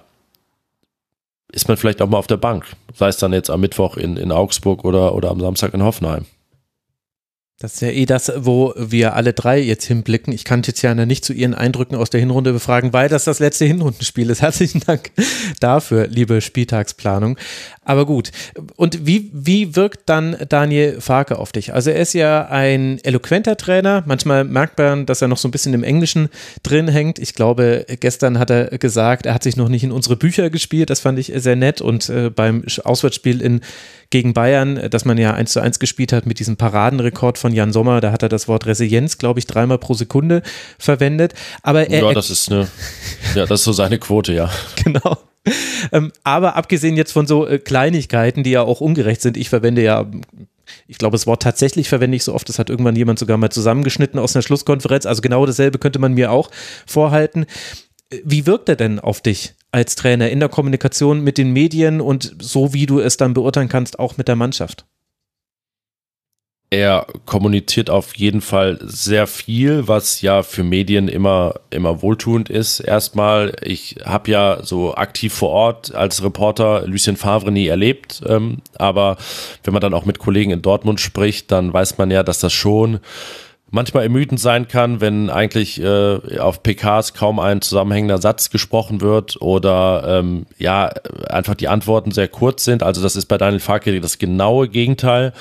ist man vielleicht auch mal auf der Bank. Sei es dann jetzt am Mittwoch in, in Augsburg oder, oder am Samstag in Hoffenheim. Das ist ja eh das, wo wir alle drei jetzt hinblicken. Ich kann Tiziana nicht zu ihren Eindrücken aus der Hinrunde befragen, weil das das letzte Hinrundenspiel ist. *laughs* Herzlichen Dank dafür, liebe Spieltagsplanung. Aber gut. Und wie, wie wirkt dann Daniel Farke auf dich? Also er ist ja ein eloquenter Trainer. Manchmal merkt man, dass er noch so ein bisschen im Englischen drin hängt. Ich glaube, gestern hat er gesagt, er hat sich noch nicht in unsere Bücher gespielt. Das fand ich sehr nett. Und äh, beim Auswärtsspiel in, gegen Bayern, das man ja eins zu eins gespielt hat mit diesem Paradenrekord von Jan Sommer, da hat er das Wort Resilienz, glaube ich, dreimal pro Sekunde verwendet. Aber er, ja, das ist eine, *laughs* ja, das ist so seine Quote, ja. genau. Ähm, aber abgesehen jetzt von so äh, Kleinigkeiten, die ja auch ungerecht sind, ich verwende ja ich glaube, das Wort tatsächlich verwende ich so oft, das hat irgendwann jemand sogar mal zusammengeschnitten aus einer Schlusskonferenz. Also genau dasselbe könnte man mir auch vorhalten. Wie wirkt er denn auf dich als Trainer in der Kommunikation mit den Medien und so, wie du es dann beurteilen kannst, auch mit der Mannschaft? er kommuniziert auf jeden Fall sehr viel, was ja für Medien immer immer wohltuend ist. Erstmal, ich habe ja so aktiv vor Ort als Reporter Lucien Favre nie erlebt, ähm, aber wenn man dann auch mit Kollegen in Dortmund spricht, dann weiß man ja, dass das schon manchmal ermüdend sein kann, wenn eigentlich äh, auf PKs kaum ein zusammenhängender Satz gesprochen wird oder ähm, ja, einfach die Antworten sehr kurz sind. Also das ist bei Daniel Farke das genaue Gegenteil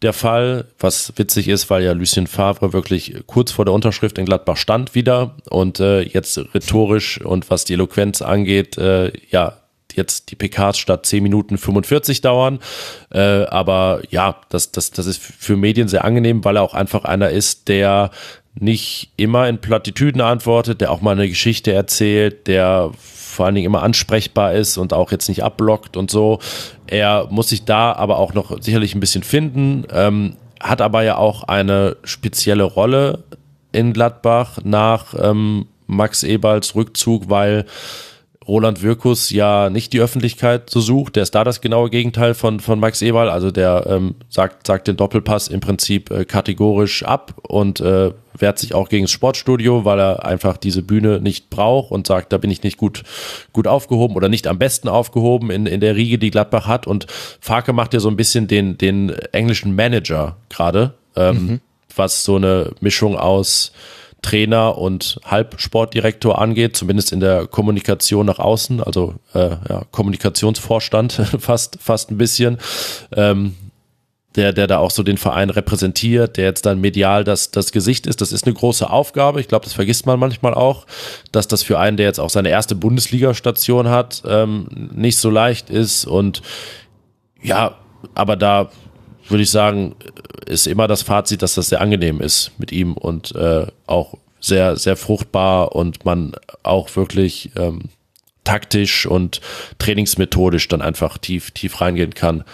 der Fall, was witzig ist, weil ja Lucien Favre wirklich kurz vor der Unterschrift in Gladbach stand wieder und äh, jetzt rhetorisch und was die Eloquenz angeht, äh, ja, jetzt die PKs statt 10 Minuten 45 dauern. Äh, aber ja, das, das, das ist für Medien sehr angenehm, weil er auch einfach einer ist, der nicht immer in Plattitüden antwortet, der auch mal eine Geschichte erzählt, der vor allen Dingen immer ansprechbar ist und auch jetzt nicht abblockt und so. Er muss sich da aber auch noch sicherlich ein bisschen finden, ähm, hat aber ja auch eine spezielle Rolle in Gladbach nach ähm, Max Eberls Rückzug, weil Roland Wirkus ja nicht die Öffentlichkeit so sucht. Der ist da das genaue Gegenteil von, von Max Eberl. Also der ähm, sagt, sagt den Doppelpass im Prinzip äh, kategorisch ab und äh, wehrt sich auch gegen das Sportstudio, weil er einfach diese Bühne nicht braucht und sagt, da bin ich nicht gut, gut aufgehoben oder nicht am besten aufgehoben in, in der Riege, die Gladbach hat. Und Farke macht ja so ein bisschen den, den englischen Manager gerade, ähm, mhm. was so eine Mischung aus Trainer und Halbsportdirektor angeht, zumindest in der Kommunikation nach außen, also äh, ja, Kommunikationsvorstand *laughs* fast, fast ein bisschen. Ähm, der, der da auch so den Verein repräsentiert, der jetzt dann medial das, das Gesicht ist. Das ist eine große Aufgabe. Ich glaube, das vergisst man manchmal auch, dass das für einen, der jetzt auch seine erste Bundesliga-Station hat, ähm, nicht so leicht ist. Und ja, aber da würde ich sagen, ist immer das Fazit, dass das sehr angenehm ist mit ihm und äh, auch sehr, sehr fruchtbar und man auch wirklich ähm, taktisch und trainingsmethodisch dann einfach tief, tief reingehen kann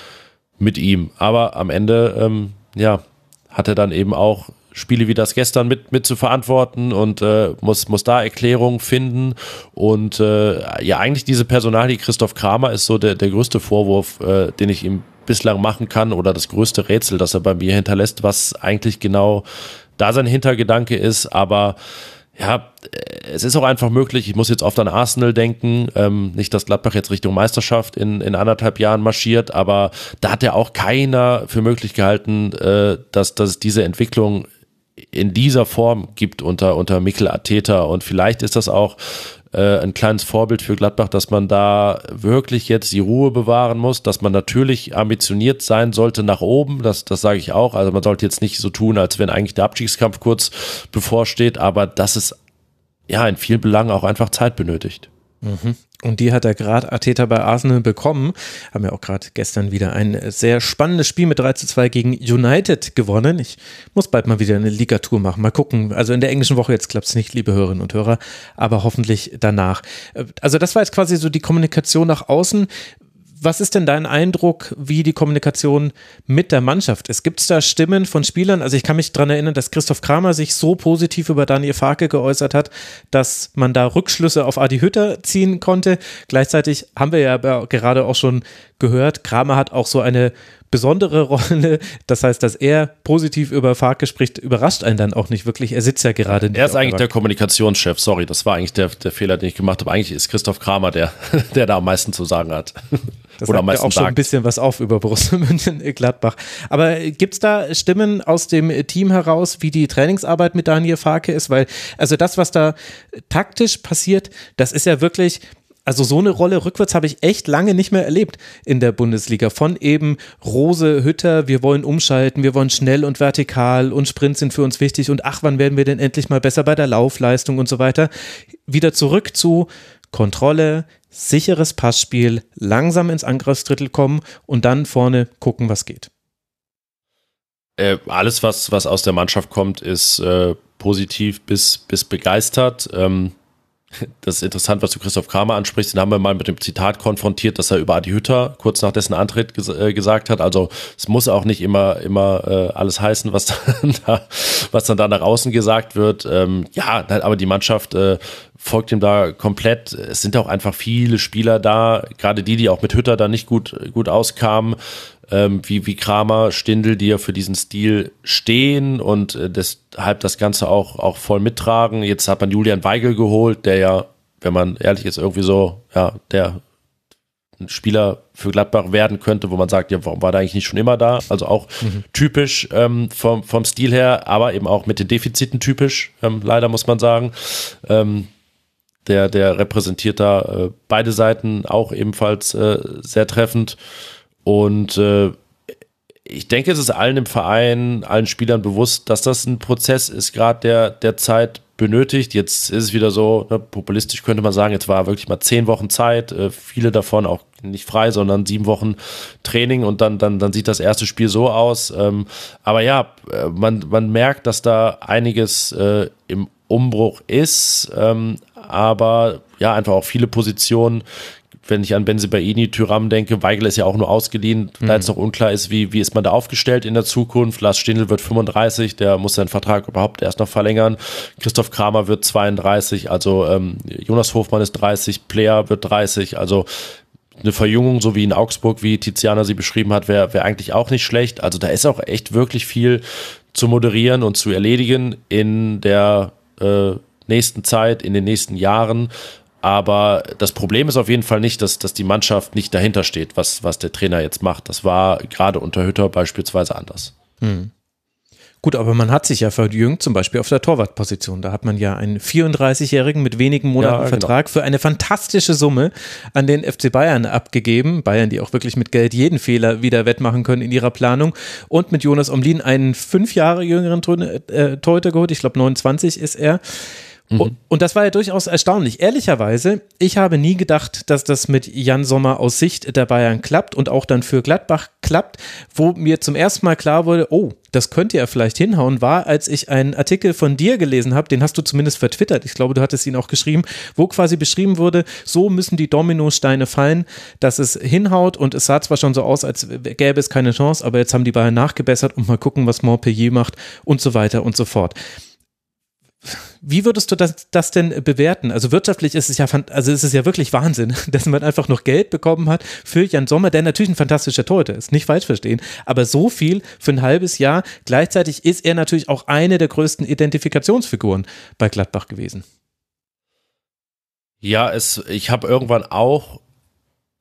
mit ihm. Aber am Ende, ähm, ja, hat er dann eben auch Spiele wie das gestern mit, mit zu verantworten und äh, muss, muss da Erklärungen finden. Und äh, ja, eigentlich diese Personalie Christoph Kramer ist so der, der größte Vorwurf, äh, den ich ihm bislang machen kann oder das größte Rätsel, das er bei mir hinterlässt, was eigentlich genau da sein Hintergedanke ist. Aber ja, es ist auch einfach möglich, ich muss jetzt oft an Arsenal denken, ähm, nicht, dass Gladbach jetzt Richtung Meisterschaft in, in anderthalb Jahren marschiert, aber da hat ja auch keiner für möglich gehalten, äh, dass, dass es diese Entwicklung in dieser Form gibt unter, unter Mikkel Ateta und vielleicht ist das auch äh, ein kleines Vorbild für Gladbach, dass man da wirklich jetzt die Ruhe bewahren muss, dass man natürlich ambitioniert sein sollte nach oben, das, das sage ich auch. Also man sollte jetzt nicht so tun, als wenn eigentlich der Abstiegskampf kurz bevorsteht, aber dass es ja in vielen Belangen auch einfach Zeit benötigt. Mhm. Und die hat er gerade Ateta bei Arsenal bekommen. Haben ja auch gerade gestern wieder ein sehr spannendes Spiel mit 3 zu 2 gegen United gewonnen. Ich muss bald mal wieder eine Ligatur machen. Mal gucken. Also in der englischen Woche jetzt klappt es nicht, liebe Hörerinnen und Hörer, aber hoffentlich danach. Also das war jetzt quasi so die Kommunikation nach außen was ist denn dein Eindruck, wie die Kommunikation mit der Mannschaft ist? Gibt es da Stimmen von Spielern? Also ich kann mich daran erinnern, dass Christoph Kramer sich so positiv über Daniel Farke geäußert hat, dass man da Rückschlüsse auf Adi Hütter ziehen konnte. Gleichzeitig haben wir ja gerade auch schon gehört, Kramer hat auch so eine besondere Rolle. Das heißt, dass er positiv über Farke spricht, überrascht einen dann auch nicht wirklich. Er sitzt ja gerade nicht. Er ist eigentlich der Kommunikationschef, sorry, das war eigentlich der, der Fehler, den ich gemacht habe. Eigentlich ist Christoph Kramer der, *laughs* der da am meisten zu sagen hat. Das Oder sagt ja auch schon ein bisschen was auf über Borussia *laughs* Mönchengladbach. Aber gibt es da Stimmen aus dem Team heraus, wie die Trainingsarbeit mit Daniel Farke ist? Weil, also das, was da taktisch passiert, das ist ja wirklich, also so eine Rolle rückwärts habe ich echt lange nicht mehr erlebt in der Bundesliga. Von eben Rose, Hütter, wir wollen umschalten, wir wollen schnell und vertikal und Sprints sind für uns wichtig und ach, wann werden wir denn endlich mal besser bei der Laufleistung und so weiter. Wieder zurück zu Kontrolle, sicheres Passspiel, langsam ins Angriffsdrittel kommen und dann vorne gucken, was geht. Äh, alles, was, was aus der Mannschaft kommt, ist äh, positiv bis, bis begeistert. Ähm, das ist interessant, was du Christoph Kramer ansprichst. Den haben wir mal mit dem Zitat konfrontiert, dass er über Adi Hütter kurz nach dessen Antritt ges äh, gesagt hat. Also es muss auch nicht immer immer äh, alles heißen, was *laughs* dann da, was dann da nach außen gesagt wird. Ähm, ja, aber die Mannschaft äh, folgt ihm da komplett. Es sind auch einfach viele Spieler da, gerade die, die auch mit Hütter da nicht gut gut auskamen ähm, wie, wie Kramer, Stindel, die ja für diesen Stil stehen und äh, deshalb das Ganze auch, auch voll mittragen. Jetzt hat man Julian Weigel geholt, der ja, wenn man ehrlich ist, irgendwie so, ja, der ein Spieler für Gladbach werden könnte, wo man sagt, ja, warum war der eigentlich nicht schon immer da? Also auch mhm. typisch ähm, vom, vom Stil her, aber eben auch mit den Defiziten typisch, ähm, leider muss man sagen. Ähm, der, der repräsentiert da äh, beide Seiten auch ebenfalls äh, sehr treffend. Und äh, ich denke, es ist allen im Verein, allen Spielern bewusst, dass das ein Prozess ist, gerade der, der Zeit benötigt. Jetzt ist es wieder so, ne, populistisch könnte man sagen, jetzt war wirklich mal zehn Wochen Zeit, äh, viele davon auch nicht frei, sondern sieben Wochen Training und dann, dann, dann sieht das erste Spiel so aus. Ähm, aber ja, äh, man, man merkt, dass da einiges äh, im Umbruch ist, ähm, aber ja, einfach auch viele Positionen wenn ich an Benzibaini, Tyram denke, Weigel ist ja auch nur ausgeliehen, mhm. da jetzt noch unklar ist, wie, wie ist man da aufgestellt in der Zukunft. Lars Stindl wird 35, der muss seinen Vertrag überhaupt erst noch verlängern. Christoph Kramer wird 32, also ähm, Jonas Hofmann ist 30, Player wird 30, also eine Verjüngung, so wie in Augsburg, wie Tiziana sie beschrieben hat, wäre wär eigentlich auch nicht schlecht. Also da ist auch echt wirklich viel zu moderieren und zu erledigen in der äh, nächsten Zeit, in den nächsten Jahren. Aber das Problem ist auf jeden Fall nicht, dass, dass die Mannschaft nicht dahinter steht, was, was der Trainer jetzt macht. Das war gerade unter Hütter beispielsweise anders. Hm. Gut, aber man hat sich ja verjüngt, zum Beispiel auf der Torwartposition. Da hat man ja einen 34-Jährigen mit wenigen Monaten ja, genau. Vertrag für eine fantastische Summe an den FC Bayern abgegeben. Bayern, die auch wirklich mit Geld jeden Fehler wieder wettmachen können in ihrer Planung. Und mit Jonas Omlin einen fünf Jahre jüngeren äh, Torhüter geholt. Ich glaube, 29 ist er. Mhm. Und das war ja durchaus erstaunlich. Ehrlicherweise, ich habe nie gedacht, dass das mit Jan Sommer aus Sicht der Bayern klappt und auch dann für Gladbach klappt, wo mir zum ersten Mal klar wurde, oh, das könnte ja vielleicht hinhauen, war, als ich einen Artikel von dir gelesen habe, den hast du zumindest vertwittert, ich glaube, du hattest ihn auch geschrieben, wo quasi beschrieben wurde, so müssen die Dominosteine fallen, dass es hinhaut und es sah zwar schon so aus, als gäbe es keine Chance, aber jetzt haben die Bayern nachgebessert und mal gucken, was Montpellier macht und so weiter und so fort. Wie würdest du das, das denn bewerten? Also wirtschaftlich ist es ja, also ist es ja wirklich Wahnsinn, *laughs* dass man einfach noch Geld bekommen hat für Jan Sommer, der natürlich ein fantastischer Torhüter ist, nicht falsch verstehen, aber so viel für ein halbes Jahr. Gleichzeitig ist er natürlich auch eine der größten Identifikationsfiguren bei Gladbach gewesen. Ja, es, ich habe irgendwann auch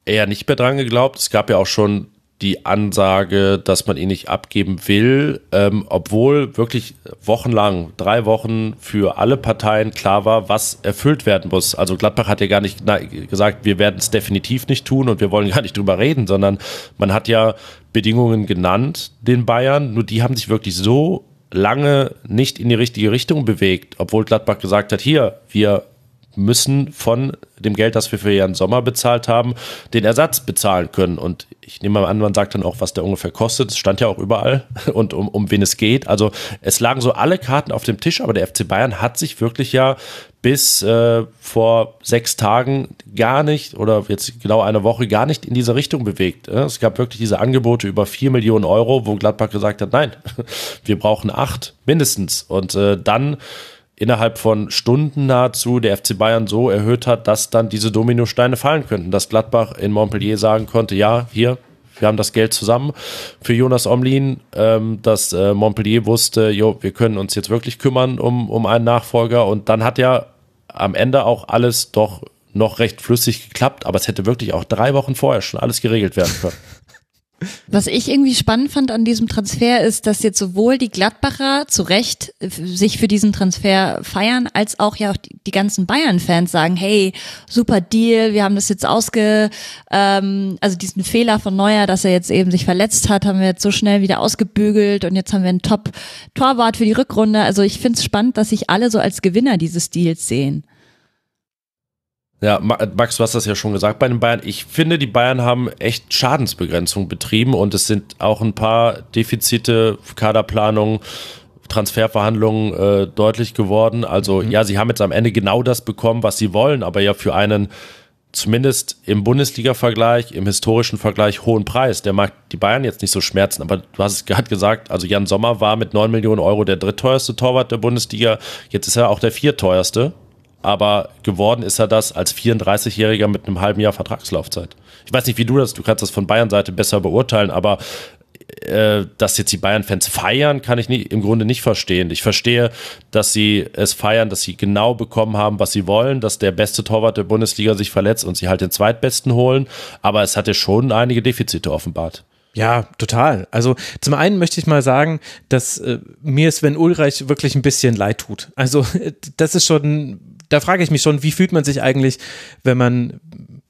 eher nicht mehr dran geglaubt. Es gab ja auch schon die Ansage, dass man ihn nicht abgeben will, ähm, obwohl wirklich wochenlang, drei Wochen für alle Parteien klar war, was erfüllt werden muss. Also Gladbach hat ja gar nicht gesagt, wir werden es definitiv nicht tun und wir wollen gar nicht drüber reden, sondern man hat ja Bedingungen genannt den Bayern, nur die haben sich wirklich so lange nicht in die richtige Richtung bewegt, obwohl Gladbach gesagt hat, hier, wir müssen von dem Geld, das wir für Jan Sommer bezahlt haben, den Ersatz bezahlen können. Und ich nehme mal an, man sagt dann auch, was der ungefähr kostet. Es stand ja auch überall *laughs* und um, um wen es geht. Also es lagen so alle Karten auf dem Tisch, aber der FC Bayern hat sich wirklich ja bis äh, vor sechs Tagen gar nicht oder jetzt genau eine Woche gar nicht in diese Richtung bewegt. Es gab wirklich diese Angebote über vier Millionen Euro, wo Gladbach gesagt hat, nein, *laughs* wir brauchen acht mindestens. Und äh, dann innerhalb von Stunden nahezu der FC Bayern so erhöht hat, dass dann diese Dominosteine fallen könnten, dass Gladbach in Montpellier sagen konnte, ja, hier, wir haben das Geld zusammen für Jonas Omlin, ähm, dass äh, Montpellier wusste, jo, wir können uns jetzt wirklich kümmern um, um einen Nachfolger. Und dann hat ja am Ende auch alles doch noch recht flüssig geklappt, aber es hätte wirklich auch drei Wochen vorher schon alles geregelt werden können. *laughs* Was ich irgendwie spannend fand an diesem Transfer ist, dass jetzt sowohl die Gladbacher zu Recht äh, sich für diesen Transfer feiern, als auch ja auch die, die ganzen Bayern-Fans sagen, hey, super Deal, wir haben das jetzt ausge, ähm, also diesen Fehler von Neuer, dass er jetzt eben sich verletzt hat, haben wir jetzt so schnell wieder ausgebügelt und jetzt haben wir einen Top-Torwart für die Rückrunde. Also ich finde es spannend, dass sich alle so als Gewinner dieses Deals sehen. Ja, Max, du hast das ja schon gesagt bei den Bayern. Ich finde, die Bayern haben echt Schadensbegrenzung betrieben und es sind auch ein paar Defizite, Kaderplanung, Transferverhandlungen äh, deutlich geworden. Also mhm. ja, sie haben jetzt am Ende genau das bekommen, was sie wollen, aber ja für einen zumindest im Bundesliga-Vergleich, im historischen Vergleich hohen Preis. Der mag die Bayern jetzt nicht so schmerzen, aber du hast es gerade gesagt, also Jan Sommer war mit 9 Millionen Euro der drittteuerste Torwart der Bundesliga. Jetzt ist er auch der vierteuerste aber geworden ist er das als 34-Jähriger mit einem halben Jahr Vertragslaufzeit. Ich weiß nicht, wie du das, du kannst das von Bayern-Seite besser beurteilen, aber äh, dass jetzt die Bayern-Fans feiern, kann ich nie, im Grunde nicht verstehen. Ich verstehe, dass sie es feiern, dass sie genau bekommen haben, was sie wollen, dass der beste Torwart der Bundesliga sich verletzt und sie halt den zweitbesten holen, aber es hatte schon einige Defizite offenbart. Ja, total. Also zum einen möchte ich mal sagen, dass äh, mir Sven Ulreich wirklich ein bisschen leid tut. Also *laughs* das ist schon da frage ich mich schon, wie fühlt man sich eigentlich, wenn man,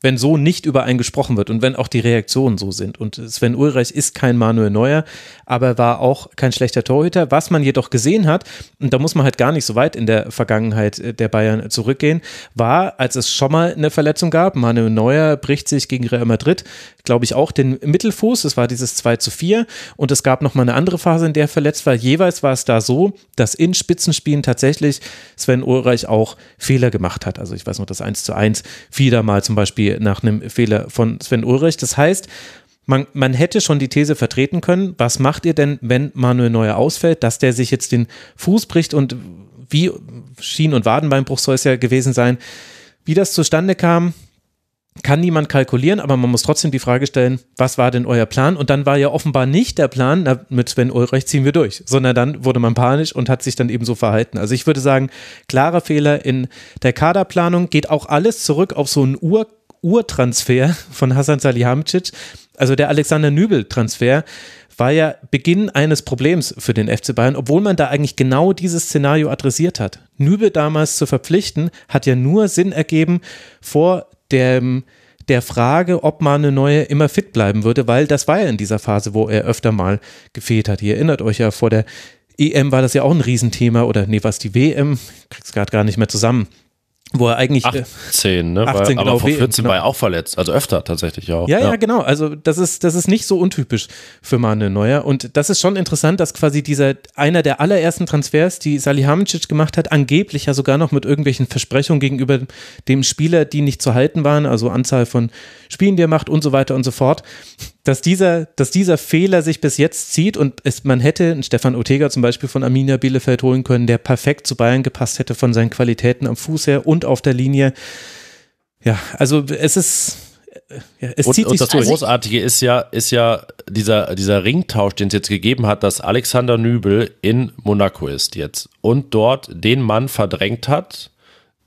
wenn so nicht über einen gesprochen wird und wenn auch die Reaktionen so sind. Und Sven Ulreich ist kein Manuel Neuer, aber er war auch kein schlechter Torhüter. Was man jedoch gesehen hat, und da muss man halt gar nicht so weit in der Vergangenheit äh, der Bayern zurückgehen, war, als es schon mal eine Verletzung gab, Manuel Neuer bricht sich gegen Real Madrid, glaube ich, auch den Mittelfuß. Es war dieses 2 zu 4 und es gab noch mal eine andere Phase, in der er verletzt war. Jeweils war es da so, dass in Spitzenspielen tatsächlich Sven Ulreich auch Fehler gemacht hat. Also ich weiß noch, das 1 zu 1 wieder mal zum Beispiel nach einem Fehler von Sven Ulreich. Das heißt, man, man hätte schon die These vertreten können, was macht ihr denn, wenn Manuel Neuer ausfällt, dass der sich jetzt den Fuß bricht und wie Schien- und Wadenbeinbruch soll es ja gewesen sein. Wie das zustande kam, kann niemand kalkulieren, aber man muss trotzdem die Frage stellen, was war denn euer Plan? Und dann war ja offenbar nicht der Plan, na, mit Sven Ulreich ziehen wir durch, sondern dann wurde man panisch und hat sich dann eben so verhalten. Also ich würde sagen, klarer Fehler in der Kaderplanung, geht auch alles zurück auf so einen Ur Urtransfer von Hasan Salihamidzic, also der Alexander Nübel-Transfer war ja Beginn eines Problems für den FC Bayern, obwohl man da eigentlich genau dieses Szenario adressiert hat. Nübel damals zu verpflichten, hat ja nur Sinn ergeben vor dem der Frage, ob Mane Neuer immer fit bleiben würde, weil das war ja in dieser Phase, wo er öfter mal gefehlt hat. Ihr erinnert euch ja, vor der EM war das ja auch ein Riesenthema oder nee, was die WM, krieg's gerade gar nicht mehr zusammen wo er eigentlich 18, ne? 18, aber genau, vor 14 genau. war er auch verletzt, also öfter tatsächlich auch. Ja, ja, ja, genau. Also das ist das ist nicht so untypisch für Manuel Neuer und das ist schon interessant, dass quasi dieser einer der allerersten Transfers, die Salihamidzic gemacht hat, angeblich ja sogar noch mit irgendwelchen Versprechungen gegenüber dem Spieler, die nicht zu halten waren, also Anzahl von Spielen, die er macht und so weiter und so fort, dass dieser, dass dieser Fehler sich bis jetzt zieht und es, man hätte einen Stefan Ortega zum Beispiel von Arminia Bielefeld holen können, der perfekt zu Bayern gepasst hätte von seinen Qualitäten am Fuß her und auf der Linie. Ja, also es ist, ja, es und, zieht und sich das Großartige ist ja, ist ja dieser, dieser Ringtausch, den es jetzt gegeben hat, dass Alexander Nübel in Monaco ist jetzt und dort den Mann verdrängt hat,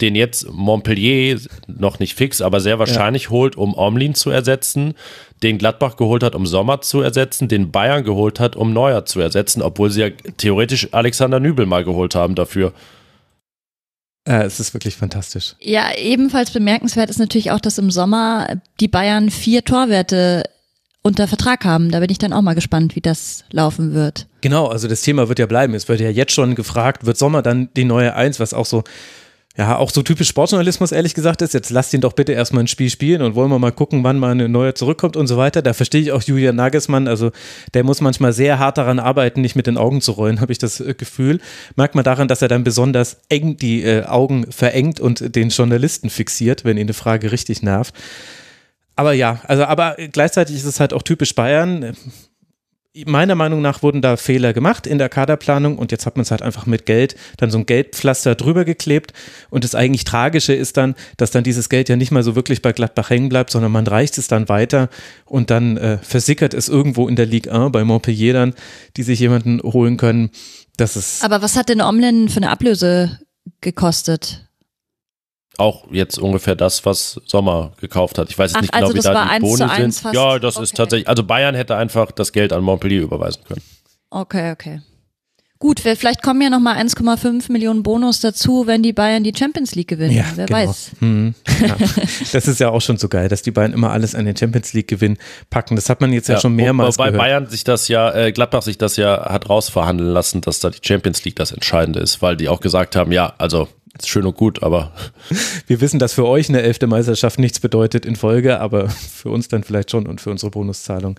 den jetzt Montpellier noch nicht fix, aber sehr wahrscheinlich ja. holt, um Omlin zu ersetzen, den Gladbach geholt hat, um Sommer zu ersetzen, den Bayern geholt hat, um Neuer zu ersetzen, obwohl sie ja theoretisch Alexander Nübel mal geholt haben dafür. Äh, es ist wirklich fantastisch. Ja, ebenfalls bemerkenswert ist natürlich auch, dass im Sommer die Bayern vier Torwerte unter Vertrag haben. Da bin ich dann auch mal gespannt, wie das laufen wird. Genau, also das Thema wird ja bleiben. Es wird ja jetzt schon gefragt, wird Sommer dann die neue Eins, was auch so ja, auch so typisch Sportjournalismus ehrlich gesagt ist, jetzt lasst ihn doch bitte erstmal ein Spiel spielen und wollen wir mal gucken, wann mal eine neue zurückkommt und so weiter. Da verstehe ich auch Julian Nagelsmann, also der muss manchmal sehr hart daran arbeiten, nicht mit den Augen zu rollen, *laughs* habe ich das äh, Gefühl. Merkt man daran, dass er dann besonders eng die äh, Augen verengt und den Journalisten fixiert, wenn ihn eine Frage richtig nervt. Aber ja, also aber gleichzeitig ist es halt auch typisch Bayern meiner Meinung nach wurden da Fehler gemacht in der Kaderplanung und jetzt hat man es halt einfach mit Geld dann so ein Geldpflaster drüber geklebt und das eigentlich Tragische ist dann, dass dann dieses Geld ja nicht mal so wirklich bei Gladbach hängen bleibt, sondern man reicht es dann weiter und dann äh, versickert es irgendwo in der Ligue 1 bei Montpellier dann, die sich jemanden holen können. Das ist Aber was hat denn Omlin für eine Ablöse gekostet? Auch jetzt ungefähr das, was Sommer gekauft hat. Ich weiß jetzt Ach, nicht genau, also wie da die Boni sind. Fast? Ja, das okay. ist tatsächlich, also Bayern hätte einfach das Geld an Montpellier überweisen können. Okay, okay. Gut, vielleicht kommen ja nochmal 1,5 Millionen Bonus dazu, wenn die Bayern die Champions League gewinnen. Ja, Wer genau. weiß. Hm, ja. *laughs* Das ist ja auch schon so geil, dass die Bayern immer alles an den Champions League Gewinn packen. Das hat man jetzt ja, ja schon mehrmals Wobei gehört. Bayern sich das ja, äh, Gladbach sich das ja hat rausverhandeln lassen, dass da die Champions League das Entscheidende ist, weil die auch gesagt haben, ja, also schön und gut, aber. *laughs* Wir wissen, dass für euch eine elfte Meisterschaft nichts bedeutet in Folge, aber *laughs* für uns dann vielleicht schon und für unsere Bonuszahlung.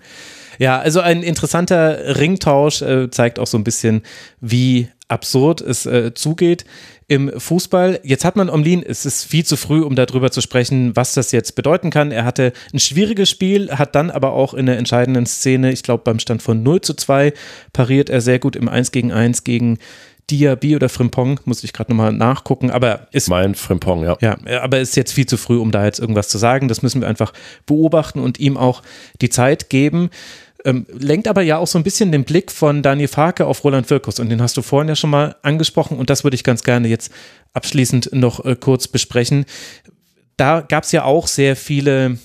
Ja, also ein interessanter Ringtausch äh, zeigt auch so ein bisschen, wie absurd es äh, zugeht im Fußball. Jetzt hat man Omlin, es ist viel zu früh, um darüber zu sprechen, was das jetzt bedeuten kann. Er hatte ein schwieriges Spiel, hat dann aber auch in der entscheidenden Szene, ich glaube beim Stand von 0 zu 2, pariert er sehr gut im 1 gegen 1 gegen Diaby oder Frimpong, muss ich gerade nochmal nachgucken, aber ist. Mein Frimpong, ja. Ja, aber ist jetzt viel zu früh, um da jetzt irgendwas zu sagen. Das müssen wir einfach beobachten und ihm auch die Zeit geben. Ähm, lenkt aber ja auch so ein bisschen den Blick von Daniel Farke auf Roland Wirkus und den hast du vorhin ja schon mal angesprochen und das würde ich ganz gerne jetzt abschließend noch äh, kurz besprechen. Da gab es ja auch sehr viele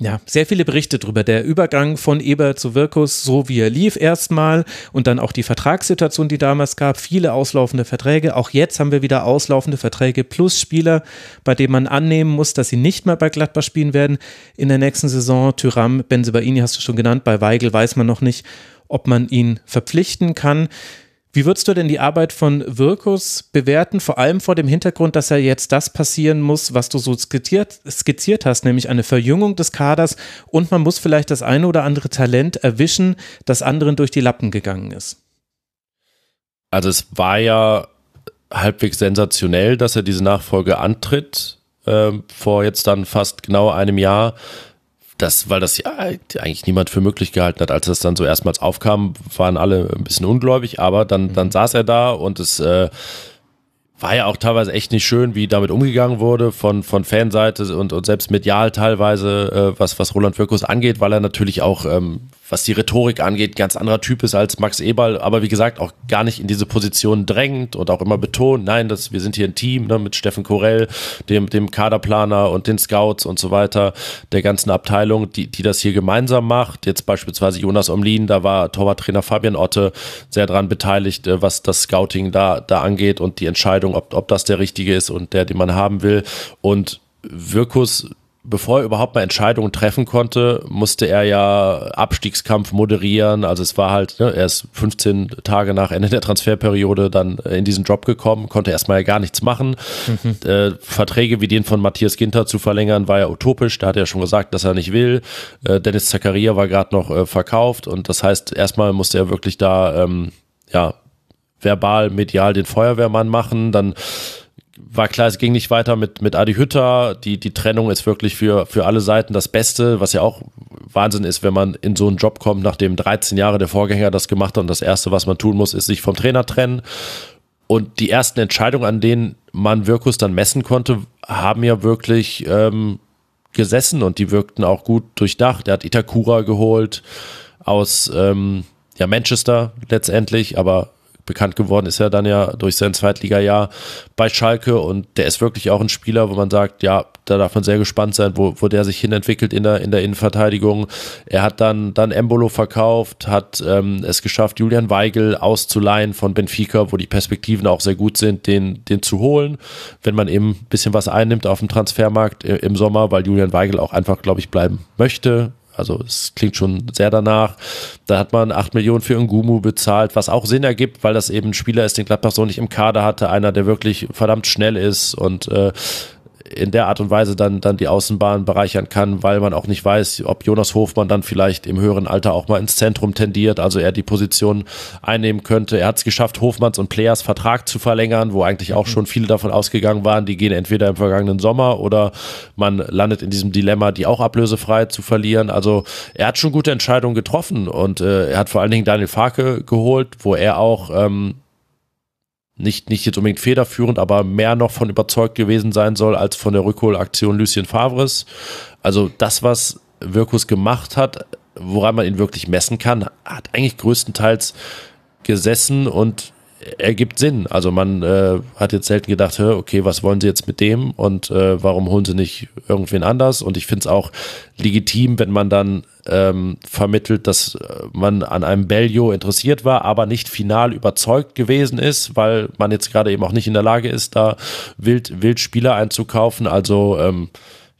ja, sehr viele Berichte drüber. Der Übergang von Eber zu Wirkus, so wie er lief erstmal und dann auch die Vertragssituation, die damals gab, viele auslaufende Verträge. Auch jetzt haben wir wieder auslaufende Verträge plus Spieler, bei denen man annehmen muss, dass sie nicht mehr bei Gladbach spielen werden in der nächsten Saison. Tyram, Benzebaini hast du schon genannt, bei Weigel weiß man noch nicht, ob man ihn verpflichten kann. Wie würdest du denn die Arbeit von Wirkus bewerten, vor allem vor dem Hintergrund, dass ja jetzt das passieren muss, was du so skizziert, skizziert hast, nämlich eine Verjüngung des Kaders und man muss vielleicht das eine oder andere Talent erwischen, das anderen durch die Lappen gegangen ist? Also es war ja halbwegs sensationell, dass er diese Nachfolge antritt, äh, vor jetzt dann fast genau einem Jahr das, weil das ja eigentlich niemand für möglich gehalten hat. Als das dann so erstmals aufkam, waren alle ein bisschen ungläubig, aber dann, dann mhm. saß er da und es äh, war ja auch teilweise echt nicht schön, wie damit umgegangen wurde von, von Fanseite und, und selbst medial teilweise, äh, was, was Roland Wirkus angeht, weil er natürlich auch ähm, was die Rhetorik angeht, ganz anderer Typ ist als Max Eberl, aber wie gesagt, auch gar nicht in diese Position drängt und auch immer betont, nein, das, wir sind hier ein Team ne, mit Steffen Korell, dem, dem Kaderplaner und den Scouts und so weiter, der ganzen Abteilung, die, die das hier gemeinsam macht. Jetzt beispielsweise Jonas Omlin, da war Torwarttrainer Fabian Otte sehr dran beteiligt, äh, was das Scouting da, da angeht und die Entscheidung, ob, ob das der richtige ist und der, den man haben will. Und Wirkus bevor er überhaupt mal Entscheidungen treffen konnte, musste er ja Abstiegskampf moderieren. Also es war halt, ne, er ist 15 Tage nach Ende der Transferperiode dann in diesen Job gekommen, konnte erstmal ja gar nichts machen. Mhm. Äh, Verträge wie den von Matthias Ginter zu verlängern, war ja utopisch. Da hat er schon gesagt, dass er nicht will. Äh, Dennis Zakaria war gerade noch äh, verkauft und das heißt, erstmal musste er wirklich da, ähm, ja, verbal, medial den Feuerwehrmann machen. Dann war klar, es ging nicht weiter mit, mit Adi Hütter. Die, die Trennung ist wirklich für, für alle Seiten das Beste, was ja auch Wahnsinn ist, wenn man in so einen Job kommt, nachdem 13 Jahre der Vorgänger das gemacht hat und das Erste, was man tun muss, ist sich vom Trainer trennen. Und die ersten Entscheidungen, an denen man Wirkus dann messen konnte, haben ja wirklich ähm, gesessen und die wirkten auch gut durchdacht. Er hat Itakura geholt aus ähm, ja, Manchester letztendlich, aber bekannt geworden ist er dann ja durch sein Zweitliga-Jahr bei Schalke und der ist wirklich auch ein Spieler, wo man sagt, ja, da darf man sehr gespannt sein, wo, wo der sich hinentwickelt in der, in der Innenverteidigung. Er hat dann, dann Embolo verkauft, hat ähm, es geschafft, Julian Weigel auszuleihen von Benfica, wo die Perspektiven auch sehr gut sind, den, den zu holen, wenn man eben ein bisschen was einnimmt auf dem Transfermarkt im Sommer, weil Julian Weigel auch einfach, glaube ich, bleiben möchte. Also es klingt schon sehr danach. Da hat man 8 Millionen für Ngumu bezahlt, was auch Sinn ergibt, weil das eben ein Spieler ist, den Gladbach so nicht im Kader hatte. Einer, der wirklich verdammt schnell ist und äh, in der Art und Weise dann, dann die Außenbahn bereichern kann, weil man auch nicht weiß, ob Jonas Hofmann dann vielleicht im höheren Alter auch mal ins Zentrum tendiert, also er die Position einnehmen könnte. Er hat es geschafft, Hofmanns und Players Vertrag zu verlängern, wo eigentlich auch mhm. schon viele davon ausgegangen waren, die gehen entweder im vergangenen Sommer oder man landet in diesem Dilemma, die auch ablösefrei zu verlieren. Also er hat schon gute Entscheidungen getroffen und äh, er hat vor allen Dingen Daniel Farke geholt, wo er auch ähm, nicht, nicht jetzt unbedingt federführend, aber mehr noch von überzeugt gewesen sein soll als von der Rückholaktion Lucien Favres. Also das, was Wirkus gemacht hat, woran man ihn wirklich messen kann, hat eigentlich größtenteils gesessen und ergibt Sinn. Also man äh, hat jetzt selten gedacht, okay, was wollen sie jetzt mit dem und äh, warum holen sie nicht irgendwen anders? Und ich finde es auch legitim, wenn man dann ähm, vermittelt, dass man an einem Bellio interessiert war, aber nicht final überzeugt gewesen ist, weil man jetzt gerade eben auch nicht in der Lage ist, da wild, wild Spieler einzukaufen. Also ähm,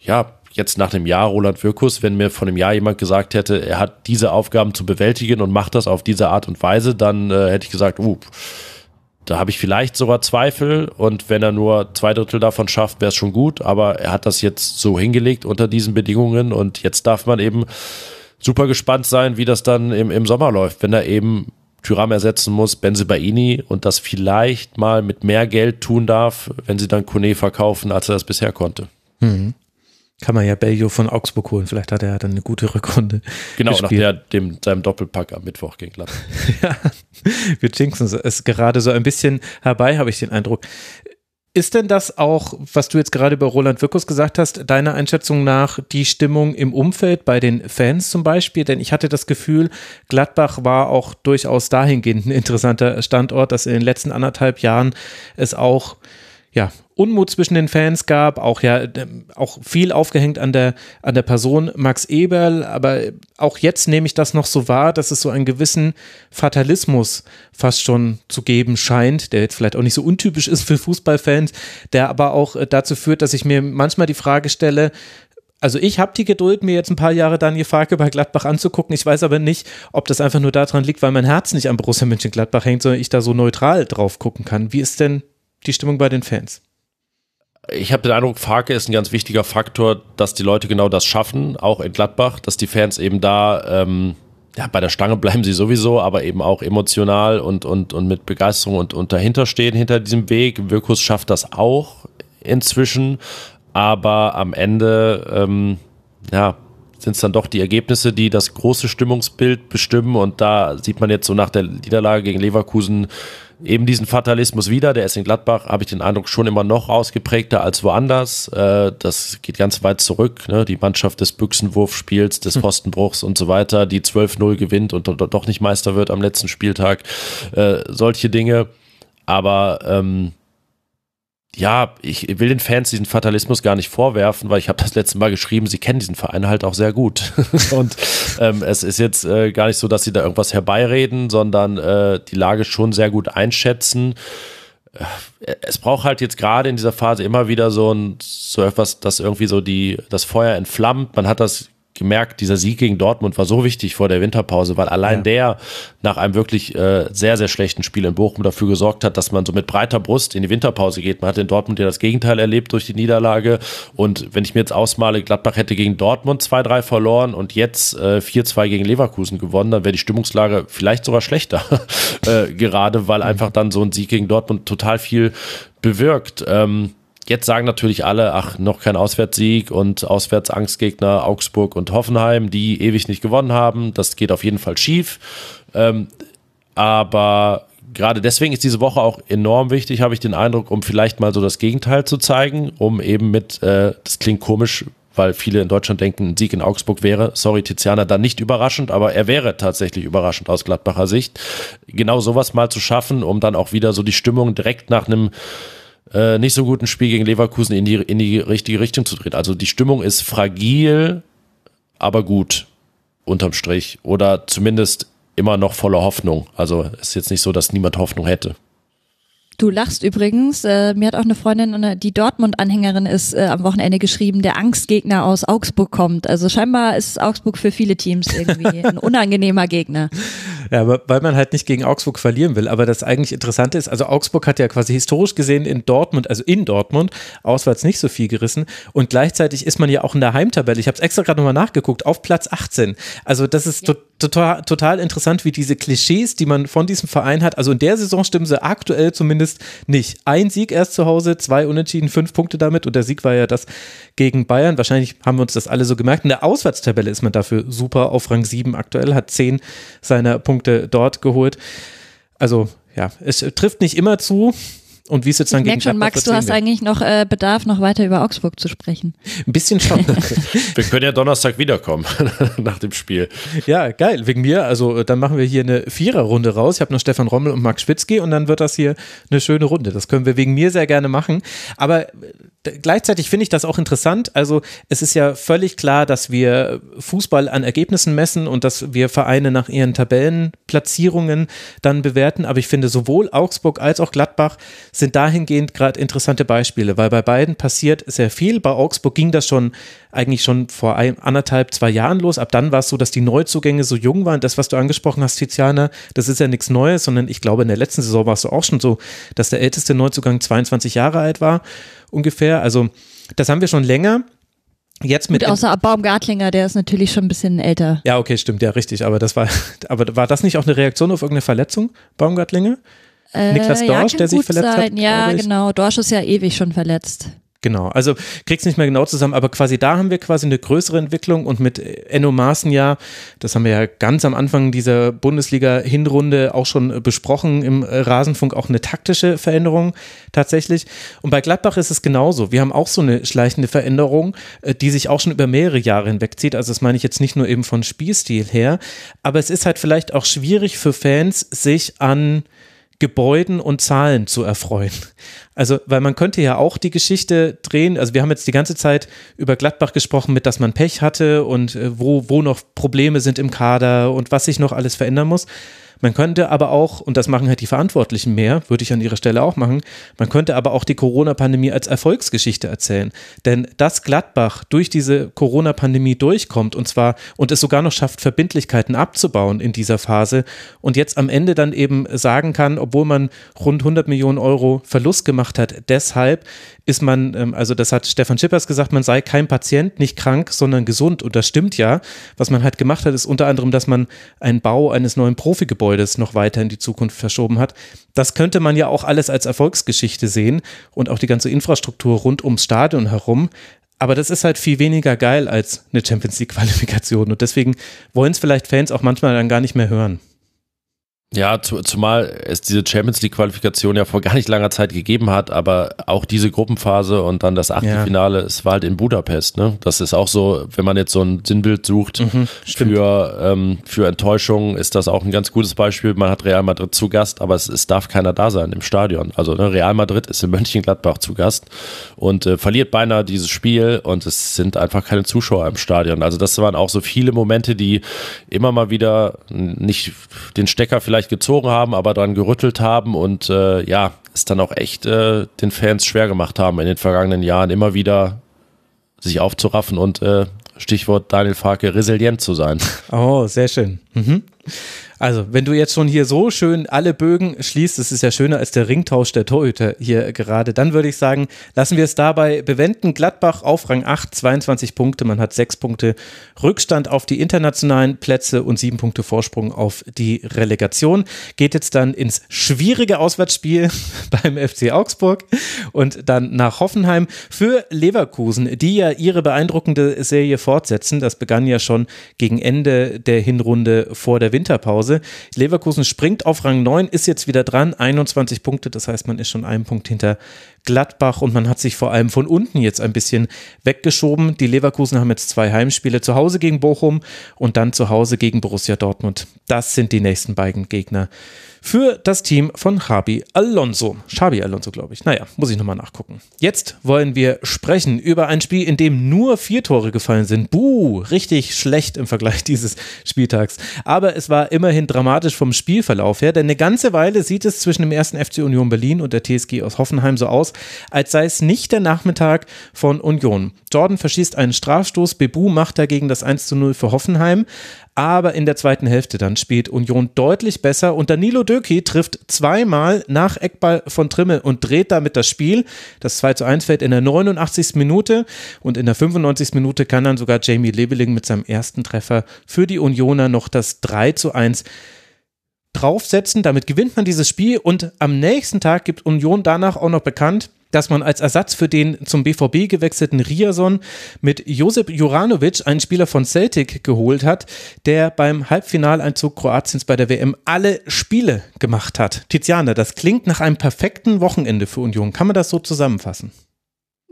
ja, jetzt nach dem Jahr Roland Wirkus, wenn mir von dem Jahr jemand gesagt hätte, er hat diese Aufgaben zu bewältigen und macht das auf diese Art und Weise, dann äh, hätte ich gesagt, uh, da habe ich vielleicht sogar Zweifel und wenn er nur zwei Drittel davon schafft, wäre es schon gut, aber er hat das jetzt so hingelegt unter diesen Bedingungen und jetzt darf man eben super gespannt sein, wie das dann im, im Sommer läuft, wenn er eben Tyram ersetzen muss, Benzebaini und das vielleicht mal mit mehr Geld tun darf, wenn sie dann Kone verkaufen, als er das bisher konnte. Mhm kann man ja Bellio von Augsburg holen. Vielleicht hat er dann eine gute Rückrunde. Genau, gespielt. nach der, dem, seinem Doppelpack am Mittwoch gegen Gladbach. *laughs* ja, wir jinxen es gerade so ein bisschen herbei, habe ich den Eindruck. Ist denn das auch, was du jetzt gerade über Roland Wirkus gesagt hast, deiner Einschätzung nach die Stimmung im Umfeld bei den Fans zum Beispiel? Denn ich hatte das Gefühl, Gladbach war auch durchaus dahingehend ein interessanter Standort, dass in den letzten anderthalb Jahren es auch ja, Unmut zwischen den Fans gab, auch ja auch viel aufgehängt an der an der Person Max Eberl, aber auch jetzt nehme ich das noch so wahr, dass es so einen gewissen Fatalismus fast schon zu geben scheint, der jetzt vielleicht auch nicht so untypisch ist für Fußballfans, der aber auch äh, dazu führt, dass ich mir manchmal die Frage stelle, also ich habe die Geduld, mir jetzt ein paar Jahre Daniel Farke bei Gladbach anzugucken. Ich weiß aber nicht, ob das einfach nur daran liegt, weil mein Herz nicht an Borussia Mönchengladbach hängt, sondern ich da so neutral drauf gucken kann. Wie ist denn die Stimmung bei den Fans? Ich habe den Eindruck, Farke ist ein ganz wichtiger Faktor, dass die Leute genau das schaffen, auch in Gladbach, dass die Fans eben da ähm, ja, bei der Stange *laughs* bleiben sie sowieso, aber eben auch emotional und, und, und mit Begeisterung und, und dahinter stehen, hinter diesem Weg. Wirkus schafft das auch inzwischen, aber am Ende, ähm, ja, sind es dann doch die Ergebnisse, die das große Stimmungsbild bestimmen und da sieht man jetzt so nach der Niederlage gegen Leverkusen eben diesen Fatalismus wieder. Der ist in Gladbach, habe ich den Eindruck, schon immer noch ausgeprägter als woanders. Äh, das geht ganz weit zurück. Ne? Die Mannschaft des Büchsenwurfspiels, des hm. Pfostenbruchs und so weiter, die 12-0 gewinnt und doch nicht Meister wird am letzten Spieltag. Äh, solche Dinge. Aber ähm, ja, ich will den Fans diesen Fatalismus gar nicht vorwerfen, weil ich habe das letzte Mal geschrieben, sie kennen diesen Verein halt auch sehr gut. *laughs* und ähm, es ist jetzt äh, gar nicht so, dass sie da irgendwas herbeireden, sondern äh, die Lage schon sehr gut einschätzen. Äh, es braucht halt jetzt gerade in dieser Phase immer wieder so ein so etwas, das irgendwie so die das Feuer entflammt. Man hat das gemerkt, dieser Sieg gegen Dortmund war so wichtig vor der Winterpause, weil allein ja. der nach einem wirklich äh, sehr, sehr schlechten Spiel in Bochum dafür gesorgt hat, dass man so mit breiter Brust in die Winterpause geht. Man hat in Dortmund ja das Gegenteil erlebt durch die Niederlage. Und wenn ich mir jetzt ausmale, Gladbach hätte gegen Dortmund 2-3 verloren und jetzt äh, 4-2 gegen Leverkusen gewonnen, dann wäre die Stimmungslage vielleicht sogar schlechter. *laughs* äh, gerade weil einfach dann so ein Sieg gegen Dortmund total viel bewirkt. Ähm, Jetzt sagen natürlich alle, ach, noch kein Auswärtssieg und Auswärtsangstgegner Augsburg und Hoffenheim, die ewig nicht gewonnen haben. Das geht auf jeden Fall schief. Ähm, aber gerade deswegen ist diese Woche auch enorm wichtig, habe ich den Eindruck, um vielleicht mal so das Gegenteil zu zeigen, um eben mit, äh, das klingt komisch, weil viele in Deutschland denken, ein Sieg in Augsburg wäre, sorry Tiziana, dann nicht überraschend, aber er wäre tatsächlich überraschend aus Gladbacher Sicht. Genau sowas mal zu schaffen, um dann auch wieder so die Stimmung direkt nach einem äh, nicht so guten Spiel gegen Leverkusen in die, in die richtige Richtung zu drehen. Also die Stimmung ist fragil, aber gut, unterm Strich. Oder zumindest immer noch voller Hoffnung. Also ist jetzt nicht so, dass niemand Hoffnung hätte. Du lachst übrigens. Äh, mir hat auch eine Freundin, die Dortmund-Anhängerin ist, äh, am Wochenende geschrieben, der Angstgegner aus Augsburg kommt. Also scheinbar ist Augsburg für viele Teams irgendwie *laughs* ein unangenehmer Gegner. Ja, weil man halt nicht gegen Augsburg verlieren will. Aber das eigentlich Interessante ist, also Augsburg hat ja quasi historisch gesehen in Dortmund, also in Dortmund, auswärts nicht so viel gerissen. Und gleichzeitig ist man ja auch in der Heimtabelle, ich habe es extra gerade nochmal nachgeguckt, auf Platz 18. Also das ist ja. total, total interessant, wie diese Klischees, die man von diesem Verein hat, also in der Saison stimmen sie aktuell zumindest nicht. Ein Sieg erst zu Hause, zwei Unentschieden, fünf Punkte damit. Und der Sieg war ja das gegen Bayern. Wahrscheinlich haben wir uns das alle so gemerkt. In der Auswärtstabelle ist man dafür super auf Rang 7 aktuell, hat zehn seiner Punkte dort geholt. Also ja, es trifft nicht immer zu. Und wie es jetzt dann ich gegen schon, Max, du hast eigentlich noch äh, Bedarf, noch weiter über Augsburg zu sprechen. Ein bisschen schon. *laughs* wir können ja Donnerstag wiederkommen *laughs* nach dem Spiel. Ja, geil. Wegen mir. Also äh, dann machen wir hier eine Viererrunde raus. Ich habe noch Stefan Rommel und Max Schwitzky und dann wird das hier eine schöne Runde. Das können wir wegen mir sehr gerne machen. Aber äh, gleichzeitig finde ich das auch interessant. Also es ist ja völlig klar, dass wir Fußball an Ergebnissen messen und dass wir Vereine nach ihren Tabellenplatzierungen dann bewerten. Aber ich finde sowohl Augsburg als auch Gladbach sind dahingehend gerade interessante Beispiele, weil bei beiden passiert sehr viel. Bei Augsburg ging das schon eigentlich schon vor ein, anderthalb, zwei Jahren los. Ab dann war es so, dass die Neuzugänge so jung waren. Das, was du angesprochen hast, Tiziana, das ist ja nichts Neues, sondern ich glaube, in der letzten Saison war es auch schon so, dass der älteste Neuzugang 22 Jahre alt war, ungefähr. Also, das haben wir schon länger. Jetzt mit Gut, außer Baumgartlinger, der ist natürlich schon ein bisschen älter. Ja, okay, stimmt, ja, richtig. Aber das war, aber war das nicht auch eine Reaktion auf irgendeine Verletzung, Baumgartlinger? Äh, Niklas Dorsch, ja, der sich verletzt sein. hat. Ja, genau. Dorsch ist ja ewig schon verletzt. Genau, also krieg's nicht mehr genau zusammen, aber quasi da haben wir quasi eine größere Entwicklung und mit Enno Maaßen ja, das haben wir ja ganz am Anfang dieser Bundesliga-Hinrunde auch schon besprochen im Rasenfunk, auch eine taktische Veränderung tatsächlich. Und bei Gladbach ist es genauso. Wir haben auch so eine schleichende Veränderung, äh, die sich auch schon über mehrere Jahre hinwegzieht. Also das meine ich jetzt nicht nur eben von Spielstil her, aber es ist halt vielleicht auch schwierig für Fans, sich an Gebäuden und Zahlen zu erfreuen. Also, weil man könnte ja auch die Geschichte drehen. Also, wir haben jetzt die ganze Zeit über Gladbach gesprochen, mit dass man Pech hatte und äh, wo, wo noch Probleme sind im Kader und was sich noch alles verändern muss. Man könnte aber auch, und das machen halt die Verantwortlichen mehr, würde ich an ihrer Stelle auch machen, man könnte aber auch die Corona-Pandemie als Erfolgsgeschichte erzählen. Denn dass Gladbach durch diese Corona-Pandemie durchkommt und zwar und es sogar noch schafft, Verbindlichkeiten abzubauen in dieser Phase und jetzt am Ende dann eben sagen kann, obwohl man rund 100 Millionen Euro Verlust gemacht hat, deshalb ist man, ähm, also das hat Stefan Schippers gesagt, man sei kein Patient, nicht krank, sondern gesund. Und das stimmt ja. Was man halt gemacht hat, ist unter anderem, dass man einen Bau eines neuen Profigebäudes noch weiter in die Zukunft verschoben hat. Das könnte man ja auch alles als Erfolgsgeschichte sehen und auch die ganze Infrastruktur rund ums Stadion herum. Aber das ist halt viel weniger geil als eine Champions League-Qualifikation. Und deswegen wollen es vielleicht Fans auch manchmal dann gar nicht mehr hören. Ja, zu, zumal es diese Champions League Qualifikation ja vor gar nicht langer Zeit gegeben hat, aber auch diese Gruppenphase und dann das Achtelfinale, ja. es war halt in Budapest, ne? Das ist auch so, wenn man jetzt so ein Sinnbild sucht mhm, für, ähm, für Enttäuschung, ist das auch ein ganz gutes Beispiel. Man hat Real Madrid zu Gast, aber es, es darf keiner da sein im Stadion. Also ne, Real Madrid ist in Mönchengladbach zu Gast und äh, verliert beinahe dieses Spiel und es sind einfach keine Zuschauer im Stadion. Also das waren auch so viele Momente, die immer mal wieder nicht den Stecker vielleicht vielleicht gezogen haben, aber dran gerüttelt haben und äh, ja, es dann auch echt äh, den Fans schwer gemacht haben in den vergangenen Jahren immer wieder sich aufzuraffen und äh, Stichwort Daniel Farke resilient zu sein. Oh, sehr schön. Mhm. Also, wenn du jetzt schon hier so schön alle Bögen schließt, das ist ja schöner als der Ringtausch der Torhüter hier gerade, dann würde ich sagen, lassen wir es dabei bewenden. Gladbach auf Rang 8, 22 Punkte. Man hat sechs Punkte Rückstand auf die internationalen Plätze und sieben Punkte Vorsprung auf die Relegation. Geht jetzt dann ins schwierige Auswärtsspiel *laughs* beim FC Augsburg und dann nach Hoffenheim für Leverkusen, die ja ihre beeindruckende Serie fortsetzen. Das begann ja schon gegen Ende der Hinrunde vor der Winterpause. Pause. Leverkusen springt auf Rang 9, ist jetzt wieder dran, 21 Punkte, das heißt, man ist schon einen Punkt hinter Gladbach und man hat sich vor allem von unten jetzt ein bisschen weggeschoben. Die Leverkusen haben jetzt zwei Heimspiele zu Hause gegen Bochum und dann zu Hause gegen Borussia Dortmund. Das sind die nächsten beiden Gegner für das Team von Javi Alonso. Xabi Alonso, glaube ich. Naja, muss ich nochmal nachgucken. Jetzt wollen wir sprechen über ein Spiel, in dem nur vier Tore gefallen sind. Buh, richtig schlecht im Vergleich *laughs* dieses Spieltags. Aber es war immerhin dramatisch vom Spielverlauf her, denn eine ganze Weile sieht es zwischen dem ersten FC Union Berlin und der TSG aus Hoffenheim so aus, als sei es nicht der Nachmittag von Union. Jordan verschießt einen Strafstoß, Bebu macht dagegen das 1 zu 0 für Hoffenheim. Aber in der zweiten Hälfte dann spielt Union deutlich besser und Danilo Döki trifft zweimal nach Eckball von Trimmel und dreht damit das Spiel. Das 2 zu 1 fällt in der 89. Minute und in der 95. Minute kann dann sogar Jamie Leveling mit seinem ersten Treffer für die Unioner noch das 3 zu 1 draufsetzen. Damit gewinnt man dieses Spiel und am nächsten Tag gibt Union danach auch noch bekannt, dass man als Ersatz für den zum BVB gewechselten Riason mit Josep Juranovic einen Spieler von Celtic geholt hat, der beim Halbfinaleinzug Kroatiens bei der WM alle Spiele gemacht hat. Tiziana, das klingt nach einem perfekten Wochenende für Union. Kann man das so zusammenfassen?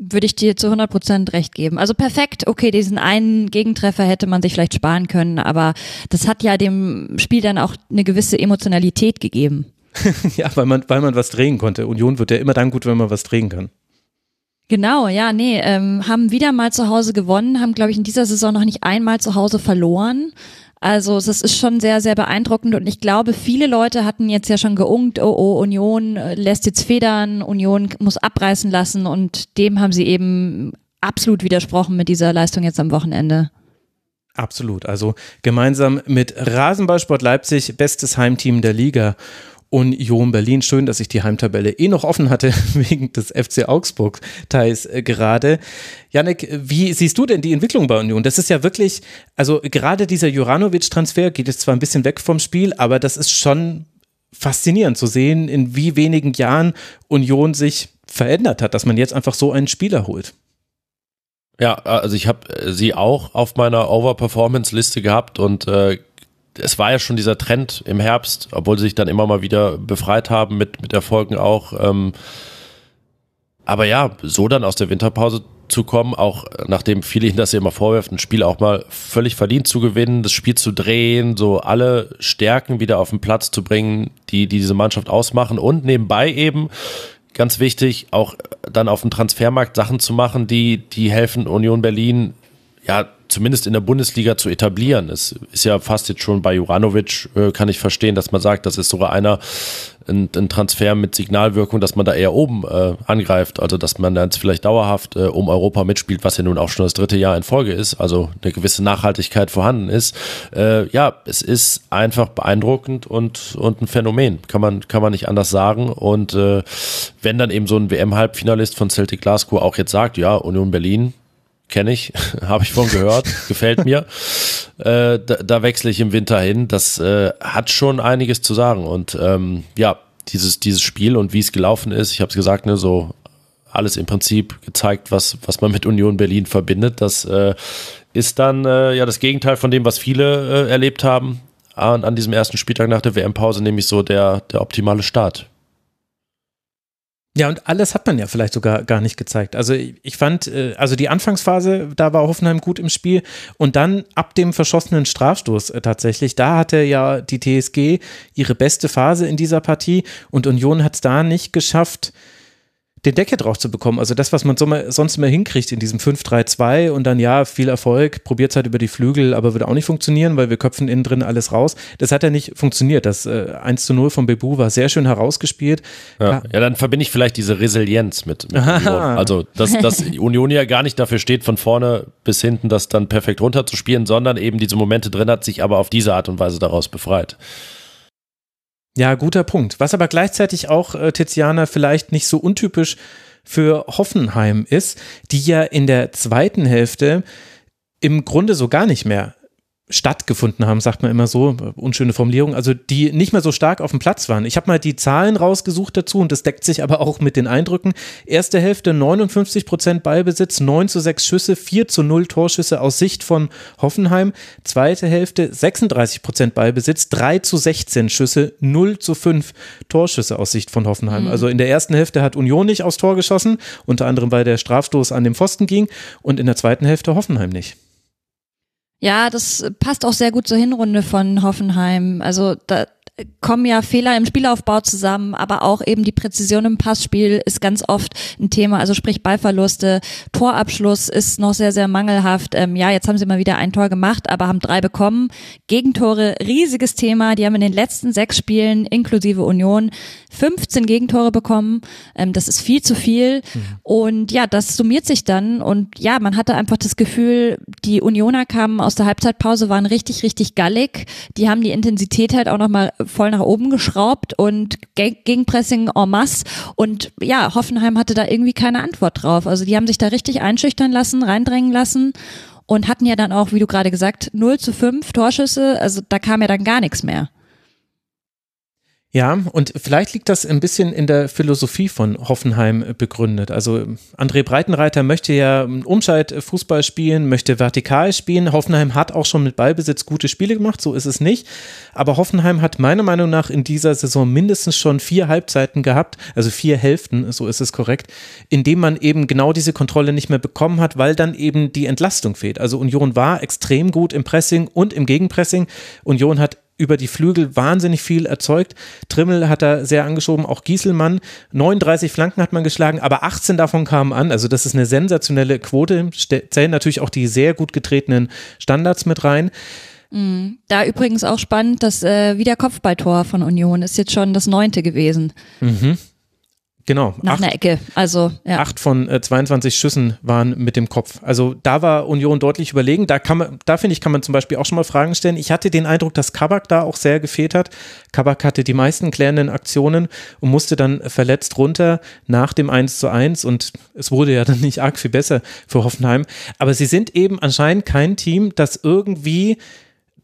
Würde ich dir zu 100 Prozent recht geben. Also perfekt, okay, diesen einen Gegentreffer hätte man sich vielleicht sparen können, aber das hat ja dem Spiel dann auch eine gewisse Emotionalität gegeben. *laughs* ja, weil man, weil man was drehen konnte. Union wird ja immer dann gut, wenn man was drehen kann. Genau, ja, nee, ähm, haben wieder mal zu Hause gewonnen, haben, glaube ich, in dieser Saison noch nicht einmal zu Hause verloren. Also das ist schon sehr, sehr beeindruckend und ich glaube, viele Leute hatten jetzt ja schon geungt, oh, oh, Union äh, lässt jetzt federn, Union muss abreißen lassen und dem haben sie eben absolut widersprochen mit dieser Leistung jetzt am Wochenende. Absolut. Also gemeinsam mit Rasenballsport Leipzig, bestes Heimteam der Liga. Union Berlin. Schön, dass ich die Heimtabelle eh noch offen hatte *laughs* wegen des FC Augsburg Teils äh, gerade. Janik, wie siehst du denn die Entwicklung bei Union? Das ist ja wirklich, also gerade dieser Juranovic-Transfer geht jetzt zwar ein bisschen weg vom Spiel, aber das ist schon faszinierend zu sehen, in wie wenigen Jahren Union sich verändert hat, dass man jetzt einfach so einen Spieler holt. Ja, also ich habe äh, sie auch auf meiner Overperformance-Liste gehabt und äh, es war ja schon dieser Trend im Herbst, obwohl sie sich dann immer mal wieder befreit haben mit, mit Erfolgen auch. Ähm, aber ja, so dann aus der Winterpause zu kommen, auch nachdem viele ihnen das ja immer vorwerfen, ein Spiel auch mal völlig verdient zu gewinnen, das Spiel zu drehen, so alle Stärken wieder auf den Platz zu bringen, die, die diese Mannschaft ausmachen und nebenbei eben ganz wichtig, auch dann auf dem Transfermarkt Sachen zu machen, die, die helfen Union Berlin ja zumindest in der Bundesliga zu etablieren. Es ist ja fast jetzt schon bei Juranovic, äh, kann ich verstehen, dass man sagt, das ist sogar einer, ein, ein Transfer mit Signalwirkung, dass man da eher oben äh, angreift, also dass man dann vielleicht dauerhaft äh, um Europa mitspielt, was ja nun auch schon das dritte Jahr in Folge ist, also eine gewisse Nachhaltigkeit vorhanden ist. Äh, ja, es ist einfach beeindruckend und, und ein Phänomen, kann man, kann man nicht anders sagen. Und äh, wenn dann eben so ein WM-Halbfinalist von Celtic Glasgow auch jetzt sagt, ja, Union Berlin, kenne ich, *laughs* habe ich von gehört, gefällt mir. Äh, da, da wechsle ich im Winter hin. Das äh, hat schon einiges zu sagen. Und ähm, ja, dieses, dieses Spiel und wie es gelaufen ist, ich habe es gesagt, ne, so alles im Prinzip gezeigt, was, was man mit Union Berlin verbindet. Das äh, ist dann äh, ja das Gegenteil von dem, was viele äh, erlebt haben. an, an diesem ersten Spieltag nach der WM-Pause nämlich so der, der optimale Start. Ja, und alles hat man ja vielleicht sogar gar nicht gezeigt. Also ich fand, äh, also die Anfangsphase, da war Hoffenheim gut im Spiel und dann ab dem verschossenen Strafstoß äh, tatsächlich, da hatte ja die TSG ihre beste Phase in dieser Partie und Union hat es da nicht geschafft, den Deckel drauf zu bekommen. Also das, was man so mal, sonst immer hinkriegt in diesem 5-3-2 und dann ja, viel Erfolg, probiert es halt über die Flügel, aber würde auch nicht funktionieren, weil wir köpfen innen drin alles raus. Das hat ja nicht funktioniert. Das äh, 1 zu 0 von Bebu war sehr schön herausgespielt. Ja, ja dann verbinde ich vielleicht diese Resilienz mit, mit. Also, dass, dass *laughs* Union ja gar nicht dafür steht, von vorne bis hinten das dann perfekt runterzuspielen, sondern eben diese Momente drin hat, sich aber auf diese Art und Weise daraus befreit. Ja, guter Punkt. Was aber gleichzeitig auch, äh, Tiziana, vielleicht nicht so untypisch für Hoffenheim ist, die ja in der zweiten Hälfte im Grunde so gar nicht mehr stattgefunden haben, sagt man immer so, unschöne Formulierung, also die nicht mehr so stark auf dem Platz waren. Ich habe mal die Zahlen rausgesucht dazu und das deckt sich aber auch mit den Eindrücken. Erste Hälfte 59 Prozent Ballbesitz, 9 zu 6 Schüsse, 4 zu 0 Torschüsse aus Sicht von Hoffenheim. Zweite Hälfte 36 Prozent Ballbesitz, 3 zu 16 Schüsse, 0 zu 5 Torschüsse aus Sicht von Hoffenheim. Mhm. Also in der ersten Hälfte hat Union nicht aufs Tor geschossen, unter anderem weil der Strafstoß an dem Pfosten ging und in der zweiten Hälfte Hoffenheim nicht. Ja, das passt auch sehr gut zur Hinrunde von Hoffenheim. Also da, kommen ja Fehler im Spielaufbau zusammen, aber auch eben die Präzision im Passspiel ist ganz oft ein Thema. Also sprich Ballverluste, Torabschluss ist noch sehr, sehr mangelhaft. Ähm, ja, jetzt haben sie mal wieder ein Tor gemacht, aber haben drei bekommen. Gegentore, riesiges Thema. Die haben in den letzten sechs Spielen inklusive Union 15 Gegentore bekommen. Ähm, das ist viel zu viel. Mhm. Und ja, das summiert sich dann. Und ja, man hatte einfach das Gefühl, die Unioner kamen aus der Halbzeitpause, waren richtig, richtig gallig. Die haben die Intensität halt auch nochmal voll nach oben geschraubt und Gegenpressing en masse. Und ja, Hoffenheim hatte da irgendwie keine Antwort drauf. Also die haben sich da richtig einschüchtern lassen, reindrängen lassen und hatten ja dann auch, wie du gerade gesagt, 0 zu 5 Torschüsse. Also da kam ja dann gar nichts mehr. Ja, und vielleicht liegt das ein bisschen in der Philosophie von Hoffenheim begründet. Also André Breitenreiter möchte ja Umschaltfußball spielen, möchte vertikal spielen. Hoffenheim hat auch schon mit Ballbesitz gute Spiele gemacht, so ist es nicht. Aber Hoffenheim hat meiner Meinung nach in dieser Saison mindestens schon vier Halbzeiten gehabt, also vier Hälften, so ist es korrekt, in dem man eben genau diese Kontrolle nicht mehr bekommen hat, weil dann eben die Entlastung fehlt. Also Union war extrem gut im Pressing und im Gegenpressing. Union hat über die Flügel wahnsinnig viel erzeugt. Trimmel hat da sehr angeschoben, auch Gieselmann. 39 Flanken hat man geschlagen, aber 18 davon kamen an. Also das ist eine sensationelle Quote. Zählen natürlich auch die sehr gut getretenen Standards mit rein. Mhm. Da übrigens auch spannend, das äh, Wiederkopfballtor von Union ist jetzt schon das neunte gewesen. Mhm. Genau. Nach acht, einer Ecke. Also, ja. Acht von äh, 22 Schüssen waren mit dem Kopf. Also da war Union deutlich überlegen. Da kann man, da finde ich, kann man zum Beispiel auch schon mal Fragen stellen. Ich hatte den Eindruck, dass Kabak da auch sehr gefehlt hat. Kabak hatte die meisten klärenden Aktionen und musste dann verletzt runter nach dem 1 zu 1 und es wurde ja dann nicht arg viel besser für Hoffenheim. Aber sie sind eben anscheinend kein Team, das irgendwie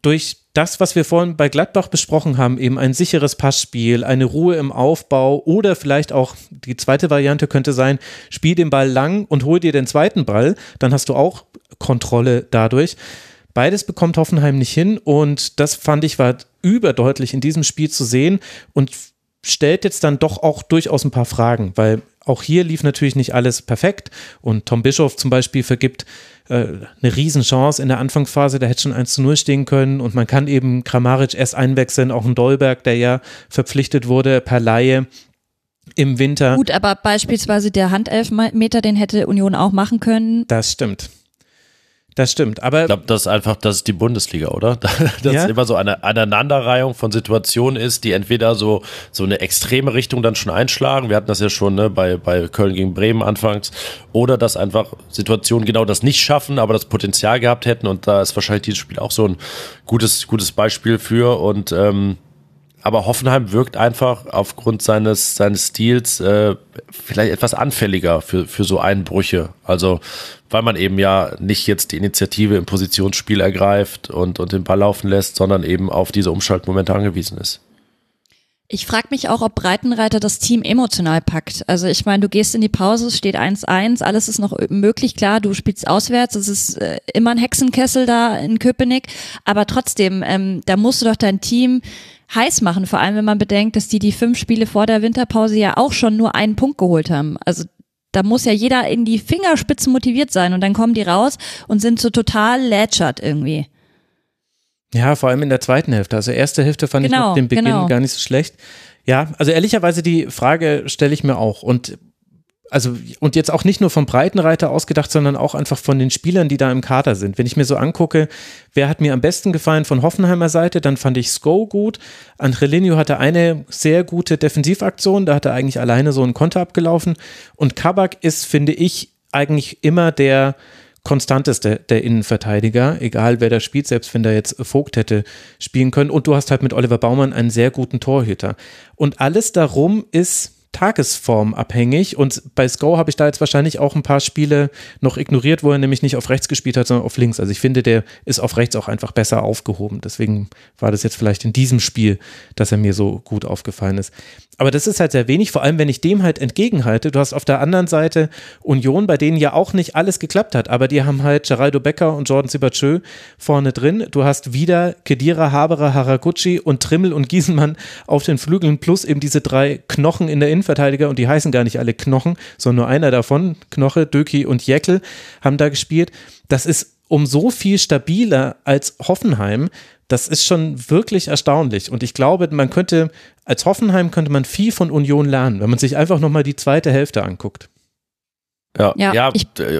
durch das, was wir vorhin bei Gladbach besprochen haben, eben ein sicheres Passspiel, eine Ruhe im Aufbau oder vielleicht auch die zweite Variante könnte sein, spiel den Ball lang und hol dir den zweiten Ball, dann hast du auch Kontrolle dadurch. Beides bekommt Hoffenheim nicht hin und das fand ich war überdeutlich in diesem Spiel zu sehen und stellt jetzt dann doch auch durchaus ein paar Fragen, weil auch hier lief natürlich nicht alles perfekt und Tom Bischof zum Beispiel vergibt äh, eine Riesenchance in der Anfangsphase, da hätte schon 1 zu 0 stehen können und man kann eben Kramaric erst einwechseln, auch ein Dolberg, der ja verpflichtet wurde per Laie im Winter. Gut, aber beispielsweise der Handelfmeter, den hätte Union auch machen können. Das stimmt. Das stimmt, aber. Ich glaube, das ist einfach, das ist die Bundesliga, oder? *laughs* Dass ja? immer so eine Aneinanderreihung von Situationen ist, die entweder so, so eine extreme Richtung dann schon einschlagen. Wir hatten das ja schon ne, bei, bei Köln gegen Bremen anfangs. Oder dass einfach Situationen genau das nicht schaffen, aber das Potenzial gehabt hätten. Und da ist wahrscheinlich dieses Spiel auch so ein gutes, gutes Beispiel für. Und, ähm, aber Hoffenheim wirkt einfach aufgrund seines, seines Stils äh, vielleicht etwas anfälliger für, für so Einbrüche. Also weil man eben ja nicht jetzt die Initiative im Positionsspiel ergreift und, und den Ball laufen lässt, sondern eben auf diese Umschaltmomente angewiesen ist. Ich frage mich auch, ob Breitenreiter das Team emotional packt. Also ich meine, du gehst in die Pause, es steht 1-1, alles ist noch möglich, klar, du spielst auswärts, es ist äh, immer ein Hexenkessel da in Köpenick, aber trotzdem, ähm, da musst du doch dein Team heiß machen, vor allem wenn man bedenkt, dass die die fünf Spiele vor der Winterpause ja auch schon nur einen Punkt geholt haben. Also da muss ja jeder in die Fingerspitzen motiviert sein und dann kommen die raus und sind so total lätschert irgendwie. Ja, vor allem in der zweiten Hälfte. Also erste Hälfte fand genau, ich noch den Beginn genau. gar nicht so schlecht. Ja, also ehrlicherweise die Frage stelle ich mir auch. Und also und jetzt auch nicht nur vom Breitenreiter ausgedacht, sondern auch einfach von den Spielern, die da im Kader sind. Wenn ich mir so angucke, wer hat mir am besten gefallen von Hoffenheimer Seite, dann fand ich Sko gut. Andrelinho hatte eine sehr gute Defensivaktion, da hat er eigentlich alleine so einen Konter abgelaufen. Und Kabak ist, finde ich, eigentlich immer der konstanteste der Innenverteidiger, egal wer da spielt, selbst wenn da jetzt Vogt hätte spielen können. Und du hast halt mit Oliver Baumann einen sehr guten Torhüter. Und alles darum ist Tagesform abhängig und bei Sko habe ich da jetzt wahrscheinlich auch ein paar Spiele noch ignoriert, wo er nämlich nicht auf rechts gespielt hat, sondern auf links. Also ich finde, der ist auf rechts auch einfach besser aufgehoben. Deswegen war das jetzt vielleicht in diesem Spiel, dass er mir so gut aufgefallen ist. Aber das ist halt sehr wenig, vor allem wenn ich dem halt entgegenhalte. Du hast auf der anderen Seite Union, bei denen ja auch nicht alles geklappt hat, aber die haben halt Geraldo Becker und Jordan Sibachö vorne drin. Du hast wieder Kedira, Haberer, Haraguchi und Trimmel und Giesenmann auf den Flügeln plus eben diese drei Knochen in der Innenverteidiger und die heißen gar nicht alle Knochen, sondern nur einer davon, Knoche, Döki und Jäckel haben da gespielt. Das ist um so viel stabiler als Hoffenheim, das ist schon wirklich erstaunlich. Und ich glaube, man könnte, als Hoffenheim könnte man viel von Union lernen, wenn man sich einfach nochmal die zweite Hälfte anguckt. Ja, ja, ja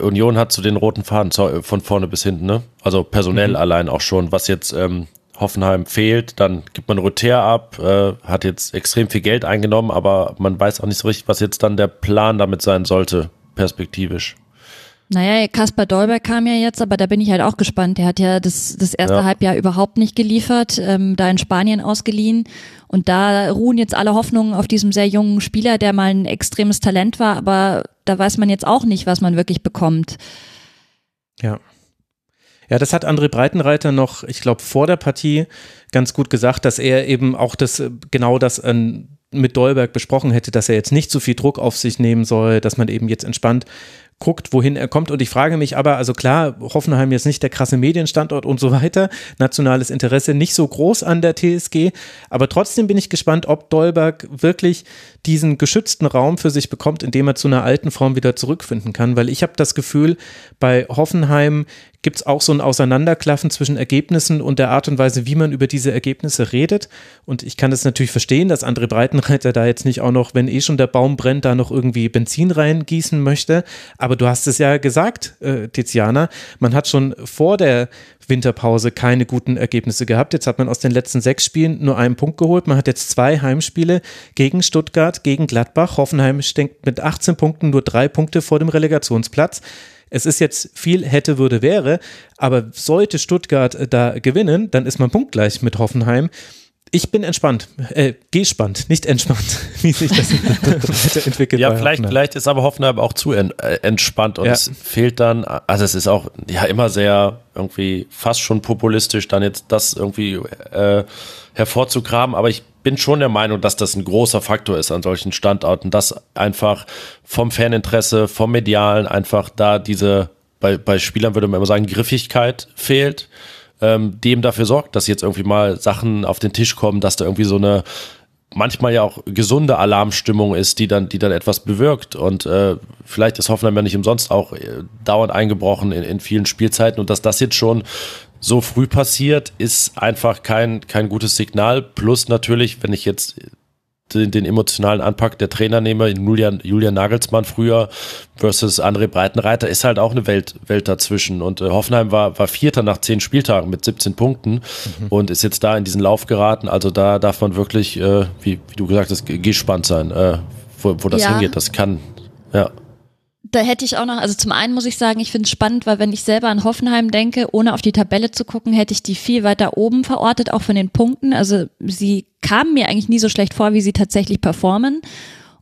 Union hat zu den roten Faden von vorne bis hinten, ne? Also personell mhm. allein auch schon, was jetzt ähm, Hoffenheim fehlt, dann gibt man Rother ab, äh, hat jetzt extrem viel Geld eingenommen, aber man weiß auch nicht so richtig, was jetzt dann der Plan damit sein sollte, perspektivisch. Naja, Kaspar Dolberg kam ja jetzt, aber da bin ich halt auch gespannt. Der hat ja das, das erste ja. Halbjahr überhaupt nicht geliefert, ähm, da in Spanien ausgeliehen. Und da ruhen jetzt alle Hoffnungen auf diesem sehr jungen Spieler, der mal ein extremes Talent war, aber da weiß man jetzt auch nicht, was man wirklich bekommt. Ja. Ja, das hat André Breitenreiter noch, ich glaube, vor der Partie ganz gut gesagt, dass er eben auch das, genau das ähm, mit Dolberg besprochen hätte, dass er jetzt nicht so viel Druck auf sich nehmen soll, dass man eben jetzt entspannt guckt, wohin er kommt. Und ich frage mich aber, also klar, Hoffenheim jetzt nicht der krasse Medienstandort und so weiter, nationales Interesse nicht so groß an der TSG, aber trotzdem bin ich gespannt, ob Dolberg wirklich diesen geschützten Raum für sich bekommt, indem er zu einer alten Form wieder zurückfinden kann, weil ich habe das Gefühl, bei Hoffenheim gibt es auch so ein Auseinanderklaffen zwischen Ergebnissen und der Art und Weise, wie man über diese Ergebnisse redet. Und ich kann das natürlich verstehen, dass andere Breitenreiter da jetzt nicht auch noch, wenn eh schon der Baum brennt, da noch irgendwie Benzin reingießen möchte. Aber du hast es ja gesagt, äh, Tiziana, man hat schon vor der Winterpause keine guten Ergebnisse gehabt. Jetzt hat man aus den letzten sechs Spielen nur einen Punkt geholt. Man hat jetzt zwei Heimspiele gegen Stuttgart, gegen Gladbach. Hoffenheim steckt mit 18 Punkten nur drei Punkte vor dem Relegationsplatz. Es ist jetzt viel hätte, würde, wäre, aber sollte Stuttgart äh, da gewinnen, dann ist man punktgleich mit Hoffenheim. Ich bin entspannt, äh, gespannt, nicht entspannt, *laughs* wie sich das weiterentwickelt. Ja, vielleicht, vielleicht ist aber Hoffenheim auch zu en, äh, entspannt und ja. es fehlt dann, also es ist auch ja immer sehr irgendwie fast schon populistisch, dann jetzt das irgendwie äh, hervorzugraben, aber ich bin schon der Meinung, dass das ein großer Faktor ist an solchen Standorten, dass einfach vom Faninteresse, vom Medialen einfach da diese, bei, bei Spielern würde man immer sagen, Griffigkeit fehlt, ähm, dem dafür sorgt, dass jetzt irgendwie mal Sachen auf den Tisch kommen, dass da irgendwie so eine manchmal ja auch gesunde Alarmstimmung ist, die dann, die dann etwas bewirkt. Und äh, vielleicht ist Hoffenheim ja nicht umsonst auch äh, dauernd eingebrochen in, in vielen Spielzeiten und dass das jetzt schon so früh passiert, ist einfach kein, kein gutes Signal. Plus natürlich, wenn ich jetzt den, den emotionalen Anpack der Trainer nehme, Julian, Julian Nagelsmann früher versus André Breitenreiter, ist halt auch eine Welt, Welt dazwischen. Und äh, Hoffenheim war, war Vierter nach zehn Spieltagen mit 17 Punkten mhm. und ist jetzt da in diesen Lauf geraten. Also da darf man wirklich, äh, wie, wie du gesagt hast, gespannt sein, äh, wo, wo das ja. hingeht. Das kann, ja da hätte ich auch noch, also zum einen muss ich sagen, ich finde es spannend, weil wenn ich selber an Hoffenheim denke, ohne auf die Tabelle zu gucken, hätte ich die viel weiter oben verortet, auch von den Punkten. Also sie kamen mir eigentlich nie so schlecht vor, wie sie tatsächlich performen.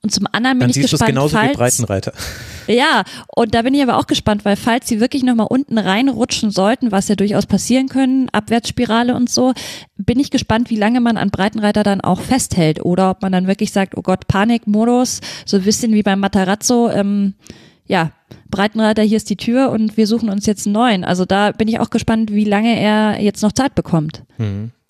Und zum anderen bin Dann ich siehst gespannt, genauso falls, wie Breitenreiter. *laughs* Ja, und da bin ich aber auch gespannt, weil falls sie wirklich nochmal unten reinrutschen sollten, was ja durchaus passieren können, Abwärtsspirale und so, bin ich gespannt, wie lange man an Breitenreiter dann auch festhält oder ob man dann wirklich sagt, oh Gott, Panikmodus, so ein bisschen wie beim Matarazzo, ähm, ja, Breitenreiter, hier ist die Tür und wir suchen uns jetzt einen neuen. Also da bin ich auch gespannt, wie lange er jetzt noch Zeit bekommt.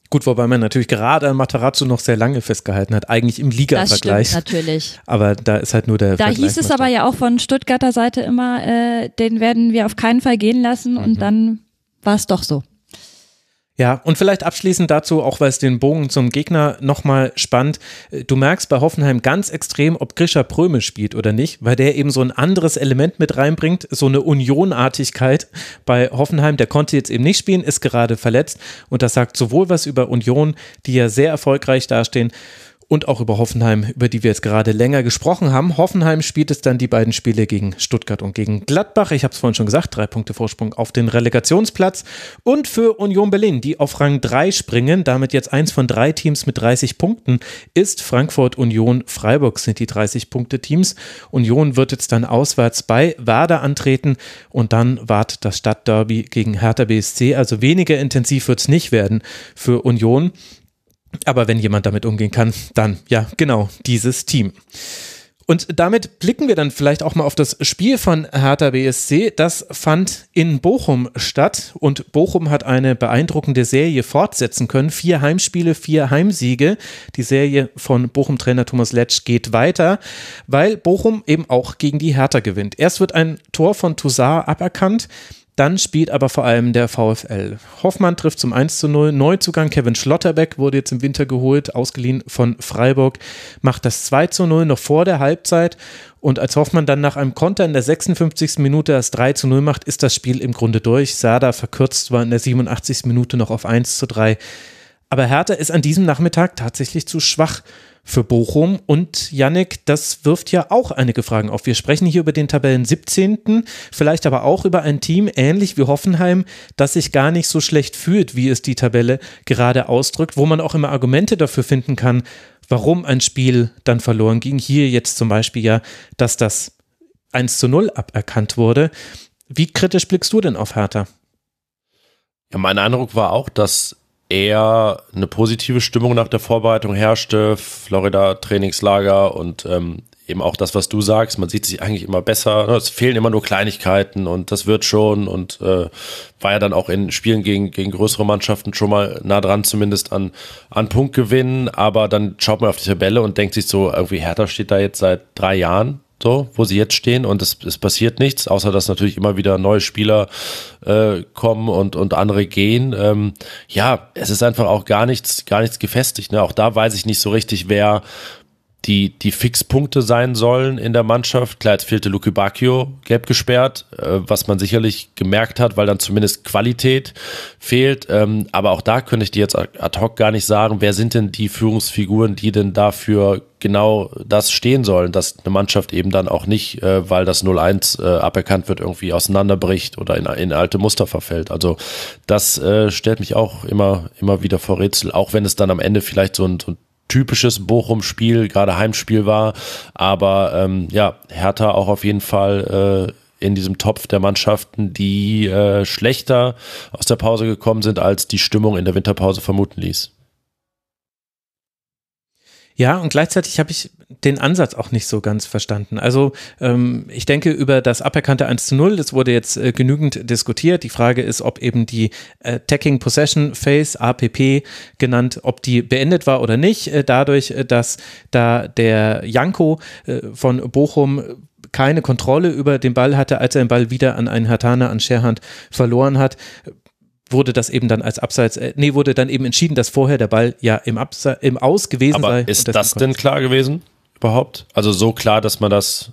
Gut, wobei man natürlich gerade an Matarazzo noch sehr lange festgehalten hat, eigentlich im Liga-Vergleich. natürlich. *laughs* Aber da ist halt nur der Da hieß es aber ja auch von Stuttgarter Seite immer, äh, den werden wir auf keinen Fall gehen lassen und dann war es doch so. Ja, und vielleicht abschließend dazu, auch weil es den Bogen zum Gegner nochmal spannt. Du merkst bei Hoffenheim ganz extrem, ob Grisha Pröme spielt oder nicht, weil der eben so ein anderes Element mit reinbringt, so eine Unionartigkeit bei Hoffenheim. Der konnte jetzt eben nicht spielen, ist gerade verletzt und das sagt sowohl was über Union, die ja sehr erfolgreich dastehen, und auch über Hoffenheim, über die wir jetzt gerade länger gesprochen haben. Hoffenheim spielt es dann die beiden Spiele gegen Stuttgart und gegen Gladbach. Ich habe es vorhin schon gesagt, drei Punkte Vorsprung auf den Relegationsplatz. Und für Union Berlin, die auf Rang 3 springen, damit jetzt eins von drei Teams mit 30 Punkten ist. Frankfurt, Union, Freiburg sind die 30-Punkte-Teams. Union wird jetzt dann auswärts bei Werder antreten und dann wart das Stadtderby gegen Hertha BSC. Also weniger intensiv wird es nicht werden für Union. Aber wenn jemand damit umgehen kann, dann ja, genau, dieses Team. Und damit blicken wir dann vielleicht auch mal auf das Spiel von Hertha BSC. Das fand in Bochum statt und Bochum hat eine beeindruckende Serie fortsetzen können. Vier Heimspiele, vier Heimsiege. Die Serie von Bochum-Trainer Thomas Letsch geht weiter, weil Bochum eben auch gegen die Hertha gewinnt. Erst wird ein Tor von Toussaint aberkannt. Dann spielt aber vor allem der VfL. Hoffmann trifft zum 1 zu 0. Neuzugang Kevin Schlotterbeck wurde jetzt im Winter geholt, ausgeliehen von Freiburg, macht das 2 zu 0 noch vor der Halbzeit. Und als Hoffmann dann nach einem Konter in der 56. Minute das 3 zu 0 macht, ist das Spiel im Grunde durch. Sada verkürzt war in der 87. Minute noch auf 1 zu 3. Aber Hertha ist an diesem Nachmittag tatsächlich zu schwach für Bochum. Und Yannick, das wirft ja auch einige Fragen auf. Wir sprechen hier über den Tabellen 17., vielleicht aber auch über ein Team, ähnlich wie Hoffenheim, das sich gar nicht so schlecht fühlt, wie es die Tabelle gerade ausdrückt, wo man auch immer Argumente dafür finden kann, warum ein Spiel dann verloren ging. Hier jetzt zum Beispiel ja, dass das 1 zu 0 aberkannt wurde. Wie kritisch blickst du denn auf Hertha? Ja, mein Eindruck war auch, dass eher eine positive Stimmung nach der Vorbereitung herrschte. Florida Trainingslager und ähm, eben auch das, was du sagst. Man sieht sich eigentlich immer besser. Es fehlen immer nur Kleinigkeiten und das wird schon und äh, war ja dann auch in Spielen gegen, gegen größere Mannschaften schon mal nah dran, zumindest an, an Punktgewinn. Aber dann schaut man auf die Tabelle und denkt sich so, irgendwie Hertha steht da jetzt seit drei Jahren so, wo sie jetzt stehen und es, es passiert nichts, außer dass natürlich immer wieder neue Spieler äh, kommen und, und andere gehen. Ähm, ja, es ist einfach auch gar nichts, gar nichts gefestigt. Ne? Auch da weiß ich nicht so richtig, wer die, die Fixpunkte sein sollen in der Mannschaft. Klar, jetzt fehlte Luke Bacchio gelb gesperrt, äh, was man sicherlich gemerkt hat, weil dann zumindest Qualität fehlt. Ähm, aber auch da könnte ich dir jetzt ad hoc gar nicht sagen, wer sind denn die Führungsfiguren, die denn dafür genau das stehen sollen, dass eine Mannschaft eben dann auch nicht, äh, weil das 0-1 äh, aberkannt wird, irgendwie auseinanderbricht oder in, in alte Muster verfällt. Also das äh, stellt mich auch immer, immer wieder vor Rätsel, auch wenn es dann am Ende vielleicht so ein, so ein typisches Bochum-Spiel, gerade Heimspiel war. Aber ähm, ja, Hertha auch auf jeden Fall äh, in diesem Topf der Mannschaften, die äh, schlechter aus der Pause gekommen sind, als die Stimmung in der Winterpause vermuten ließ. Ja, und gleichzeitig habe ich den Ansatz auch nicht so ganz verstanden. Also ähm, ich denke über das aberkannte 1 zu 0, das wurde jetzt äh, genügend diskutiert. Die Frage ist, ob eben die äh, Tagging Possession Phase, APP genannt, ob die beendet war oder nicht. Äh, dadurch, äh, dass da der Janko äh, von Bochum keine Kontrolle über den Ball hatte, als er den Ball wieder an einen Hatana, an Scherhand verloren hat wurde das eben dann als Abseits, äh, nee, wurde dann eben entschieden, dass vorher der Ball ja im, Abse im Aus gewesen Aber sei. ist das denn klar gewesen überhaupt? Also so klar, dass man das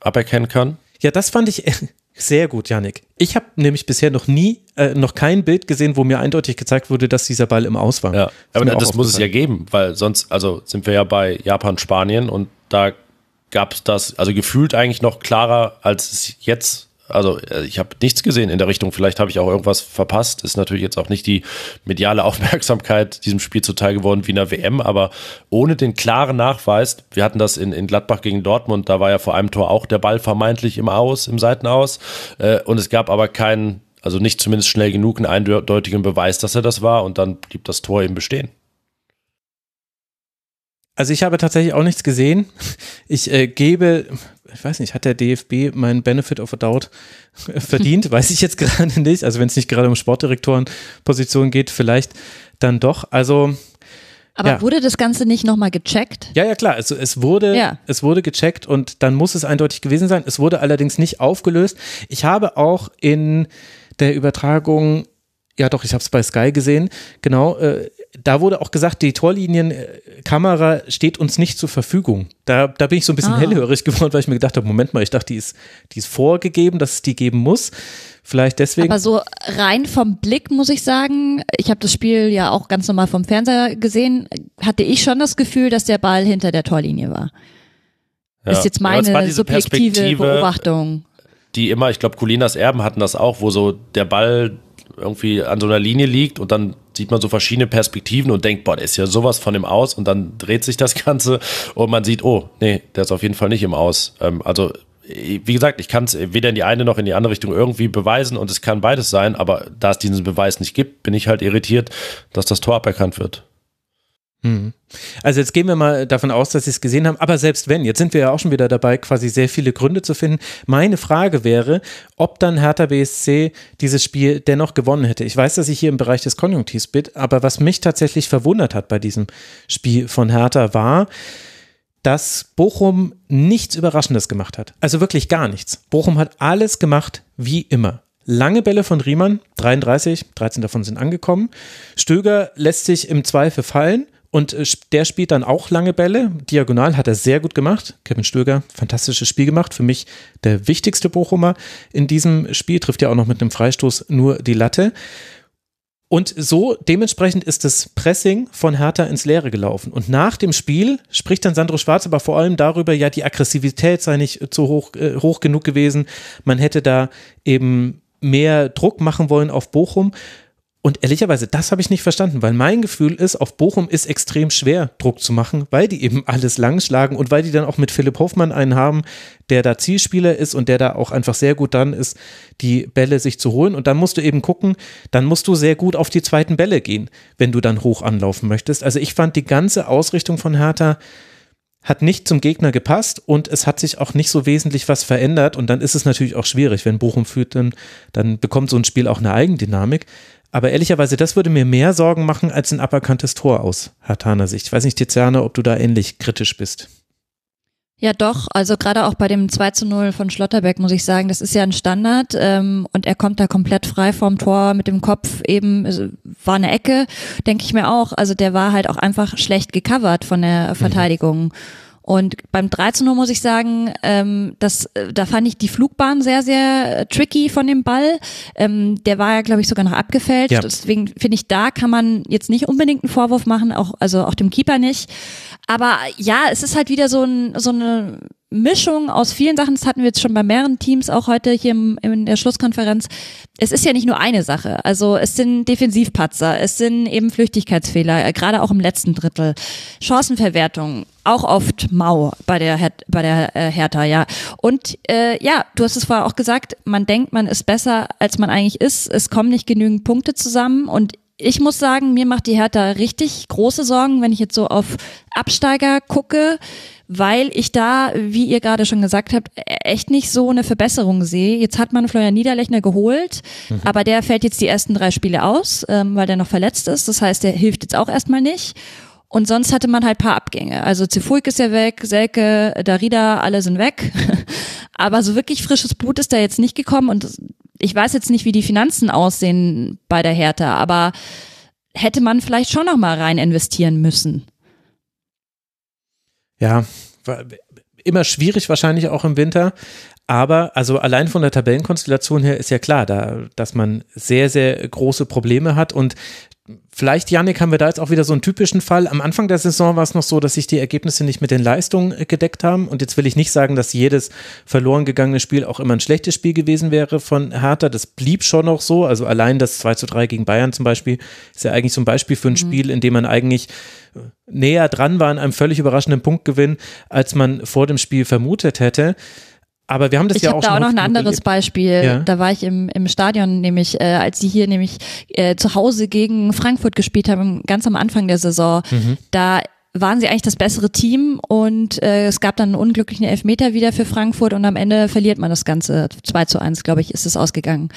aberkennen kann? Ja, das fand ich *laughs* sehr gut, Janik. Ich habe nämlich bisher noch nie, äh, noch kein Bild gesehen, wo mir eindeutig gezeigt wurde, dass dieser Ball im Aus war. Ja, aber das muss es ja geben, weil sonst, also sind wir ja bei Japan, Spanien und da gab es das, also gefühlt eigentlich noch klarer, als es jetzt Also äh, ich habe nichts gesehen in der Richtung. Vielleicht habe ich auch irgendwas verpasst. Ist natürlich jetzt auch nicht die mediale *laughs* Aufmerksamkeit diesem Spiel zuteil geworden wie in der WM, aber ohne den klaren Nachweis, wir hatten das in, in Gladbach gegen Dortmund, da war ja vor einem Tor auch der Ball vermeintlich im Aus, im Seitenaus. Äh, und es gab aber keinen, also nicht zumindest schnell genug einen eindeutigen Beweis, dass er das war und dann blieb das Tor eben bestehen. Also ich habe tatsächlich auch nichts gesehen. *laughs* Ich äh, gebe, ich weiß nicht, hat der DFB meinen Benefit of a Doubt *laughs* verdient? *laughs* weiß ich jetzt gerade nicht. Also wenn es nicht gerade um Sportdirektorenpositionen geht, vielleicht dann doch. Also aber Ja. wurde das Ganze nicht nochmal gecheckt? ja, ja klar, also es wurde, Ja. es wurde gecheckt und dann muss es eindeutig gewesen sein. Es wurde allerdings nicht aufgelöst. Ich habe auch in der Übertragung, ja doch, ich habe es bei Sky gesehen, genau, äh, da wurde auch gesagt, die Torlinienkamera steht uns nicht zur Verfügung. Da, da bin ich so ein bisschen Ah. hellhörig *laughs* geworden, weil ich mir gedacht habe, Moment mal, ich dachte, die ist, die ist vorgegeben, dass es die geben muss. Vielleicht deswegen. Aber so rein vom Blick muss ich sagen, ich habe das Spiel ja auch ganz normal vom Fernseher gesehen, hatte ich schon das Gefühl, dass der Ball hinter der Torlinie war. Ja. Ist jetzt meine diese subjektive Beobachtung. die immer, ich glaube, Colinas Erben hatten das auch, wo so der Ball irgendwie an so einer Linie liegt und dann sieht man so verschiedene Perspektiven und denkt, boah, der ist ja sowas von im Aus und dann dreht sich das *laughs* Ganze und man sieht, oh, nee, der ist auf jeden Fall nicht im Aus. Ähm, also, wie gesagt, ich kann es weder in die eine noch in die andere Richtung irgendwie beweisen und es kann beides sein, aber da es diesen Beweis nicht gibt, bin ich halt irritiert, dass das Tor aberkannt wird. Hm. Also jetzt gehen wir mal davon aus, dass Sie es gesehen haben, aber selbst wenn, jetzt sind wir ja auch schon wieder dabei, quasi sehr viele Gründe zu finden. Meine Frage wäre, ob dann Hertha BSC dieses Spiel dennoch gewonnen hätte. Ich weiß, dass ich hier im Bereich des Konjunktivs bin, aber was mich tatsächlich verwundert hat bei diesem Spiel von Hertha war, dass Bochum nichts Überraschendes gemacht hat. Also wirklich gar nichts. Bochum hat alles gemacht wie immer. Lange Bälle von Riemann, 33, 13 davon sind angekommen. Stöger lässt sich im Zweifel fallen und äh, der spielt dann auch lange Bälle. Diagonal hat er sehr gut gemacht. Kevin Stöger, fantastisches Spiel gemacht. Für mich der wichtigste Bochumer in diesem Spiel. Trifft ja auch noch mit einem Freistoß nur die Latte. Und so dementsprechend ist das Pressing von Hertha ins Leere gelaufen. Und nach dem Spiel spricht dann Sandro Schwarz aber vor allem darüber, ja, die Aggressivität sei nicht zu hoch, äh, hoch genug gewesen. Man hätte da eben mehr Druck machen wollen auf Bochum. Und ehrlicherweise, das habe ich nicht verstanden, weil mein Gefühl ist, auf Bochum ist extrem schwer, Druck zu machen, weil die eben alles langschlagen und weil die dann auch mit Philipp Hoffmann einen haben, der da Zielspieler ist und der da auch einfach sehr gut dran ist, die Bälle sich zu holen. Und dann musst du eben gucken, dann musst du sehr gut auf die zweiten Bälle gehen, wenn du dann hoch anlaufen möchtest. Also ich fand die ganze Ausrichtung von Hertha hat nicht zum Gegner gepasst und es hat sich auch nicht so wesentlich was verändert und dann ist es natürlich auch schwierig, wenn Bochum führt, dann, dann bekommt so ein Spiel auch eine Eigendynamik. Aber ehrlicherweise, das würde mir mehr Sorgen machen als ein aberkanntes Tor aus Hartaner Sicht. Ich weiß nicht, Tiziana, ob du da ähnlich kritisch bist. Ja, doch. Also gerade auch bei dem 2 zu 0 von Schlotterbeck muss ich sagen, das ist ja ein Standard ähm, und er kommt da komplett frei vom Tor mit dem Kopf eben, also, war eine Ecke, denke ich mir auch. Also der war halt auch einfach schlecht gecovert von der Verteidigung. Und beim 3 zu 0 muss ich sagen, ähm, das, äh, da fand ich die Flugbahn sehr, sehr äh, tricky von dem Ball. Ähm, der war ja, glaube ich, sogar noch abgefälscht. Ja. Deswegen finde ich, da kann man jetzt nicht unbedingt einen Vorwurf machen, auch, also auch dem Keeper nicht. Aber ja, es ist halt wieder so, ein, so eine Mischung aus vielen Sachen. Das hatten wir jetzt schon bei mehreren Teams auch heute hier im, in der Schlusskonferenz. Es ist ja nicht nur eine Sache. Also es sind Defensivpatzer, es sind eben Flüchtigkeitsfehler, äh, gerade auch im letzten Drittel. Chancenverwertung, auch oft mau bei der, Her bei der äh, Hertha, ja. Und äh, ja, du hast es vorher auch gesagt, man denkt, man ist besser, als man eigentlich ist. Es kommen nicht genügend Punkte zusammen und ich muss sagen, mir macht die Hertha richtig große Sorgen, wenn ich jetzt so auf Absteiger gucke, weil ich da, wie ihr gerade schon gesagt habt, echt nicht so eine Verbesserung sehe. Jetzt hat man Florian Niederlechner geholt, aber der fällt jetzt die ersten drei Spiele aus, ähm, weil der noch verletzt ist. Das heißt, der hilft jetzt auch erstmal nicht. Und sonst hatte man halt paar Abgänge. Also Zefuik ist ja weg, Selke, Darida, alle sind weg. *laughs* Aber so wirklich frisches Blut ist da jetzt nicht gekommen und ich weiß jetzt nicht, wie die Finanzen aussehen bei der Hertha, aber hätte man vielleicht schon noch mal rein investieren müssen. Ja, immer schwierig wahrscheinlich auch im Winter. Aber also allein von der Tabellenkonstellation her ist ja klar, da, dass man sehr, sehr große Probleme hat und Vielleicht, Janik, haben wir da jetzt auch wieder so einen typischen Fall. Am Anfang der Saison war es noch so, dass sich die Ergebnisse nicht mit den Leistungen äh, gedeckt haben. Und jetzt will ich nicht sagen, dass jedes verloren gegangene Spiel auch immer ein schlechtes Spiel gewesen wäre von Hertha. Das blieb schon noch so. Also allein das 2 zu 3 gegen Bayern zum Beispiel ist ja eigentlich so ein Beispiel für ein mhm. Spiel, in dem man eigentlich äh, näher dran war an einem völlig überraschenden Punktgewinn, als man vor dem Spiel vermutet hätte. Aber wir haben das ich ja auch schon. Ich habe da auch noch ein anderes erlebt. Beispiel. Ja. Da war ich im, im Stadion, nämlich äh, als sie hier nämlich äh, zu Hause gegen Frankfurt gespielt haben, ganz am Anfang der Saison. Mhm. Da waren sie eigentlich das bessere Team und äh, es gab dann einen unglücklichen Elfmeter wieder für Frankfurt und am Ende verliert man das Ganze. 2 zu 1, glaube ich, ist es ausgegangen.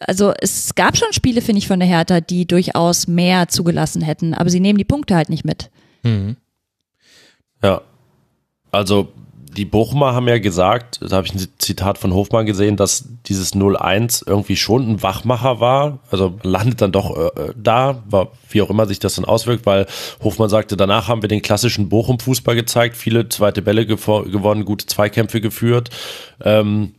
Also es gab schon Spiele, finde ich, von der Hertha, die durchaus mehr zugelassen hätten, aber sie nehmen die Punkte halt nicht mit. Mhm. Ja, also die Bochumer haben ja gesagt, da habe ich ein Zitat von Hofmann gesehen, dass dieses 0-1 irgendwie schon ein Wachmacher war. Also landet dann doch äh, da, war, wie auch immer sich das dann auswirkt, weil Hofmann sagte, danach haben wir den klassischen Bochum-Fußball gezeigt, viele zweite Bälle gewonnen, gute Zweikämpfe geführt. Ähm,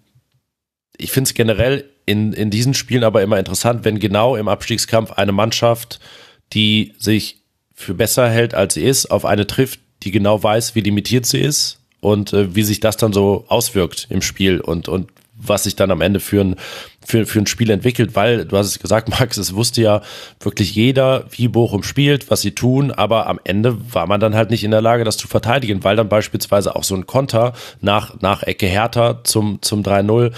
ich finde es generell in, in diesen Spielen aber immer interessant, wenn genau im Abstiegskampf eine Mannschaft, die sich für besser hält, als sie ist, auf eine trifft, die genau weiß, wie limitiert sie ist und äh, wie sich das dann so auswirkt im Spiel und, und was sich dann am Ende für ein, für, für ein Spiel entwickelt, weil du hast es gesagt, *laughs* Max, es wusste ja wirklich jeder, wie Bochum spielt, was sie tun, aber am Ende war man dann halt nicht in der Lage, das zu verteidigen, weil dann beispielsweise auch so ein Konter nach, nach Ecke Hertha zum, zum 3-0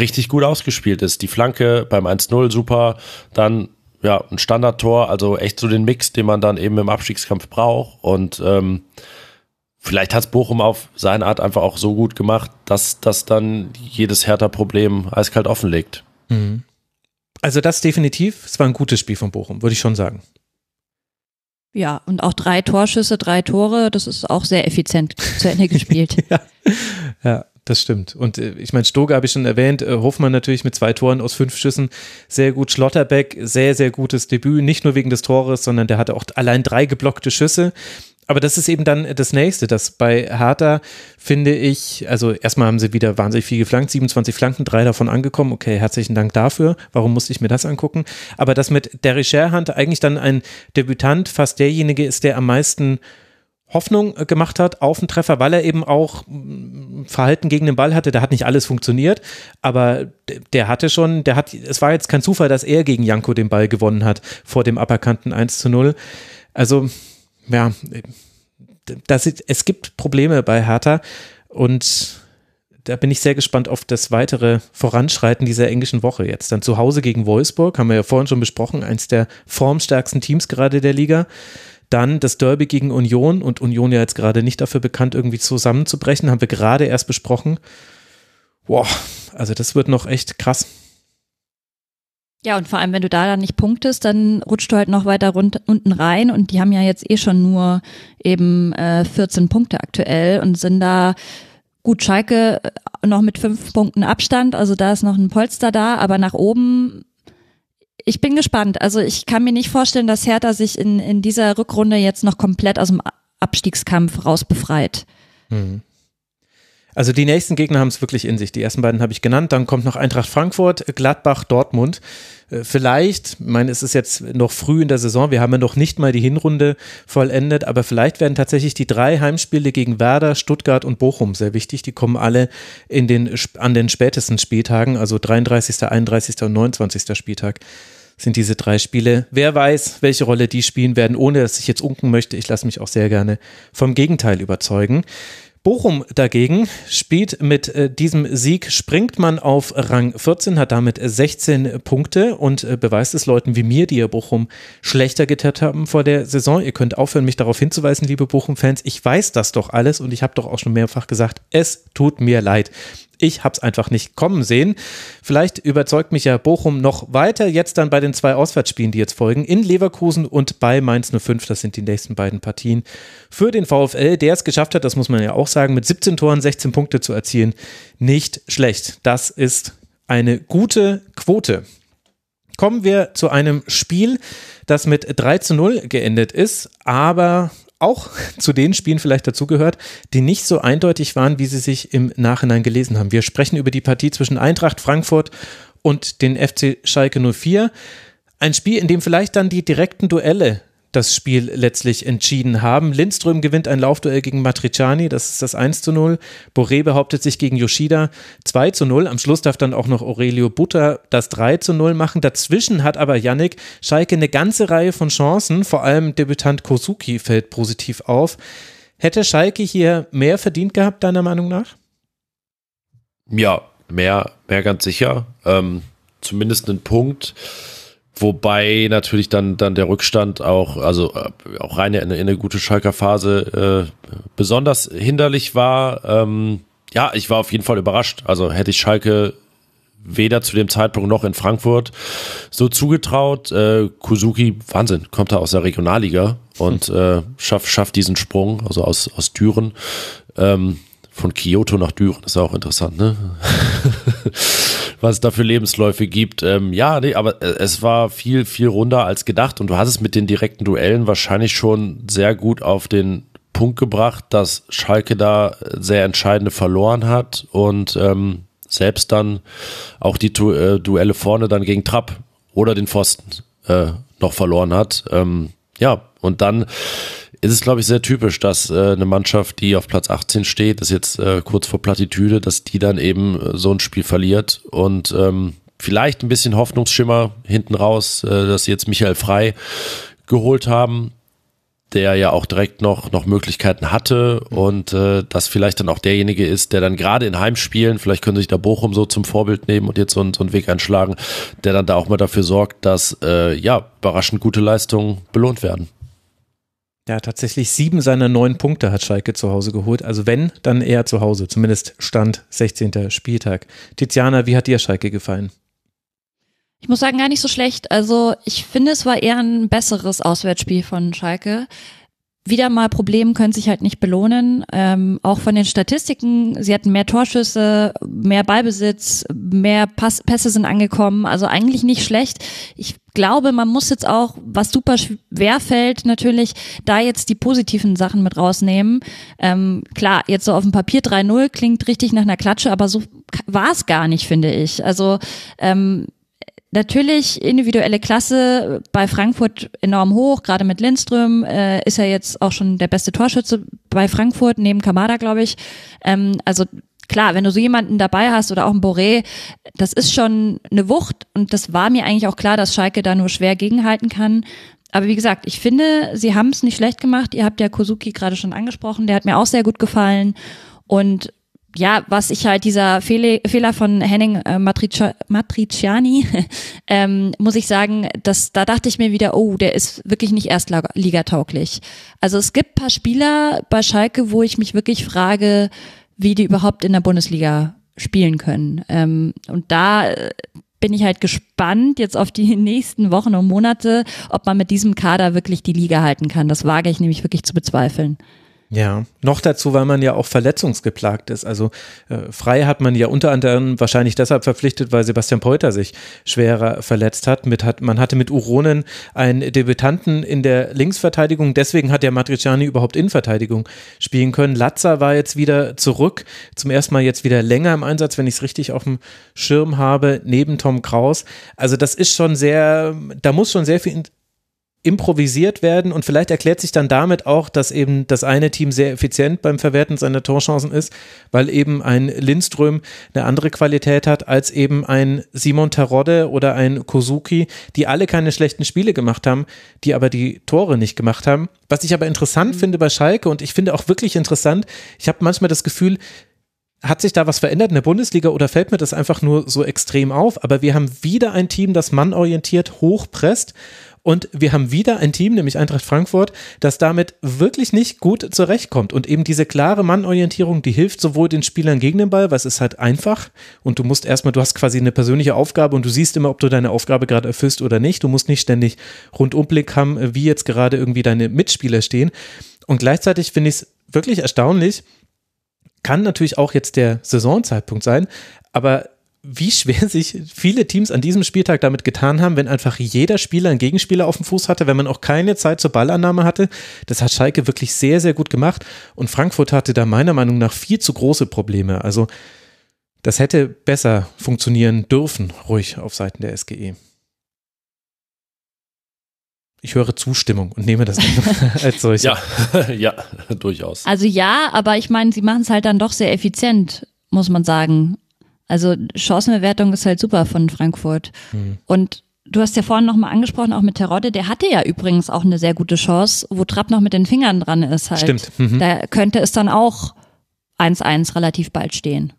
richtig gut ausgespielt ist. Die Flanke beim 1-0 super, dann ja, ein Standardtor, also echt so den Mix, den man dann eben im Abstiegskampf braucht und ähm, vielleicht hat es Bochum auf seine Art einfach auch so gut gemacht, dass das dann jedes Hertha-Problem eiskalt offenlegt. Mhm. Also das definitiv, es war ein gutes Spiel von Bochum, würde ich schon sagen. Ja, und auch drei Torschüsse, drei Tore, das ist auch sehr effizient zu Ende gespielt. *laughs* ja. ja. Das stimmt. Und äh, ich meine, Stoge habe ich schon erwähnt, äh, Hofmann natürlich mit zwei Toren aus fünf Schüssen, sehr gut. Schlotterbeck, sehr, sehr gutes Debüt, nicht nur wegen des Tores, sondern der hatte auch allein drei geblockte Schüsse aber das ist eben dann das nächste, dass bei Hertha finde ich, also erstmal haben sie wieder wahnsinnig viel geflankt, 27 Flanken, drei davon angekommen, okay, herzlichen Dank dafür, warum musste ich mir das angucken, aber dass mit Derry Sherhand eigentlich dann ein Debütant fast derjenige ist, der am meisten Hoffnung äh, gemacht hat auf den Treffer, weil er eben auch mm, Verhalten gegen den Ball hatte. Da hat nicht alles funktioniert, aber der hatte schon, der hat, es war jetzt kein Zufall, dass er gegen Janko den Ball gewonnen hat vor dem aberkannten 1 zu 0. Also ja, das, es gibt Probleme bei Hertha und da bin ich sehr gespannt auf das weitere Voranschreiten dieser englischen Woche jetzt. Dann zu Hause gegen Wolfsburg, haben wir ja vorhin schon besprochen, eins der formstärksten Teams gerade der Liga. Dann das Derby gegen Union und Union ja jetzt gerade nicht dafür bekannt, irgendwie zusammenzubrechen, haben wir gerade erst besprochen. Boah, also das wird noch echt krass. Ja, und vor allem, wenn du da dann nicht punktest, dann rutscht du halt noch weiter rund, unten rein und die haben ja jetzt eh schon nur eben äh, 14 Punkte aktuell und sind da gut Schalke äh, noch mit fünf Punkten Abstand, also da ist noch ein Polster da, aber nach oben ich bin gespannt. Also ich kann mir nicht vorstellen, dass Hertha sich in, in dieser Rückrunde jetzt noch komplett aus dem Abstiegskampf rausbefreit. Mhm. Also die nächsten Gegner haben es wirklich in sich. Die ersten beiden habe ich genannt. Dann kommt noch Eintracht Frankfurt, Gladbach, Dortmund. Äh, vielleicht, ich meine, es ist jetzt noch früh in der Saison, wir haben ja noch nicht mal die Hinrunde vollendet, aber vielleicht werden tatsächlich die drei Heimspiele gegen Werder, Stuttgart und Bochum sehr wichtig. Die kommen alle in den, an den spätesten Spieltagen, also 33., 31. und 29. Spieltag sind diese drei Spiele. Wer weiß, welche Rolle die spielen werden, ohne dass ich jetzt unken möchte. Ich lasse mich auch sehr gerne vom Gegenteil überzeugen. Bochum dagegen spielt mit äh, diesem Sieg, springt man auf Rang 14, hat damit 16 Punkte und äh, beweist es Leuten wie mir, die ihr Bochum schlechter getippt haben vor der Saison. Ihr könnt aufhören, mich darauf hinzuweisen, liebe Bochum-Fans. Ich weiß das doch alles und ich habe doch auch schon mehrfach gesagt, es tut mir leid. Ich habe es einfach nicht kommen sehen. Vielleicht überzeugt mich ja Bochum noch weiter. Jetzt dann bei den zwei Auswärtsspielen, die jetzt folgen, in Leverkusen und bei Mainz 05. Das sind die nächsten beiden Partien für den VfL, der es geschafft hat, das muss man ja auch sagen, mit 17 Toren 16 Punkte zu erzielen. Nicht schlecht. Das ist eine gute Quote. Kommen wir zu einem Spiel, das mit 3 zu 0 geendet ist, aber auch *laughs* zu den Spielen vielleicht dazugehört, die nicht so eindeutig waren, wie sie sich im Nachhinein gelesen haben. Wir sprechen über die Partie zwischen Eintracht Frankfurt und den FC Schalke 04. Ein Spiel, in dem vielleicht dann die direkten Duelle das Spiel letztlich entschieden haben. Lindström gewinnt ein Laufduell gegen Matriciani, das ist das 1 zu 0. Boré behauptet sich gegen Yoshida 2 zu 0. Am Schluss darf dann auch noch Aurelio Butter das 3 zu 0 machen. Dazwischen hat aber Yannick Schalke eine ganze Reihe von Chancen, vor allem Debütant Kosuki fällt positiv auf. Hätte Schalke hier mehr verdient gehabt, deiner Meinung nach? Ja, mehr, mehr ganz sicher. Ähm, zumindest einen Punkt. Wobei natürlich dann, dann der Rückstand auch, also äh, auch rein in, in eine gute Schalker Phase äh, besonders hinderlich war. Ähm, ja, ich war auf jeden Fall überrascht. Also hätte ich Schalke weder zu dem Zeitpunkt noch in Frankfurt so zugetraut. Äh, Kuzuki, Wahnsinn, kommt da aus der Regionalliga und *laughs* äh, schafft, schafft diesen Sprung, also aus, aus Düren. Ähm, von Kyoto nach Düren, ist auch interessant, ne? *laughs* Was es da für Lebensläufe gibt. Ähm, ja, nee, aber äh, es war viel, viel runder als gedacht und du hast es mit den direkten Duellen wahrscheinlich schon sehr gut auf den Punkt gebracht, dass Schalke da sehr entscheidende verloren hat und ähm, selbst dann auch die du äh, Duelle vorne dann gegen Trapp oder den Pfosten äh, noch verloren hat. Ähm, ja, und dann ist es, glaube ich, sehr typisch, dass äh, eine Mannschaft, die auf Platz 18 steht, ist jetzt äh, kurz vor Plattitüde, dass die dann eben äh, so ein Spiel verliert. Und ähm, vielleicht ein bisschen Hoffnungsschimmer hinten raus, äh, dass sie jetzt Michael Frei geholt haben, der ja auch direkt noch, noch Möglichkeiten hatte und äh, das vielleicht dann auch derjenige ist, der dann gerade in Heimspielen, vielleicht können sich da Bochum so zum Vorbild nehmen und jetzt so, einen, so einen Weg einschlagen, der dann da auch mal dafür sorgt, dass äh, ja, überraschend gute Leistungen belohnt werden. Ja, tatsächlich sieben seiner neun Punkte hat Schalke zu Hause geholt. Also wenn, dann eher zu Hause. Zumindest Stand 16. Spieltag. Tiziana, wie hat dir Schalke gefallen? Ich muss sagen, gar nicht so schlecht. Also ich finde, es war eher ein besseres Auswärtsspiel von Schalke wieder mal Probleme können sich halt nicht belohnen. Ähm, auch von den Statistiken, sie hatten mehr Torschüsse, mehr Ballbesitz, mehr Pass Pässe sind angekommen. Also eigentlich nicht schlecht. Ich glaube, man muss jetzt auch, was super schwer fällt, natürlich da jetzt die positiven Sachen mit rausnehmen. Ähm, klar, jetzt so auf dem Papier 3-0 klingt richtig nach einer Klatsche, aber so war es gar nicht, finde ich. Also ähm, Natürlich individuelle Klasse bei Frankfurt enorm hoch, gerade mit Lindström äh, ist er jetzt auch schon der beste Torschütze bei Frankfurt, neben Kamada, glaube ich. Ähm, also klar, wenn du so jemanden dabei hast oder auch ein Boré, das ist schon eine Wucht und das war mir eigentlich auch klar, dass Schalke da nur schwer gegenhalten kann. Aber wie gesagt, ich finde, sie haben es nicht schlecht gemacht. Ihr habt ja Kozuki gerade schon angesprochen, der hat mir auch sehr gut gefallen. Und ja, was ich halt dieser Fehle, Fehler von Henning äh, Matricia, Matriciani, *laughs* ähm, muss ich sagen, dass da dachte ich mir wieder, oh, der ist wirklich nicht erstligatauglich. Also es gibt paar Spieler bei Schalke, wo ich mich wirklich frage, wie die überhaupt in der Bundesliga spielen können. Ähm, und da äh, bin ich halt gespannt jetzt auf die *laughs* nächsten Wochen und Monate, ob man mit diesem Kader wirklich die Liga halten kann. Das wage ich nämlich wirklich zu bezweifeln. Ja, noch dazu, weil man ja auch verletzungsgeplagt ist. Also äh, Frei hat man ja unter anderem wahrscheinlich deshalb verpflichtet, weil Sebastian Peuter sich schwerer verletzt hat. Mit, hat man hatte mit Uronen einen Debütanten in der Linksverteidigung, deswegen hat der Matriciani überhaupt Innenverteidigung spielen können. Latza war jetzt wieder zurück, zum ersten Mal jetzt wieder länger im Einsatz, wenn ich es richtig auf dem Schirm habe, neben Tom Kraus. Also das ist schon sehr, da muss schon sehr viel improvisiert werden und vielleicht erklärt sich dann damit auch, dass eben das eine Team sehr effizient beim Verwerten seiner Torchancen ist, weil eben ein Lindström eine andere Qualität hat als eben ein Simon Tarodde oder ein Kozuki, die alle keine schlechten Spiele gemacht haben, die aber die Tore nicht gemacht haben. Was ich aber interessant mhm. finde bei Schalke und ich finde auch wirklich interessant, ich habe manchmal das Gefühl, hat sich da was verändert in der Bundesliga oder fällt mir das einfach nur so extrem auf? Aber wir haben wieder ein Team, das mannorientiert hochpresst und wir haben wieder ein Team, nämlich Eintracht Frankfurt, das damit wirklich nicht gut zurechtkommt. Und eben diese klare Mannorientierung, die hilft sowohl den Spielern gegen den Ball, weil es ist halt einfach und du musst erstmal, du hast quasi eine persönliche Aufgabe und du siehst immer, ob du deine Aufgabe gerade erfüllst oder nicht. Du musst nicht ständig Rundumblick haben, wie jetzt gerade irgendwie deine Mitspieler stehen. Und gleichzeitig finde ich es wirklich erstaunlich, kann natürlich auch jetzt der Saisonzeitpunkt sein, aber wie schwer sich viele Teams an diesem Spieltag damit getan haben, wenn einfach jeder Spieler einen Gegenspieler auf dem Fuß hatte, wenn man auch keine Zeit zur Ballannahme hatte. Das hat Schalke wirklich sehr, sehr gut gemacht. Und Frankfurt hatte da meiner Meinung nach viel zu große Probleme. Also das hätte besser funktionieren dürfen, ruhig auf Seiten der SGE. Ich höre Zustimmung und nehme das *laughs* als solche. Ja, *laughs* ja, durchaus. Also ja, aber ich meine, sie machen es halt dann doch sehr effizient, muss man sagen. Also Chancenbewertung ist halt super von Frankfurt. Mhm. Und du hast ja vorhin nochmal angesprochen, auch mit Terodde, der hatte ja übrigens auch eine sehr gute Chance, wo Trapp noch mit den Fingern dran ist halt. Stimmt. Mhm. Da könnte es dann auch 1-1 relativ bald stehen.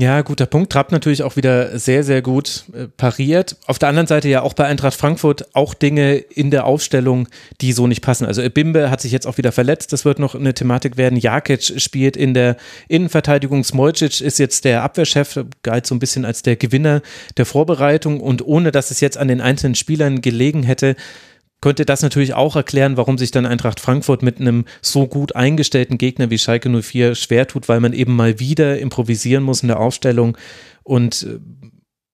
Ja, guter Punkt. Trapp natürlich auch wieder sehr, sehr gut äh, pariert. Auf der anderen Seite ja auch bei Eintracht Frankfurt auch Dinge in der Aufstellung, die so nicht passen. Also Bimbe hat sich jetzt auch wieder verletzt. Das wird noch eine Thematik werden. Jakic spielt in der Innenverteidigung. Smolcic ist jetzt der Abwehrchef, galt so ein bisschen als der Gewinner der Vorbereitung. Und ohne dass es jetzt an den einzelnen Spielern gelegen hätte, könnte das natürlich auch erklären, warum sich dann Eintracht Frankfurt mit einem so gut eingestellten Gegner wie Schalke 04 schwer tut, weil man eben mal wieder improvisieren muss in der Aufstellung und äh,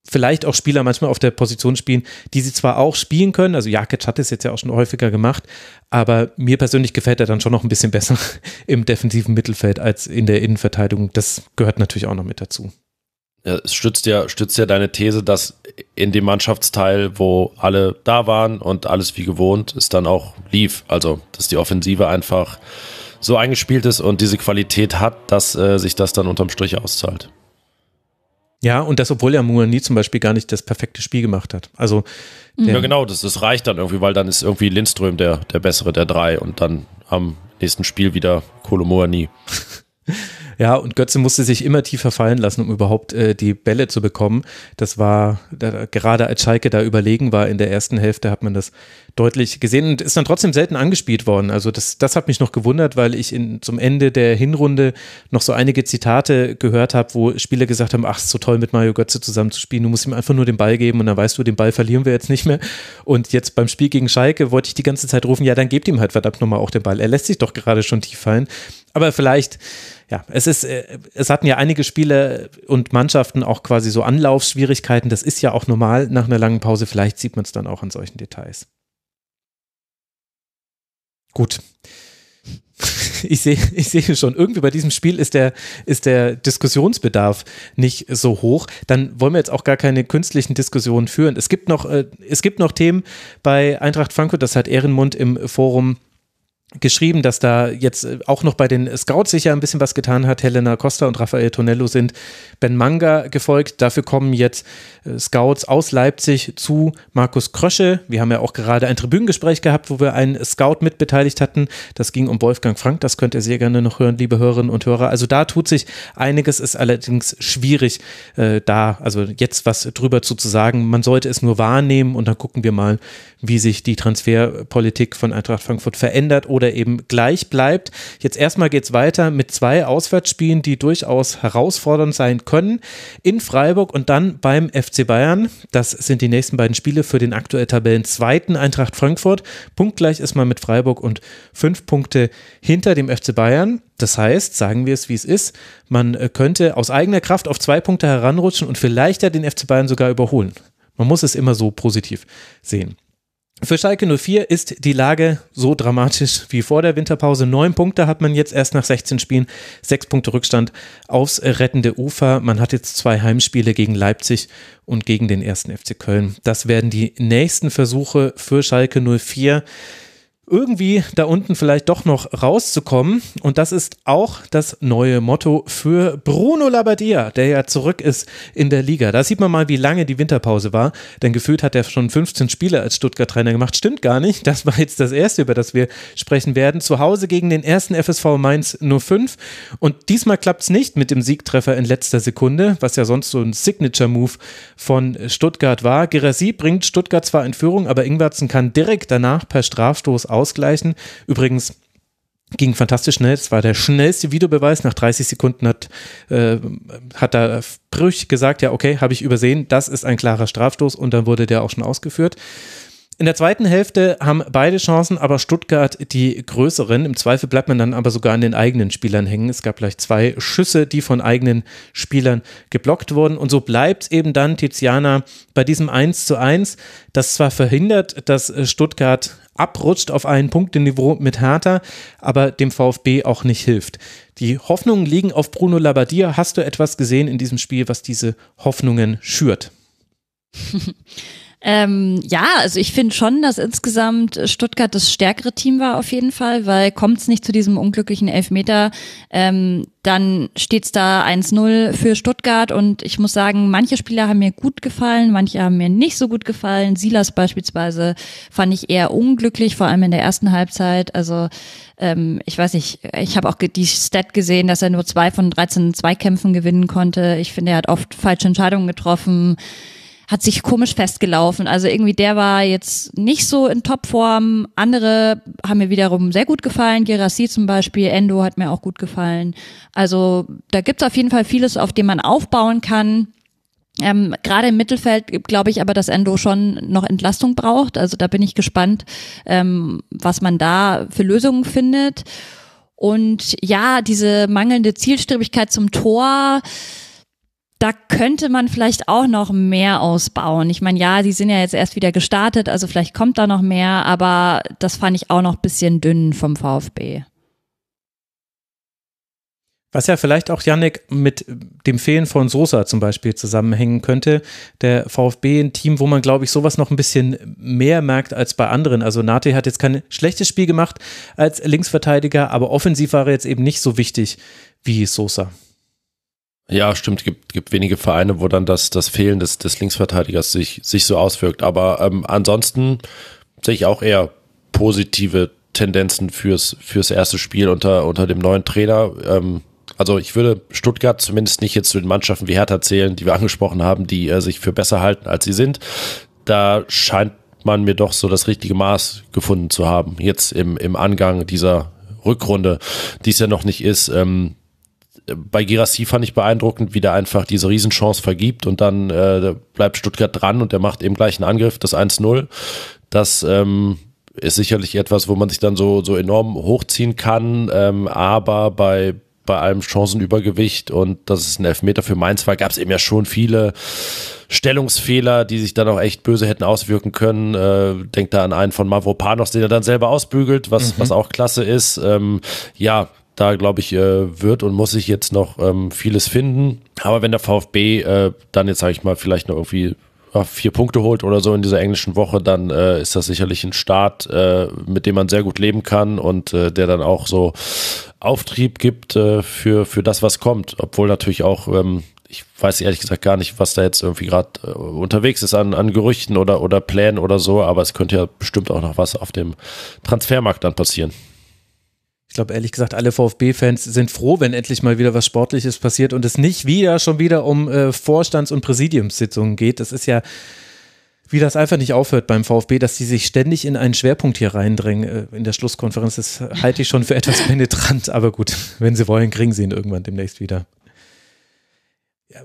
vielleicht auch Spieler manchmal auf der Position spielen, die sie zwar auch spielen können, also Jakic hat es jetzt ja auch schon häufiger gemacht, aber mir persönlich gefällt er dann schon noch ein bisschen *laughs* besser im defensiven Mittelfeld als in der Innenverteidigung. Das gehört natürlich auch noch mit dazu. Es stützt ja, stützt ja deine These, dass in dem Mannschaftsteil, wo alle da waren und alles wie gewohnt, es dann auch lief. Also, dass die Offensive einfach so eingespielt ist und diese Qualität hat, dass äh, sich das dann unterm Strich auszahlt. Ja, und das, obwohl ja Mourani zum Beispiel gar nicht das perfekte Spiel gemacht hat. Also ja, genau, das, das reicht dann irgendwie, weil dann ist irgendwie Lindström der, der bessere der drei und dann am nächsten Spiel wieder Kolo Mourani. *laughs* Ja, und Götze musste sich immer tiefer fallen lassen, um überhaupt äh, die Bälle zu bekommen. Das war, da, gerade als Schalke da überlegen war in der ersten Hälfte, hat man das deutlich gesehen und ist dann trotzdem selten angespielt worden. Also das, das hat mich noch gewundert, weil ich in, zum Ende der Hinrunde noch so einige Zitate gehört habe, wo Spieler gesagt haben, ach, ist so toll mit Mario Götze zusammen zu spielen, du musst ihm einfach nur den Ball geben und dann weißt du, den Ball verlieren wir jetzt nicht mehr. Und jetzt beim Spiel gegen Schalke wollte ich die ganze Zeit rufen, ja, dann gebt ihm halt verdammt nochmal auch den Ball. Er lässt sich doch gerade schon tief fallen. Aber vielleicht ja, es ist, äh, es hatten ja einige Spiele und Mannschaften auch quasi so Anlaufschwierigkeiten. Das ist ja auch normal nach einer langen Pause. Vielleicht sieht man es dann auch an solchen Details. Gut. *laughs* Ich sehe, ich sehe schon, irgendwie bei diesem Spiel ist der, ist der Diskussionsbedarf nicht so hoch. Dann wollen wir jetzt auch gar keine künstlichen Diskussionen führen. Es gibt noch, äh, es gibt noch Themen bei Eintracht Frankfurt, das hat Ehrenmund im Forum geschrieben, dass da jetzt äh, auch noch bei den Scouts sich ja ein bisschen was getan hat. Helena Costa und Rafael Tonello sind Ben Manga gefolgt. Dafür kommen jetzt äh, Scouts aus Leipzig zu Markus Krösche. Wir haben ja auch gerade ein Tribünengespräch gehabt, wo wir einen Scout mitbeteiligt hatten. Das ging um Wolfgang Frank. Das könnt ihr sehr gerne noch hören, liebe Hörerinnen und Hörer. Also da tut sich einiges, ist allerdings schwierig, äh, da also jetzt was drüber zu, zu sagen. Man sollte es nur wahrnehmen und dann gucken wir mal, wie sich die Transferpolitik von Eintracht Frankfurt verändert oder eben gleich bleibt. Jetzt erstmal geht es weiter mit zwei Auswärtsspielen, die durchaus herausfordernd sein können. In Freiburg und dann beim FC Bayern. Das sind die nächsten beiden Spiele für den aktuell Tabellen zweiten Eintracht Frankfurt. Punktgleich ist man mit Freiburg und fünf Punkte hinter dem FC Bayern. Das heißt, sagen wir es wie es ist, man könnte aus eigener Kraft auf zwei Punkte heranrutschen und vielleicht ja den FC Bayern sogar überholen. Man muss es immer so positiv sehen. Für Schalke 04 ist die Lage so dramatisch wie vor der Winterpause. Neun Punkte hat man jetzt erst nach 16 Spielen, sechs Punkte Rückstand aufs rettende Ufer. Man hat jetzt zwei Heimspiele gegen Leipzig und gegen den ersten FC Köln. Das werden die nächsten Versuche für Schalke 04 irgendwie da unten vielleicht doch noch rauszukommen. Und das ist auch das neue Motto für Bruno Labbadia, der ja zurück ist in der Liga. Da sieht man mal, wie lange die Winterpause war. Denn gefühlt hat er schon 15 Spiele als Stuttgart-Trainer gemacht. Stimmt gar nicht. Das war jetzt das erste, über das wir sprechen werden. Zu Hause gegen den ersten FSV Mainz 05. Und diesmal klappt es nicht mit dem Siegtreffer in letzter Sekunde, was ja sonst so ein Signature-Move von Stuttgart war. Gerasi bringt Stuttgart zwar in Führung, aber Ingwertsen kann direkt danach per Strafstoß ausgleichen. Übrigens ging fantastisch schnell. Es war der schnellste Videobeweis. Nach 30 Sekunden hat, äh, hat da Brüch gesagt, ja, okay, habe ich übersehen, das ist ein klarer Strafstoß und dann wurde der auch schon ausgeführt. In der zweiten Hälfte haben beide Chancen, aber Stuttgart die größeren. Im Zweifel bleibt man dann aber sogar an den eigenen Spielern hängen. Es gab gleich zwei Schüsse, die von eigenen Spielern geblockt wurden. Und so bleibt eben dann Tiziana bei diesem 1 zu 1, das zwar verhindert, dass Stuttgart abrutscht auf ein Punkteniveau mit Hertha, aber dem VfB auch nicht hilft. Die Hoffnungen liegen auf Bruno Labbadia. Hast du etwas gesehen in diesem Spiel, was diese Hoffnungen schürt? *laughs* Ähm, ja, also ich finde schon, dass insgesamt Stuttgart das stärkere Team war auf jeden Fall, weil kommt es nicht zu diesem unglücklichen Elfmeter, ähm, dann steht's da 1-0 für Stuttgart und ich muss sagen, manche Spieler haben mir gut gefallen, manche haben mir nicht so gut gefallen. Silas beispielsweise fand ich eher unglücklich, vor allem in der ersten Halbzeit. Also ähm, ich weiß nicht, ich habe auch die Stat gesehen, dass er nur zwei von 13 Zweikämpfen gewinnen konnte. Ich finde, er hat oft falsche Entscheidungen getroffen hat sich komisch festgelaufen. Also irgendwie der war jetzt nicht so in Topform. Andere haben mir wiederum sehr gut gefallen. Gerassi zum Beispiel, Endo hat mir auch gut gefallen. Also da gibt's auf jeden Fall vieles, auf dem man aufbauen kann. Ähm, Gerade im Mittelfeld glaube ich aber, dass Endo schon noch Entlastung braucht. Also da bin ich gespannt, ähm, was man da für Lösungen findet. Und ja, diese mangelnde Zielstrebigkeit zum Tor, da könnte man vielleicht auch noch mehr ausbauen. Ich meine, ja, die sind ja jetzt erst wieder gestartet, also vielleicht kommt da noch mehr, aber das fand ich auch noch bisschen dünn vom VfB. Was ja vielleicht auch, Yannick, mit dem Fehlen von Sosa zum Beispiel zusammenhängen könnte. Der VfB, ein Team, wo man, glaube ich, sowas noch ein bisschen mehr merkt als bei anderen. Also Nate hat jetzt kein schlechtes Spiel gemacht als Linksverteidiger, aber offensiv war er jetzt eben nicht so wichtig wie Sosa. Ja, stimmt. Gibt gibt wenige Vereine, wo dann das das Fehlen des des Linksverteidigers sich sich so auswirkt. Aber ähm, ansonsten sehe ich auch eher positive Tendenzen fürs fürs erste Spiel unter unter dem neuen Trainer. Ähm, also ich würde Stuttgart zumindest nicht jetzt zu den Mannschaften wie Hertha zählen, die wir *laughs* angesprochen haben, die äh, sich für besser halten, als sie sind. Da scheint man mir doch so das richtige Maß gefunden zu haben. Jetzt im, im Angang dieser Rückrunde, die es ja noch nicht ist. Ähm, bei Girassi fand ich beeindruckend, wie der einfach diese Riesenchance vergibt und dann äh, bleibt Stuttgart dran und der macht eben gleich einen Angriff, das 1-0. Das ähm, ist sicherlich etwas, wo man sich dann so, so enorm hochziehen kann, ähm, aber bei, bei allem Chancenübergewicht und dass es ein Elfmeter für Mainz war, gab es eben ja schon viele Stellungsfehler, die sich dann auch echt böse hätten auswirken können. Äh, denkt da an einen von Mavropanos, den er dann selber ausbügelt, was, mhm. was auch klasse ist. Ähm, ja, da glaube ich, äh, wird und muss sich jetzt noch ähm, vieles finden. Aber wenn der VfB äh, dann jetzt, sage ich mal, vielleicht noch irgendwie vier Punkte holt oder so in dieser englischen Woche, dann äh, ist das sicherlich ein Start, äh, mit dem man sehr gut leben kann und äh, der dann auch so Auftrieb gibt äh, für, für das, was kommt. Obwohl natürlich auch, ähm, ich weiß ehrlich gesagt gar nicht, was da jetzt irgendwie gerade unterwegs ist an, an Gerüchten oder, oder Plänen oder so, aber es könnte ja bestimmt auch noch was auf dem Transfermarkt dann passieren. Ich glaube, ehrlich gesagt, alle VfB-Fans sind froh, wenn endlich mal wieder was Sportliches passiert und es nicht wieder schon wieder um äh, Vorstands- und Präsidiumssitzungen geht. Das ist ja, wie das einfach nicht aufhört beim VfB, dass die sich ständig in einen Schwerpunkt hier reindrängen äh, in der Schlusskonferenz. Das halte ich schon für *laughs* etwas penetrant, aber gut, wenn sie wollen, kriegen sie ihn irgendwann demnächst wieder.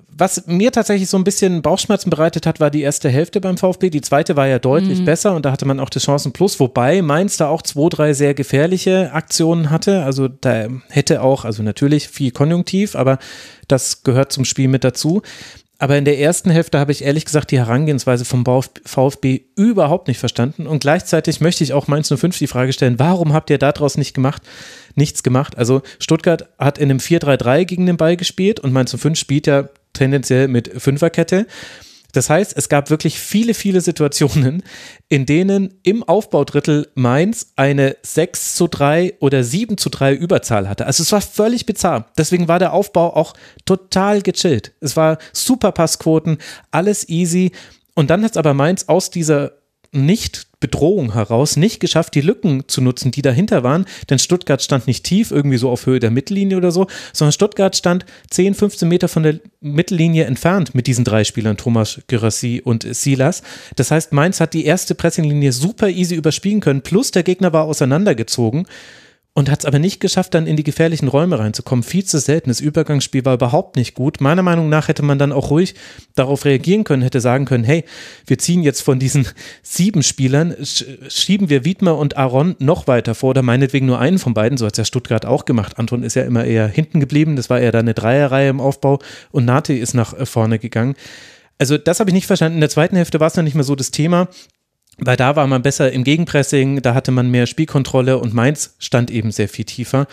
Was mir tatsächlich so ein bisschen Bauchschmerzen bereitet hat, war die erste Hälfte beim VfB. Die zweite war ja deutlich mhm. besser und da hatte man auch die Chancen plus, wobei Mainz da auch zwei, drei sehr gefährliche Aktionen hatte. Also da hätte auch, also natürlich viel Konjunktiv, aber das gehört zum Spiel mit dazu. Aber in der ersten Hälfte habe ich ehrlich gesagt die Herangehensweise vom VfB überhaupt nicht verstanden. Und gleichzeitig möchte ich auch Mainz 05 die Frage stellen, warum habt ihr daraus nicht gemacht, nichts gemacht? Also Stuttgart hat in einem 4-3-3 gegen den Ball gespielt und Mainz 05 spielt ja tendenziell mit Fünferkette. Das heißt, es gab wirklich viele, viele Situationen, in denen im Aufbaudrittel Mainz eine 6 zu 3 oder 7 zu 3 Überzahl hatte. Also es war völlig bizarr. Deswegen war der Aufbau auch total gechillt. Es war super Passquoten, alles easy. Und dann hat es aber Mainz aus dieser nicht Bedrohung heraus nicht geschafft, die Lücken zu nutzen, die dahinter waren. Denn Stuttgart stand nicht tief, irgendwie so auf Höhe der Mittellinie oder so, sondern Stuttgart stand 10, 15 Meter von der Mittellinie entfernt mit diesen drei Spielern, Thomas Gerassi und Silas. Das heißt, Mainz hat die erste Pressinglinie super easy überspielen können, plus der Gegner war auseinandergezogen. Und hat es aber nicht geschafft, dann in die gefährlichen Räume reinzukommen. Viel zu selten. Das Übergangsspiel war überhaupt nicht gut. Meiner Meinung nach hätte man dann auch ruhig darauf reagieren können, hätte sagen können, hey, wir ziehen jetzt von diesen *laughs* sieben Spielern, schieben wir Wiedmer und Aaron noch weiter vor oder meinetwegen nur einen von beiden, so hat es ja Stuttgart auch gemacht. Anton ist ja immer eher hinten geblieben, das war eher da eine Dreierreihe im Aufbau und Nate ist nach äh, vorne gegangen. Also das habe ich nicht verstanden. In der zweiten Hälfte war es dann nicht mehr so das Thema weil da war man besser im Gegenpressing, da hatte man mehr Spielkontrolle und Mainz stand eben sehr viel tiefer.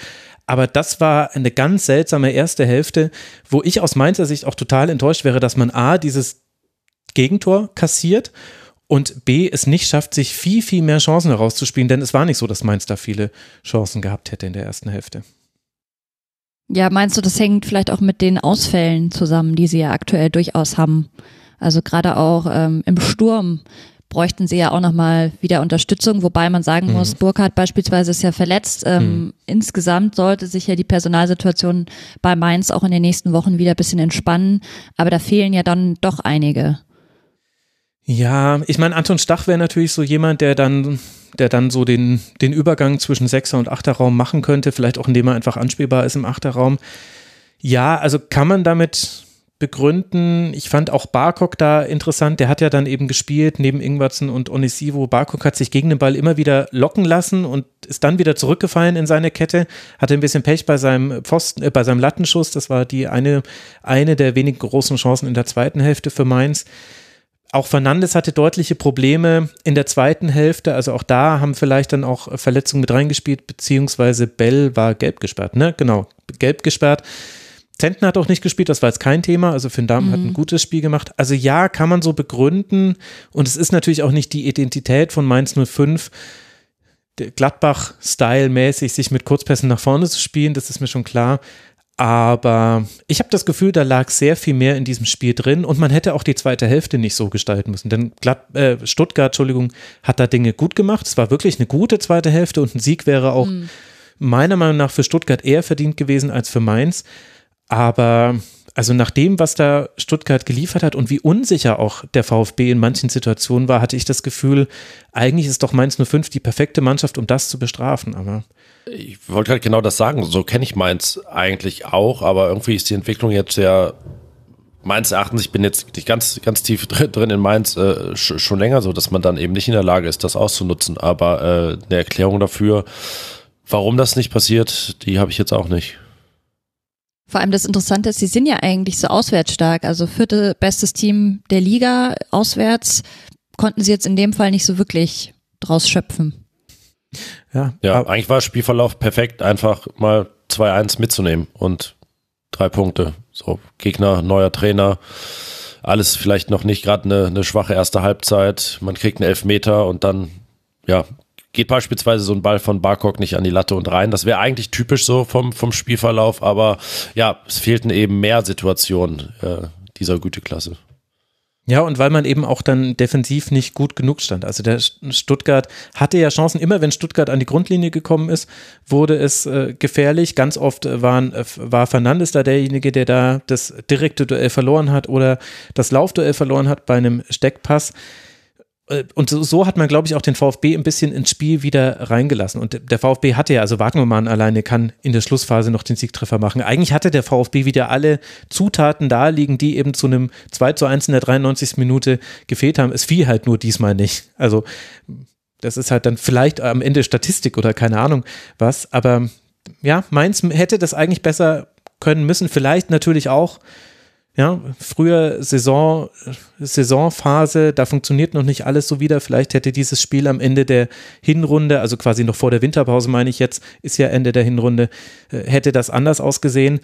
Aber das war eine ganz seltsame erste Hälfte, wo ich aus Mainzer Sicht auch total enttäuscht wäre, dass man A, dieses Gegentor kassiert und B, es nicht schafft, sich viel, viel mehr Chancen herauszuspielen, denn es war nicht so, dass Mainz da viele Chancen gehabt hätte in der ersten Hälfte. Ja, meinst du, das hängt vielleicht auch mit den Ausfällen zusammen, die sie ja aktuell durchaus haben? Also gerade auch ähm, im Sturm bräuchten sie ja auch nochmal wieder Unterstützung, wobei man sagen muss, mhm. Burkhardt beispielsweise ist ja verletzt. Ähm, mhm. Insgesamt sollte sich ja die Personalsituation bei Mainz auch in den nächsten Wochen wieder ein bisschen entspannen, aber da fehlen ja dann doch einige. Ja, ich meine, Anton Stach wäre natürlich so jemand, der dann, der dann so den, den Übergang zwischen Sechser und Achterraum machen könnte, vielleicht auch indem er einfach anspielbar ist im Achterraum. Ja, also kann man damit begründen. Ich fand auch Barkok da interessant. Der hat ja dann eben gespielt neben Ingwertsen und Onisivo. Barkok hat sich gegen den Ball immer wieder locken lassen und ist dann wieder zurückgefallen in seine Kette. Hatte ein bisschen Pech bei seinem Pfosten, äh, bei seinem Lattenschuss. Das war die eine, eine der wenigen großen Chancen in der zweiten Hälfte für Mainz. Auch Fernandes hatte deutliche Probleme in der zweiten Hälfte. Also auch da haben vielleicht dann auch Verletzungen mit reingespielt, beziehungsweise Bell war gelb gesperrt, ne? Genau, gelb gesperrt. Zentner hat auch nicht gespielt, das war jetzt kein Thema. Also Finn Damm mhm. hat ein mhm. gutes Spiel gemacht. Also ja, kann man so begründen. Und es ist natürlich auch nicht die Identität von Mainz 05, Gladbach-Style-mäßig sich mit Kurzpässen nach vorne zu spielen, das ist mir schon klar. Aber ich habe das Gefühl, da lag sehr viel mehr in diesem Spiel drin und man hätte auch die zweite Hälfte nicht so gestalten müssen. Denn Glad äh, Stuttgart, Entschuldigung, hat da Dinge gut gemacht. Es war wirklich eine gute zweite Hälfte und ein Sieg wäre auch mhm. meiner Meinung nach für Stuttgart eher verdient gewesen als für Mainz. Aber also nach dem, was da Stuttgart geliefert hat und wie unsicher auch der VfB in manchen Situationen war, hatte ich das Gefühl, eigentlich ist doch Mainz 05 die perfekte Mannschaft, um das zu bestrafen. Aber ich wollte halt genau das sagen. So kenne ich Mainz eigentlich auch, aber irgendwie ist die Entwicklung jetzt ja meines Erachtens, ich bin jetzt nicht ganz, ganz tief drin in Mainz, äh, schon länger so, dass man dann eben nicht in der Lage ist, das auszunutzen. Aber äh, eine Erklärung dafür, warum das nicht passiert, die habe ich jetzt auch nicht. Vor allem das Interessante ist, sie sind ja eigentlich so auswärts stark. Also vierte bestes Team der Liga auswärts konnten sie jetzt in dem Fall nicht so wirklich draus schöpfen. Ja, ja eigentlich war Spielverlauf perfekt, einfach mal 2-1 mitzunehmen und drei Punkte. So, Gegner, neuer Trainer, alles vielleicht noch nicht gerade eine, eine schwache erste Halbzeit. Man kriegt einen Elfmeter und dann, ja, geht beispielsweise so ein Ball von Barkok nicht an die Latte und rein. Das wäre eigentlich typisch so vom, vom Spielverlauf, aber ja, es fehlten eben mehr Situationen äh, dieser Güteklasse. Ja, und weil man eben auch dann defensiv nicht gut genug stand. Also der Stuttgart hatte ja Chancen, immer wenn Stuttgart an die Grundlinie gekommen ist, wurde es äh, gefährlich. Ganz oft waren, äh, war Fernandes da derjenige, der da das direkte Duell verloren hat oder das Laufduell verloren hat bei einem Steckpass. Äh, und so, hat man, glaube ich, auch den VfB ein bisschen ins Spiel wieder reingelassen. Und der VfB hatte ja, also Wagnermann alleine kann in der Schlussphase noch den Siegtreffer machen. Eigentlich hatte der VfB wieder alle Zutaten da liegen, die eben zu einem 2 zu 1 in der 93. Minute gefehlt haben. Es fiel halt nur diesmal nicht. Also das ist halt dann vielleicht am Ende Statistik oder keine Ahnung was. Aber ja, Mainz hätte das eigentlich besser können müssen. Vielleicht natürlich auch ja, früher Saison, Saisonphase, da funktioniert noch nicht alles so wieder. Vielleicht hätte dieses Spiel am Ende der Hinrunde, also quasi noch vor der Winterpause meine ich jetzt, ist ja Ende der Hinrunde, äh, hätte das anders ausgesehen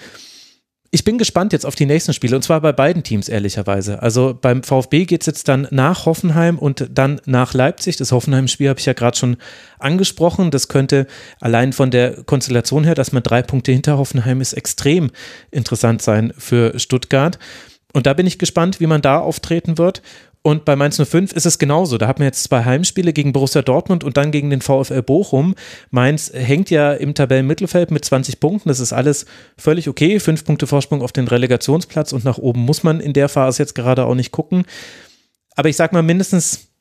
ich bin gespannt jetzt auf die nächsten Spiele und zwar bei beiden Teams ehrlicherweise. Also beim VfB geht es jetzt dann nach Hoffenheim und dann nach Leipzig. Das Hoffenheim-Spiel habe ich ja gerade schon angesprochen. Das könnte allein von der Konstellation her, dass man drei Punkte hinter Hoffenheim ist, extrem interessant sein für Stuttgart. Und da bin ich gespannt, wie man da auftreten wird. Und bei Mainz 05 ist es genauso. Da haben wir jetzt zwei Heimspiele gegen Borussia Dortmund und dann gegen den VfL Bochum. Mainz hängt ja im Tabellenmittelfeld mit 20 Punkten. Das ist alles völlig okay. Fünf Punkte Vorsprung auf den Relegationsplatz und nach oben muss man in der Phase jetzt gerade auch nicht gucken. Aber ich sag mal, mindestens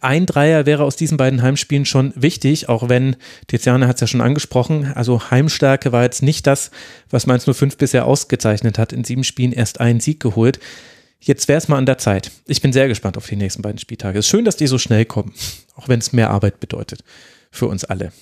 ein Dreier wäre aus diesen beiden Heimspielen schon wichtig, auch wenn, Tiziana hat es ja schon angesprochen, also Heimstärke war jetzt nicht das, was Mainz 05 bisher ausgezeichnet hat. In sieben Spielen erst einen Sieg geholt. Jetzt wäre es mal an der Zeit. Ich bin sehr gespannt auf die nächsten beiden Spieltage. Es ist schön, dass die so schnell kommen, auch wenn es mehr Arbeit bedeutet für uns alle.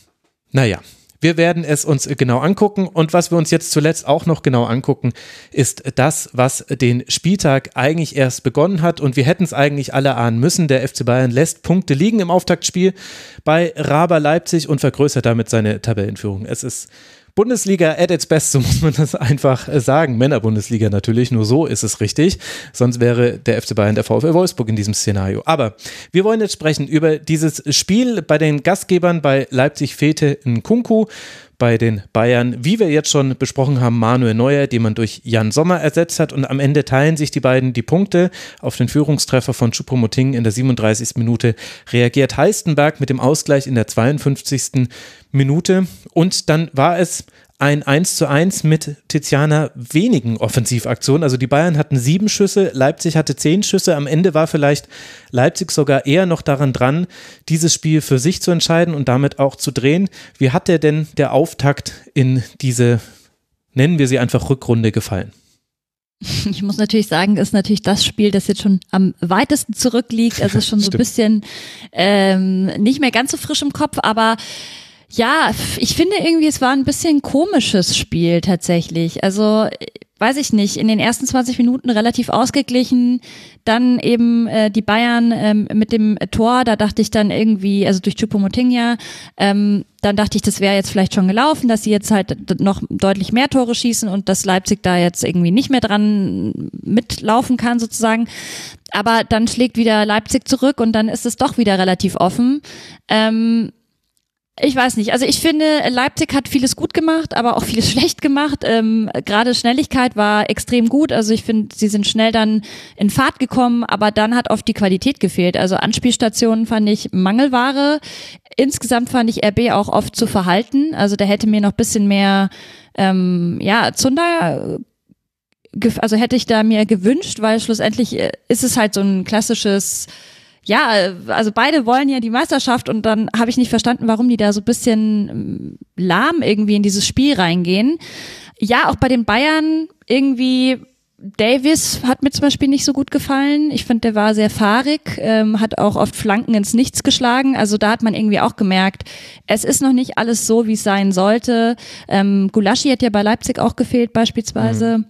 Naja, wir werden es uns genau angucken und was wir uns jetzt zuletzt auch noch genau angucken, ist das, was den Spieltag eigentlich erst begonnen hat und wir hätten es eigentlich alle ahnen müssen. Der FC Bayern lässt Punkte liegen im Auftaktspiel bei Raber Leipzig und vergrößert damit seine Tabellenführung. Es ist Bundesliga at its best, so *laughs* muss man das einfach äh, sagen. Männerbundesliga natürlich, nur so ist es richtig. Sonst wäre der FC Bayern der VfL Wolfsburg in diesem Szenario. Aber wir wollen jetzt sprechen über dieses Spiel bei den Gastgebern bei Leipzig Fete in Kunku bei den Bayern, wie wir jetzt schon besprochen haben, Manuel Neuer, den man durch Jan Sommer ersetzt hat. Und am Ende teilen sich die beiden die Punkte. Auf den Führungstreffer von Choupo-Moting in der 37. Minute reagiert Heistenberg mit dem Ausgleich in der 52. Minute. Und dann war es ein 1 zu 1 mit Tiziana wenigen Offensivaktionen. Also die Bayern hatten sieben Schüsse, Leipzig hatte zehn Schüsse. Am Ende war vielleicht Leipzig sogar eher noch daran dran, dieses Spiel für sich zu entscheiden und damit auch zu drehen. Wie hat dir denn der Auftakt in diese, nennen wir sie einfach Rückrunde gefallen? Ich muss natürlich sagen, ist natürlich das Spiel, das jetzt schon am weitesten zurückliegt. Also ist *laughs* schon so ein bisschen ähm, nicht mehr ganz so frisch im Kopf, aber ja, ich finde irgendwie, es war ein bisschen komisches Spiel tatsächlich. Also weiß ich nicht, in den ersten 20 Minuten relativ ausgeglichen, dann eben äh, die Bayern ähm, mit dem Tor, da dachte ich dann irgendwie, also durch Chupomotinga, ähm, dann dachte ich, das wäre jetzt vielleicht schon gelaufen, dass sie jetzt halt noch deutlich mehr Tore schießen und dass Leipzig da jetzt irgendwie nicht mehr dran mitlaufen kann sozusagen. Aber dann schlägt wieder Leipzig zurück und dann ist es doch wieder relativ offen. Ähm, ich weiß nicht. Also ich finde, Leipzig hat vieles gut gemacht, aber auch vieles *laughs* schlecht gemacht. Ähm, Gerade Schnelligkeit war extrem gut. Also ich finde, sie sind schnell dann in Fahrt gekommen, aber dann hat oft die Qualität gefehlt. Also Anspielstationen fand ich Mangelware. Insgesamt fand ich RB auch oft zu verhalten. Also da hätte mir noch bisschen mehr, ähm, ja, Zunder also hätte ich da mir gewünscht, weil schlussendlich äh, ist es halt so ein klassisches ja, also beide wollen ja die Meisterschaft und dann habe ich nicht verstanden, warum die da so bisschen ähm, lahm irgendwie in dieses Spiel reingehen. Ja, auch bei den Bayern irgendwie Davis hat mir zum Beispiel nicht so gut gefallen. Ich finde, der war sehr fahrig, ähm, hat auch oft Flanken ins Nichts geschlagen. Also da hat man irgendwie auch gemerkt, es ist noch nicht alles so, wie es sein sollte. Ähm, Gulaschi hat ja bei Leipzig auch gefehlt beispielsweise. Mhm.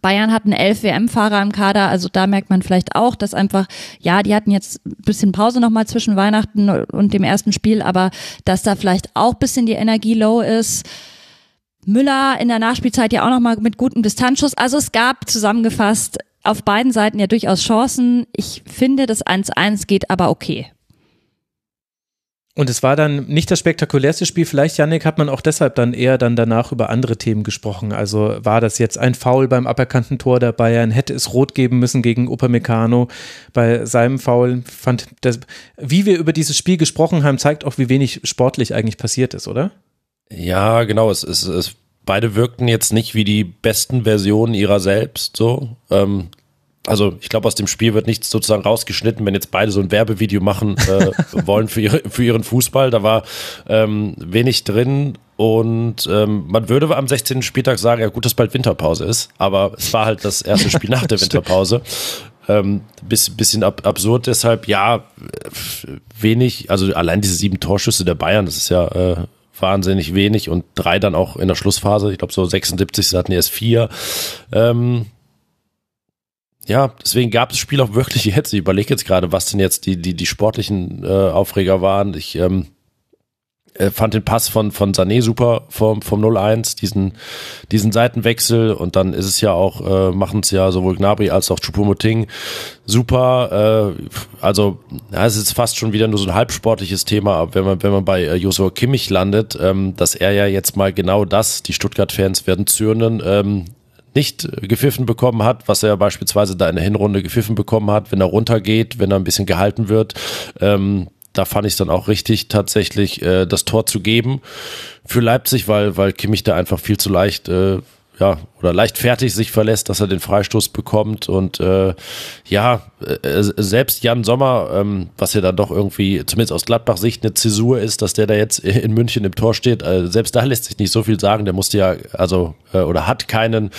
Bayern hatten elf WM-Fahrer im Kader, also da merkt man vielleicht auch, dass einfach, ja, die hatten jetzt ein bisschen Pause nochmal zwischen Weihnachten und dem ersten Spiel, aber dass da vielleicht auch bisschen die Energie low ist. Müller in der Nachspielzeit ja auch nochmal mit gutem Distanzschuss. Also es gab zusammengefasst auf beiden Seiten ja durchaus Chancen. Ich finde, das 1-1 geht aber okay. Und es war dann nicht das spektakulärste Spiel. Vielleicht, Yannick, hat man auch deshalb dann eher dann danach über andere Themen gesprochen. Also war das jetzt ein Foul beim aberkannten Tor der Bayern? Hätte es rot geben müssen gegen Upamecano bei seinem Foul? Fand das, wie wir über dieses Spiel gesprochen haben, zeigt auch, wie wenig sportlich eigentlich passiert ist, oder? Ja, genau. Es, es, es beide wirkten jetzt nicht wie die besten Versionen ihrer selbst. So, ähm, also ich glaube, aus dem Spiel wird nichts sozusagen rausgeschnitten, wenn jetzt beide so ein Werbevideo machen äh, *laughs* wollen für, ihre, für ihren Fußball. Da war ähm, wenig drin und ähm, man würde am 16. Spieltag sagen, ja gut, dass bald Winterpause ist, aber es war halt das erste Spiel nach der *laughs* Winterpause. Ähm, bisschen, bisschen ab, absurd, deshalb ja, wenig, also allein diese sieben Torschüsse der Bayern, das ist ja äh, wahnsinnig wenig und drei dann auch in der Schlussphase. Ich glaube, so 76 hatten erst vier. Ähm, ja, deswegen gab es Spiel auch wirklich jetzt. Ich überlege jetzt gerade, was denn jetzt die, die, die sportlichen äh, Aufreger waren. Ich ähm, äh, fand den Pass von, von Sané super vom, vom 0-1, diesen, diesen Seitenwechsel und dann ist es ja auch, äh, machen es ja sowohl Gnabry als auch Choupo-Moting super. Äh, also, ja, es ist fast schon wieder nur so ein halbsportliches Thema, wenn man, wenn man bei äh, Joshua Kimmich landet, ähm, dass er ja jetzt mal genau das, die Stuttgart-Fans werden zürnen, ähm, nicht gepfiffen bekommen hat, was er beispielsweise da in der Hinrunde gepfiffen bekommen hat, wenn er runtergeht, wenn er ein bisschen gehalten wird. Ähm, da fand ich es dann auch richtig, tatsächlich äh, das Tor zu geben für Leipzig, weil, weil Kimmich da einfach viel zu leicht äh, ja, oder leichtfertig sich verlässt, dass er den Freistoß bekommt. Und äh, ja, äh, selbst Jan Sommer, ähm, was ja dann doch irgendwie, zumindest aus Gladbach-Sicht, eine Zäsur ist, dass der da jetzt in München im Tor steht, äh, selbst da lässt sich nicht so viel sagen. Der musste ja, also, äh, oder hat keinen,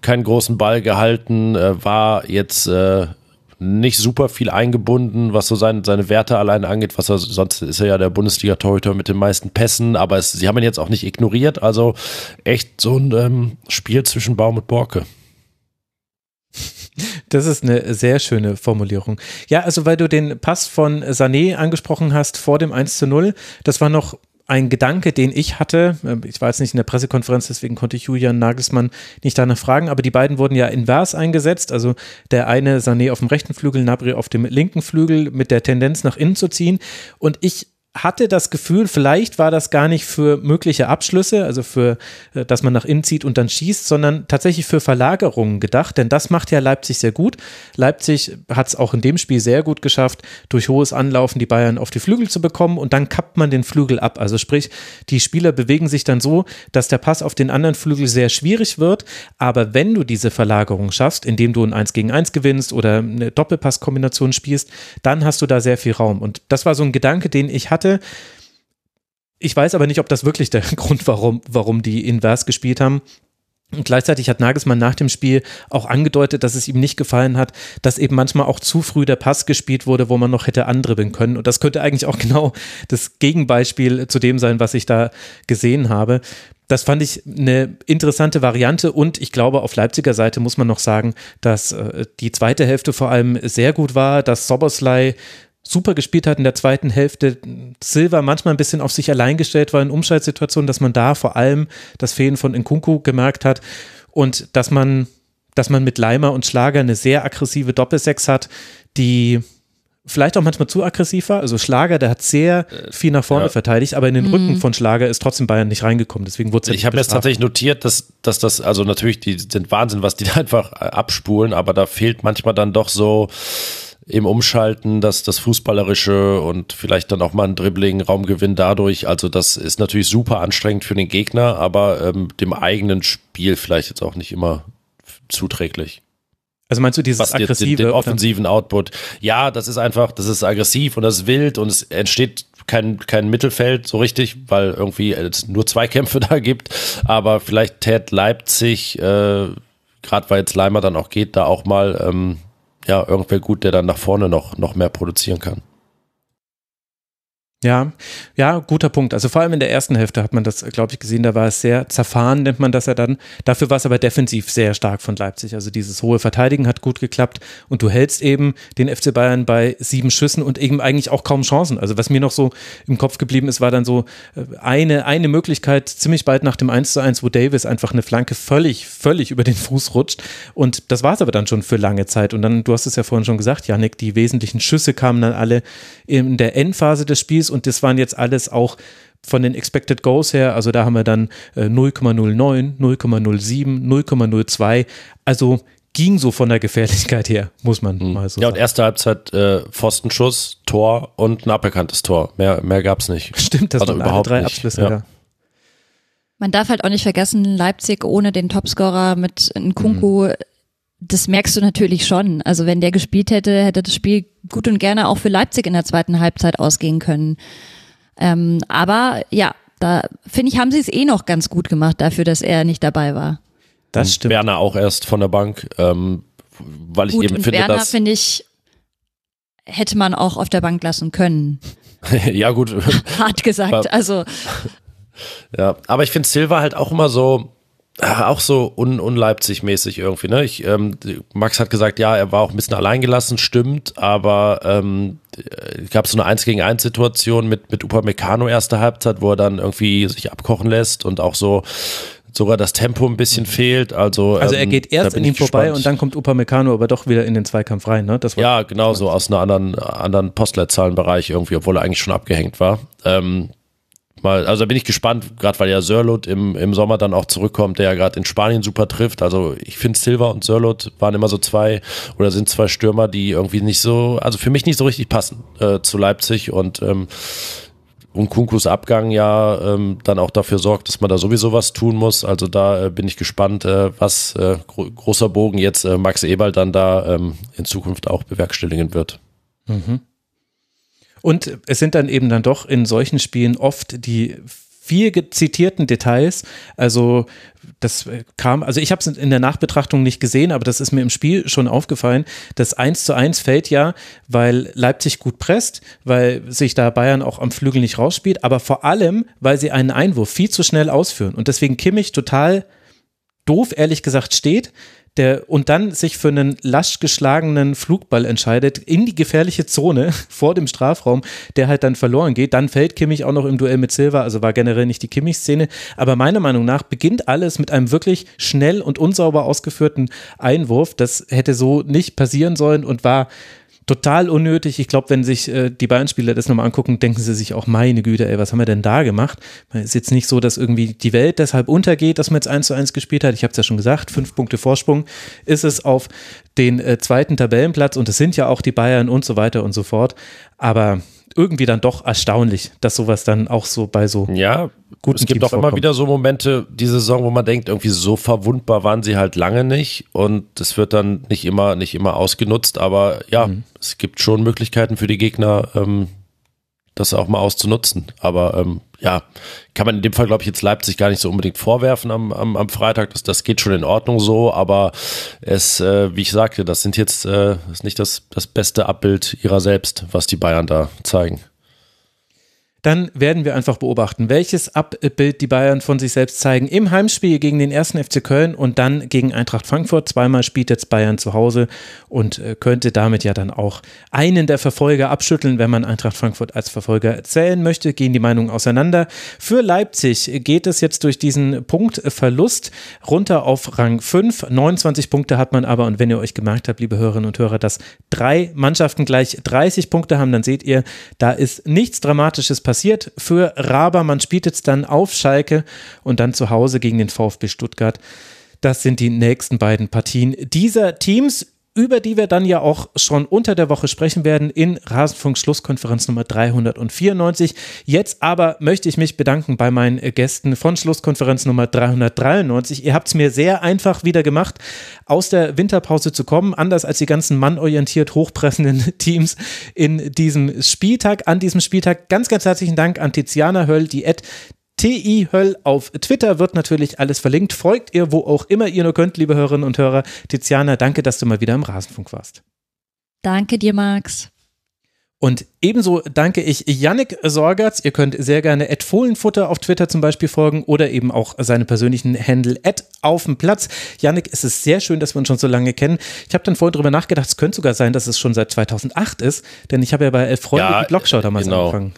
keinen großen Ball gehalten, äh, war jetzt äh, nicht super viel eingebunden, was so seine, seine Werte allein angeht, was er, sonst ist er ja der Bundesliga-Torhüter mit den meisten Pässen, aber es, sie haben ihn jetzt auch nicht ignoriert, also echt so ein ähm, Spiel zwischen Baum und Borke. Das ist eine sehr schöne Formulierung. Ja, also weil du den Pass von Sané angesprochen hast vor dem 1 zu 0, das war noch ein Gedanke, den ich hatte, ähm, ich war jetzt nicht in der Pressekonferenz, deswegen konnte ich Julian Nagelsmann nicht danach fragen, aber die beiden wurden ja invers eingesetzt, also der eine Sané auf dem rechten Flügel, Nabri auf dem linken Flügel mit der Tendenz nach innen zu ziehen. Und ich hatte das Gefühl, vielleicht war das gar nicht für mögliche Abschlüsse, also für, äh, dass man nach innen zieht und dann schießt, sondern tatsächlich für Verlagerungen gedacht, denn das macht ja Leipzig sehr gut. Leipzig hat es auch in dem Spiel sehr gut geschafft, durch hohes Anlaufen die Bayern auf die Flügel zu bekommen und dann kappt man den Flügel ab. Also sprich, die Spieler bewegen sich dann so, dass der Pass auf den anderen Flügel sehr schwierig wird, aber wenn du diese Verlagerung schaffst, indem du ein 1 gegen 1 gewinnst oder eine Doppelpasskombination spielst, dann hast du da sehr viel Raum. Und das war so ein Gedanke, den ich hatte, hatte. Ich weiß aber nicht, ob das wirklich der *laughs* Grund, warum, warum die invers gespielt haben. Und gleichzeitig hat Nagelsmann nach dem Spiel auch angedeutet, dass es ihm nicht gefallen hat, dass eben manchmal auch zu früh der Pass gespielt wurde, wo man noch hätte andribbeln können. Und das könnte eigentlich auch *laughs* genau das Gegenbeispiel zu dem sein, was ich da gesehen habe. Das fand ich eine interessante Variante und ich glaube, auf Leipziger Seite muss man noch sagen, dass äh, die zweite Hälfte vor allem sehr gut war, dass Soboslai super gespielt hat in der zweiten Hälfte. Silva manchmal ein bisschen auf sich allein gestellt war in Umschaltsituationen, dass man da vor allem das Fehlen von Nkunku gemerkt hat und dass man, dass man mit Leimer und Schlager eine sehr aggressive Doppelsechs hat, die vielleicht auch manchmal zu aggressiv war. Also Schlager, der hat sehr äh, viel nach vorne ja. verteidigt, aber in den mhm. Rücken von Schlager ist trotzdem Bayern nicht reingekommen. Deswegen wurde es Ich habe jetzt tatsächlich notiert, dass, dass das, also natürlich, die sind Wahnsinn, was die *laughs* da einfach äh, abspulen, aber da fehlt manchmal dann doch so im Umschalten, dass das Fußballerische und vielleicht dann auch mal ein Dribbling, Raumgewinn dadurch. Also das ist natürlich super anstrengend für den Gegner, aber ähm, dem eigenen Spiel vielleicht jetzt auch nicht immer zuträglich. Also meinst du dieses Was aggressive? Den, den offensiven Output. Ja, das ist einfach, das ist aggressiv und das ist wild und es entsteht kein, kein Mittelfeld so richtig, weil irgendwie es nur zwei Kämpfe *laughs* da gibt. Aber vielleicht tät Leipzig, äh, gerade weil jetzt Leimer dann auch geht, da auch mal ähm, ja, irgendwer gut, der dann nach vorne noch, noch mehr produzieren kann. Ja, ja, guter Punkt. Also vor allem in der ersten Hälfte hat man das, glaube ich, gesehen, da war es sehr zerfahren, nennt man das ja dann. Dafür war es aber defensiv sehr stark von Leipzig. Also dieses hohe Verteidigen hat gut geklappt und du hältst eben den FC Bayern bei sieben Schüssen und eben eigentlich auch kaum Chancen. Also was mir noch so im Kopf geblieben ist, war dann so äh, eine, eine Möglichkeit ziemlich bald nach dem 1 zu 1, wo Davis einfach eine Flanke völlig, völlig über den Fuß rutscht und das war es aber dann schon für lange Zeit. Und dann, du hast es ja vorhin schon gesagt, Janik, die wesentlichen Schüsse kamen dann alle in der Endphase des Spiels und das waren jetzt alles auch von den Expected Goals her, also da haben wir dann 0,09, 0,07, 0,02, also ging so von der Gefährlichkeit her, muss man mhm. mal so ja, sagen. Ja, und erste Halbzeit äh, Pfostenschuss, Tor und ein aberkanntes Tor. Mehr, mehr gab es nicht. *laughs* Stimmt, das also waren überhaupt drei nicht. Abschlüsse. Ja. Ja. Man darf halt auch nicht vergessen, Leipzig ohne den Topscorer mit Nkunku mhm das merkst du natürlich schon. Also wenn der gespielt hätte, hätte das Spiel gut und gerne auch für Leipzig in der zweiten Halbzeit ausgehen können. Ähm, aber ja, da finde ich, haben sie es eh noch ganz gut gemacht dafür, dass er nicht dabei war. Das stimmt. Werner auch erst von der Bank, ähm, weil ich gut, eben und finde, Werner, dass finde ich hätte man auch auf der Bank lassen können. *laughs* ja gut. *laughs* Hart gesagt. Also ja, aber ich finde Silva halt auch immer so auch so un, unleipzig-mäßig irgendwie. Ne? Ich, ähm, Max hat gesagt, ja, er war auch ein bisschen alleingelassen, stimmt, aber ähm, äh, gab so eine 1 gegen 1 Situation mit, mit Upamecano erste Halbzeit, wo er dann irgendwie sich abkochen lässt und auch so sogar das Tempo ein bisschen mhm. fehlt. Also, also er ähm, geht erst an ihm vorbei und dann kommt Upamecano aber doch wieder in den Zweikampf rein. Ne? Das war ja, genau so aus einem anderen, anderen Postleitzahlenbereich irgendwie, obwohl er eigentlich schon abgehängt war. Ähm, mal, also da bin ich gespannt, gerade weil ja Sörlot im, im Sommer dann auch zurückkommt, der ja gerade in Spanien super trifft. Also ich finde Silva und Sörlot waren immer so zwei oder sind zwei Stürmer, die irgendwie nicht so, also für mich nicht so richtig passen äh, zu Leipzig und ähm, Kunkus Abgang ja ähm, dann auch dafür sorgt, dass man da sowieso was tun muss. Also da äh, bin ich gespannt, äh, was äh, gro großer Bogen jetzt äh, Max Eberl dann da ähm, in Zukunft auch bewerkstelligen wird. Mhm. Und es sind dann eben dann doch in solchen Spielen oft die viel zitierten Details. Also das kam, also ich habe es in der Nachbetrachtung nicht gesehen, aber das ist mir im Spiel schon aufgefallen. Das 1 zu 1 fällt ja, weil Leipzig gut presst, weil sich da Bayern auch am Flügel nicht rausspielt, aber vor allem, weil sie einen Einwurf viel zu schnell ausführen und deswegen Kimmich total doof, ehrlich gesagt, steht der und dann sich für einen lasch geschlagenen Flugball entscheidet in die gefährliche Zone *laughs* vor dem Strafraum, der halt dann verloren geht. Dann fällt Kimmich auch noch im Duell mit Silva, also war generell nicht die Kimmich-Szene. Aber meiner Meinung nach beginnt alles mit einem wirklich schnell und unsauber ausgeführten Einwurf. Das hätte so nicht passieren sollen und war total unnötig. Ich glaube, wenn sich äh, die Bayern-Spieler das nochmal angucken, denken sie sich auch, meine Güte, ey, was haben wir denn da gemacht? Es ist jetzt nicht so, dass irgendwie die Welt deshalb untergeht, dass man jetzt 1 zu 1 gespielt hat. Ich habe es ja schon gesagt, fünf Punkte Vorsprung ist es auf den äh, zweiten Tabellenplatz und es sind ja auch die Bayern und so weiter und so fort. Aber irgendwie dann doch erstaunlich, dass sowas dann auch so bei so ja, guten Es gibt Teams auch vorkommt. immer wieder so Momente, die Saison, wo man denkt, irgendwie so verwundbar waren sie halt lange nicht und das wird dann nicht immer, nicht immer ausgenutzt, aber ja, mhm. es gibt schon Möglichkeiten für die Gegner, ähm, das auch mal auszunutzen. Aber ähm, ja, kann man in dem Fall, glaube ich, jetzt Leipzig gar nicht so unbedingt vorwerfen am, am, am Freitag. Das, das geht schon in Ordnung so, aber es, äh, wie ich sagte, das sind jetzt äh, ist nicht das, das beste Abbild ihrer selbst, was die Bayern da zeigen dann werden wir einfach beobachten, welches Abbild die Bayern von sich selbst zeigen im Heimspiel gegen den ersten FC Köln und dann gegen Eintracht Frankfurt. Zweimal spielt jetzt Bayern zu Hause und äh, könnte damit ja dann auch einen der Verfolger abschütteln, wenn man Eintracht Frankfurt als Verfolger zählen möchte. Gehen die Meinungen auseinander. Für Leipzig geht es jetzt durch diesen Punktverlust runter auf Rang 5. 29 Punkte hat man aber und wenn ihr euch gemerkt habt, liebe Hörerinnen und Hörer, dass drei Mannschaften gleich 30 Punkte haben, dann seht ihr, da ist nichts Dramatisches passiert für Raber. Man spielt jetzt dann auf Schalke und dann zu Hause gegen den VfB Stuttgart. Das sind die nächsten beiden Partien dieser Teams über die wir dann ja auch schon unter der Woche sprechen werden in Rasenfunk Schlusskonferenz Nummer 394. Jetzt aber möchte ich mich bedanken bei meinen Gästen von Schlusskonferenz Nummer 393. Ihr habt es mir sehr einfach wieder gemacht, aus der Winterpause zu kommen, anders als die ganzen mannorientiert hochpressenden *laughs* Teams in diesem Spieltag, an diesem Spieltag. Ganz, ganz herzlichen Dank an Tiziana Höll, die Ed TI Höll auf Twitter wird natürlich alles verlinkt. Folgt ihr, wo auch immer ihr nur könnt, liebe Hörerinnen und Hörer. Tiziana, danke, dass du mal wieder im Rasenfunk warst. Danke dir, Max. Und ebenso danke ich Yannick Sorgatz. Ihr könnt sehr gerne Ed Fohlenfutter auf Twitter zum Beispiel folgen oder eben auch seine persönlichen Handle Ed auf dem Platz. Yannick, es ist sehr schön, dass wir uns schon so lange kennen. Ich habe dann vorhin drüber nachgedacht, es könnte sogar sein, dass es schon seit 2008 ist, denn ich habe ja bei Elf Freunde ja, die Blogschau damals genau. angefangen.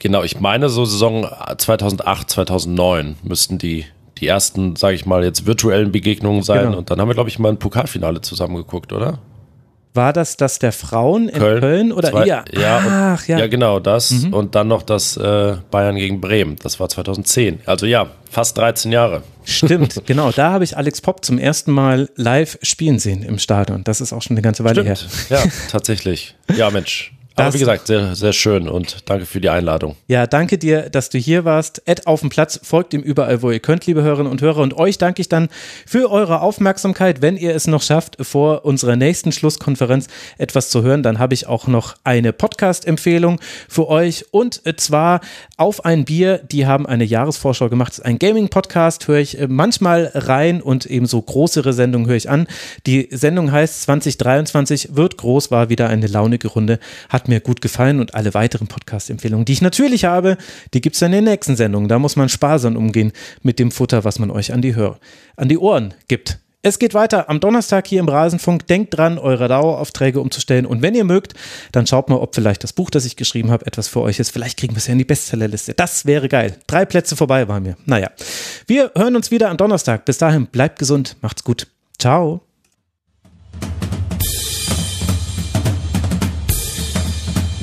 Genau, ich meine so Saison 2008, 2009 müssten die die ersten, sage ich mal, jetzt virtuellen Begegnungen sein. Genau. Und dann haben wir, glaube ich, mal ein Pokalfinale zusammengeguckt, oder? War das das der Frauen in Köln, Köln oder zwei, ja? Ja, Ach, ja. ja, genau das. Mhm. Und dann noch das äh, Bayern gegen Bremen. Das war 2010. Also ja, fast 13 Jahre. Stimmt, *laughs* genau. Da habe ich Alex Popp zum ersten Mal live spielen sehen im Stadion. Das ist auch schon eine ganze Weile Stimmt. her. Ja, *laughs* tatsächlich. Ja, Mensch. Aber wie gesagt, sehr, sehr schön und danke für die Einladung. Ja, danke dir, dass du hier warst. Ed auf dem Platz, folgt ihm überall, wo ihr könnt, liebe Hörerinnen und Hörer. Und euch danke ich dann für eure Aufmerksamkeit. Wenn ihr es noch schafft, vor unserer nächsten Schlusskonferenz etwas zu hören, dann habe ich auch noch eine Podcast-Empfehlung für euch. Und zwar auf ein Bier. Die haben eine Jahresvorschau gemacht. Das ist ein Gaming-Podcast, höre ich manchmal rein und ebenso größere Sendungen höre ich an. Die Sendung heißt 2023 wird groß, war wieder eine launige Runde. Hat mir gut gefallen und alle weiteren Podcast-Empfehlungen, die ich natürlich habe, die gibt es dann in der nächsten Sendung. Da muss man sparsam umgehen mit dem Futter, was man euch an die, Hör an die Ohren gibt. Es geht weiter am Donnerstag hier im Rasenfunk. Denkt dran, eure Daueraufträge umzustellen. Und wenn ihr mögt, dann schaut mal, ob vielleicht das Buch, das ich geschrieben habe, etwas für euch ist. Vielleicht kriegen wir es ja in die Bestsellerliste. Das wäre geil. Drei Plätze vorbei waren mir. Naja, wir hören uns wieder am Donnerstag. Bis dahin, bleibt gesund, macht's gut. Ciao.